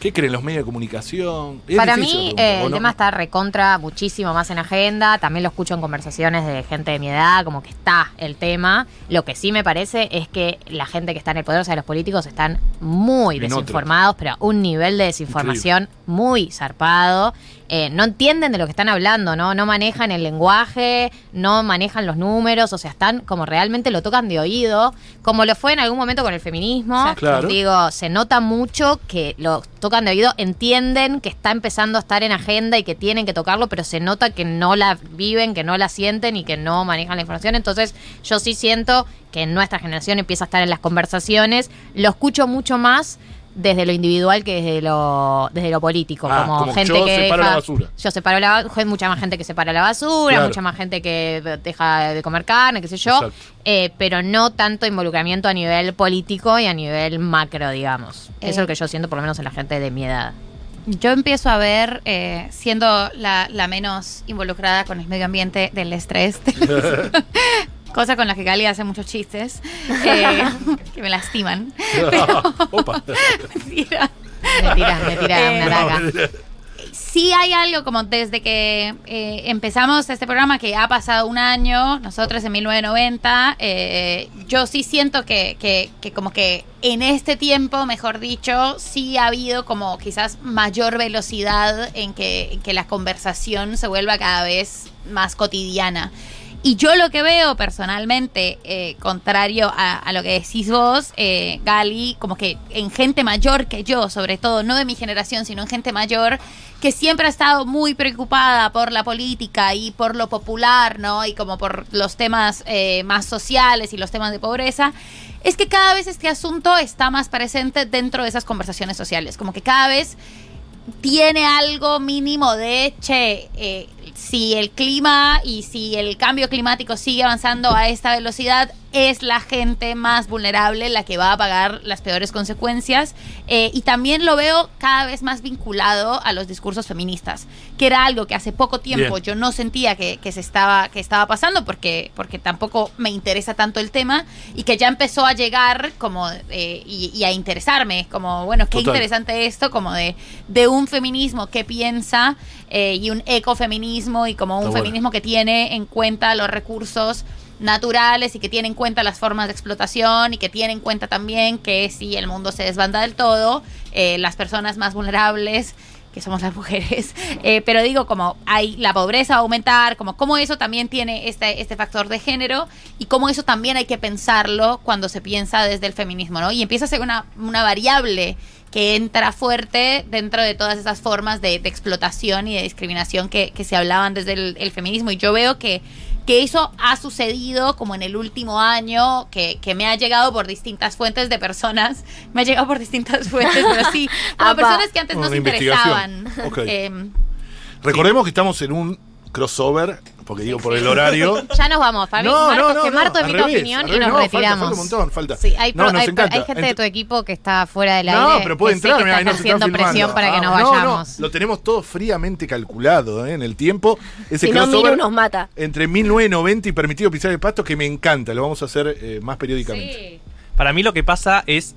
qué creen los medios de comunicación? Es Para mí eh, ¿o el no? tema está recontra muchísimo más en agenda. También lo escucho en conversaciones de gente de mi edad, como que está el tema. Lo que sí me parece es que la gente que está en el poder, o sea, los políticos están muy En desinformados, pero a un nivel de desinformación muy zarpado. Eh, no entienden de lo que están hablando, ¿no? No manejan el lenguaje, no manejan los números, o sea, están como realmente lo tocan de oído, como lo fue en algún momento con el feminismo. Claro. Digo, se nota mucho que lo tocan de oído, entienden que está empezando a estar en agenda y que tienen que tocarlo, pero se nota que no la viven, que no la sienten y que no manejan la información. Entonces, yo sí siento que en nuestra generación empieza a estar en las conversaciones. Lo escucho mucho más desde lo individual que desde lo desde lo político, Ah, como, como gente yo que separo deja- la basura. yo separo la ba- mucha más gente que separa la basura, Claro. mucha más gente que deja de comer carne, qué sé yo, eh, pero no tanto involucramiento a nivel político y a nivel macro, digamos. Eso Eh. es lo que yo siento por lo menos en la gente de mi edad. Yo empiezo a ver, eh, siendo la, la menos involucrada con el medio ambiente del estrés, cosa con la que Gali hace muchos chistes, eh, que me lastiman. Opa. Mentira. Me tira, me tira Eh, una daga. Sí hay algo como desde que eh, empezamos este programa, que ha pasado un año, nosotros en 1990, eh, yo sí siento que, que, que como que en este tiempo, mejor dicho, sí ha habido como quizás mayor velocidad en que, en que la conversación se vuelva cada vez más cotidiana. Y yo lo que veo personalmente, eh, contrario a, lo que decís vos, eh, Gali, como que en gente mayor que yo, sobre todo, no de mi generación, sino en gente mayor, que siempre ha estado muy preocupada por la política y por lo popular, ¿no? Y como por los temas eh, más sociales y los temas de pobreza, es que cada vez este asunto está más presente dentro de esas conversaciones sociales. Como que cada vez tiene algo mínimo de, che, si el clima y si el cambio climático sigue avanzando a esta velocidad, es la gente más vulnerable la que va a pagar las peores consecuencias. Eh, y también lo veo cada vez más vinculado a los discursos feministas, que era algo que hace poco tiempo Bien. yo no sentía que, que se estaba, que estaba pasando porque, porque tampoco me interesa tanto el tema y que ya empezó a llegar como eh, y, y a interesarme, como, bueno, qué Total. interesante esto, como de, de un feminismo que piensa eh, y un ecofeminismo y como un bueno. feminismo que tiene en cuenta los recursos naturales y que tiene en cuenta las formas de explotación y que tiene en cuenta también que si el mundo se desbanda del todo, eh, las personas más vulnerables que somos las mujeres, eh, pero digo como hay la pobreza va a aumentar, como cómo eso también tiene este, este factor de género y cómo eso también hay que pensarlo cuando se piensa desde el feminismo, ¿no? Y empieza a ser una, una variable que entra fuerte dentro de todas esas formas de, de explotación y de discriminación que, que se hablaban desde el, el feminismo. Y yo veo que, que eso ha sucedido como en el último año, que, que me ha llegado por distintas fuentes de personas, me ha llegado por distintas fuentes, pero sí, Apa. personas que antes no se interesaban. Ok. Em, Recordemos que estamos en un crossover, porque digo por el horario. Ya nos vamos, Fabi. No, Marto, no, no, que Marto revés, opinión y nos falta, retiramos. falta un montón, falta. Sí, hay, No, nos hay- encanta. hay gente de tu equipo que está fuera del aire. No, pero puede entrar, que mirá, están filmando. presión para que Ah, nos no, no, vayamos. lo tenemos todo fríamente calculado ¿eh? en el tiempo. Ese Si crossover nos mata. entre 1990 y Permitido Pisar el Pasto que me encanta, lo vamos a hacer eh, más periódicamente. Para mí lo que pasa es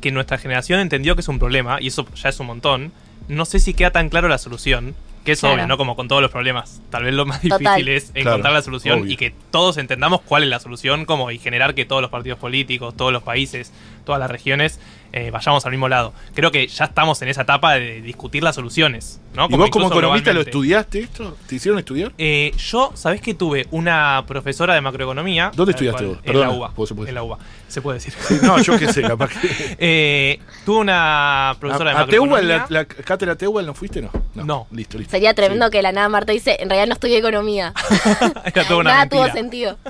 que nuestra generación entendió que es un problema, y eso ya es un montón. No sé si queda tan claro la solución, que es Claro. obvio, ¿no? Como con todos los problemas. Tal vez lo más Total. difícil es Claro, encontrar la solución obvio. y que todos entendamos cuál es la solución como y generar que todos los partidos políticos, todos los países, todas las regiones eh, vayamos al mismo lado. Creo que ya estamos en esa etapa de discutir las soluciones, ¿no? ¿Y vos como economista lo estudiaste esto? ¿Te hicieron estudiar? Eh, yo, ¿sabés que tuve una profesora de macroeconomía? ¿Dónde estudiaste cual, vos? En la UBA. vos se puede En la UBA. Se puede decir. No, yo qué sé, capaz que. Eh, tuve una profesora ¿A, a de Tehuel, macroeconomía. la, la cátedra Tehuel no fuiste? No. No. Listo, listo. Sería tremendo que la nada Marta dice, en realidad no estudié economía. Era toda una Nada mentira. tuvo sentido.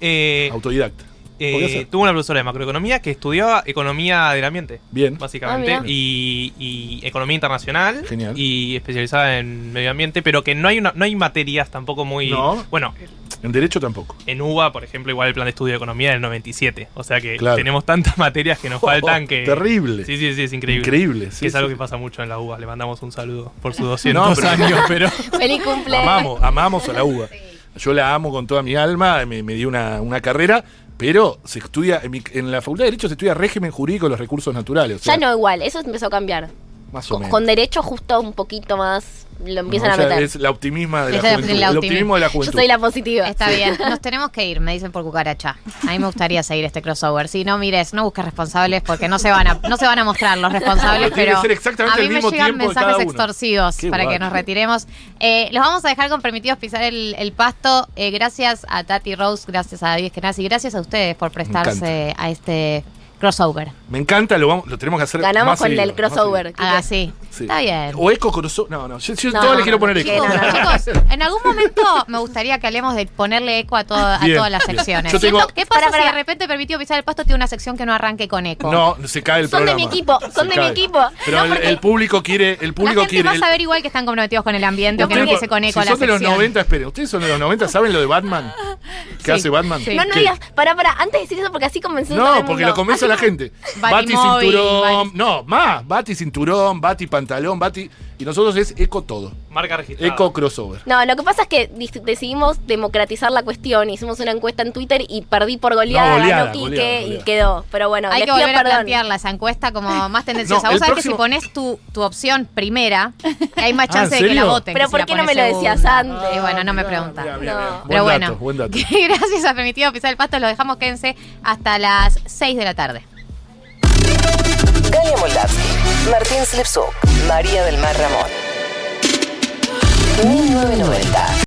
Eh, Autodidacta. Eh, tuve una profesora de macroeconomía que estudiaba economía del ambiente. Bien. Básicamente. Ah, y, y economía internacional. Genial. Y especializada en medio ambiente. Pero que no hay, una, no hay materias tampoco muy. No. Bueno, En Derecho tampoco. en UBA, por ejemplo, igual el plan de estudio de economía del 97. O sea que Claro. tenemos tantas materias que nos faltan que. Terrible. Sí, sí, sí, es increíble. Increíble, sí, Que es algo sí. que pasa mucho en la UBA. Le mandamos un saludo por sus 200 No, pero- años, pero. Feliz cumple. Amamos, amamos a la UBA. Yo la amo con toda mi alma, me, me dio una, una carrera, pero se estudia, en, mi- en la Facultad de Derecho se estudia régimen jurídico de los recursos naturales. o sea, Ya no igual, eso empezó a cambiar. Más o Con, menos. con derecho justo un poquito más lo empiezan No, a meter. Es la optimismo de la el El optimismo. de la Yo juventud. soy la positiva. Está bien. Nos tenemos que ir, me dicen por cucaracha. A mí me gustaría seguir este crossover. Si no, mires, no busques responsables porque no se van a, no se van a mostrar los responsables, Pero tiene que ser exactamente a mí el me llegan mensajes extorsivos Qué para que nos retiremos. Eh, los vamos a dejar con permitidos pisar el, el pasto. Eh, gracias a Tati Rose, gracias a David y gracias a ustedes por prestarse a este crossover. Me encanta, lo, vamos, lo tenemos que hacer Ganamos más con seguido, el crossover. Ah, sí. Sí. Está bien. O eco crossover. No, no, yo, yo No, todas le quiero poner eco. no, no, no. Chicos, en algún momento me gustaría que hablemos de ponerle eco a, todo- a Bien, todas las bien. secciones. Yo tengo- ¿Qué pasa Para, para. si de repente permitió pisar el pasto tiene una sección que no arranque con eco? No, se cae el Son de programa. mi equipo, Se son de mi cae. equipo. Pero No, el, el público quiere, el La público gente quiere. va a saber igual que están comprometidos con el ambiente o que no Ustedes, empiece con eco si la son de los sección. 90, esperen, ¿ustedes son de los 90? ¿Saben lo de Batman? ¿Qué hace Batman? No, no digas, pará, pará, antes de decir eso porque así todo No, porque lo a la gente. Bati cinturón. bati- No, más. Bati cinturón, bati pantalón, bati. Y nosotros es eco todo. Marca registrada. Eco crossover. No, lo que pasa es que decidimos democratizar la cuestión. Hicimos una encuesta en Twitter y perdí por goleada, No, goleada, ganó Quique goleada, y quedó. Pero bueno, Hay les que pido volver a perdón. plantearla esa encuesta como más tendenciosa. No, Vos sabés próximo- que si pones tu, tu opción primera, hay más Ah, chance ¿en de que la voten. Pero ¿por qué no me lo decías segunda. antes? Y bueno, no me Mirá, mirá, No. Pero Buen bueno, dato, buen dato. gracias a Permitido Pisar el Pasto, los dejamos, quédense hasta las 6 de la tarde. Galia Moldavsky, Martín Slipsuk, María del Mar Ramón. 1990.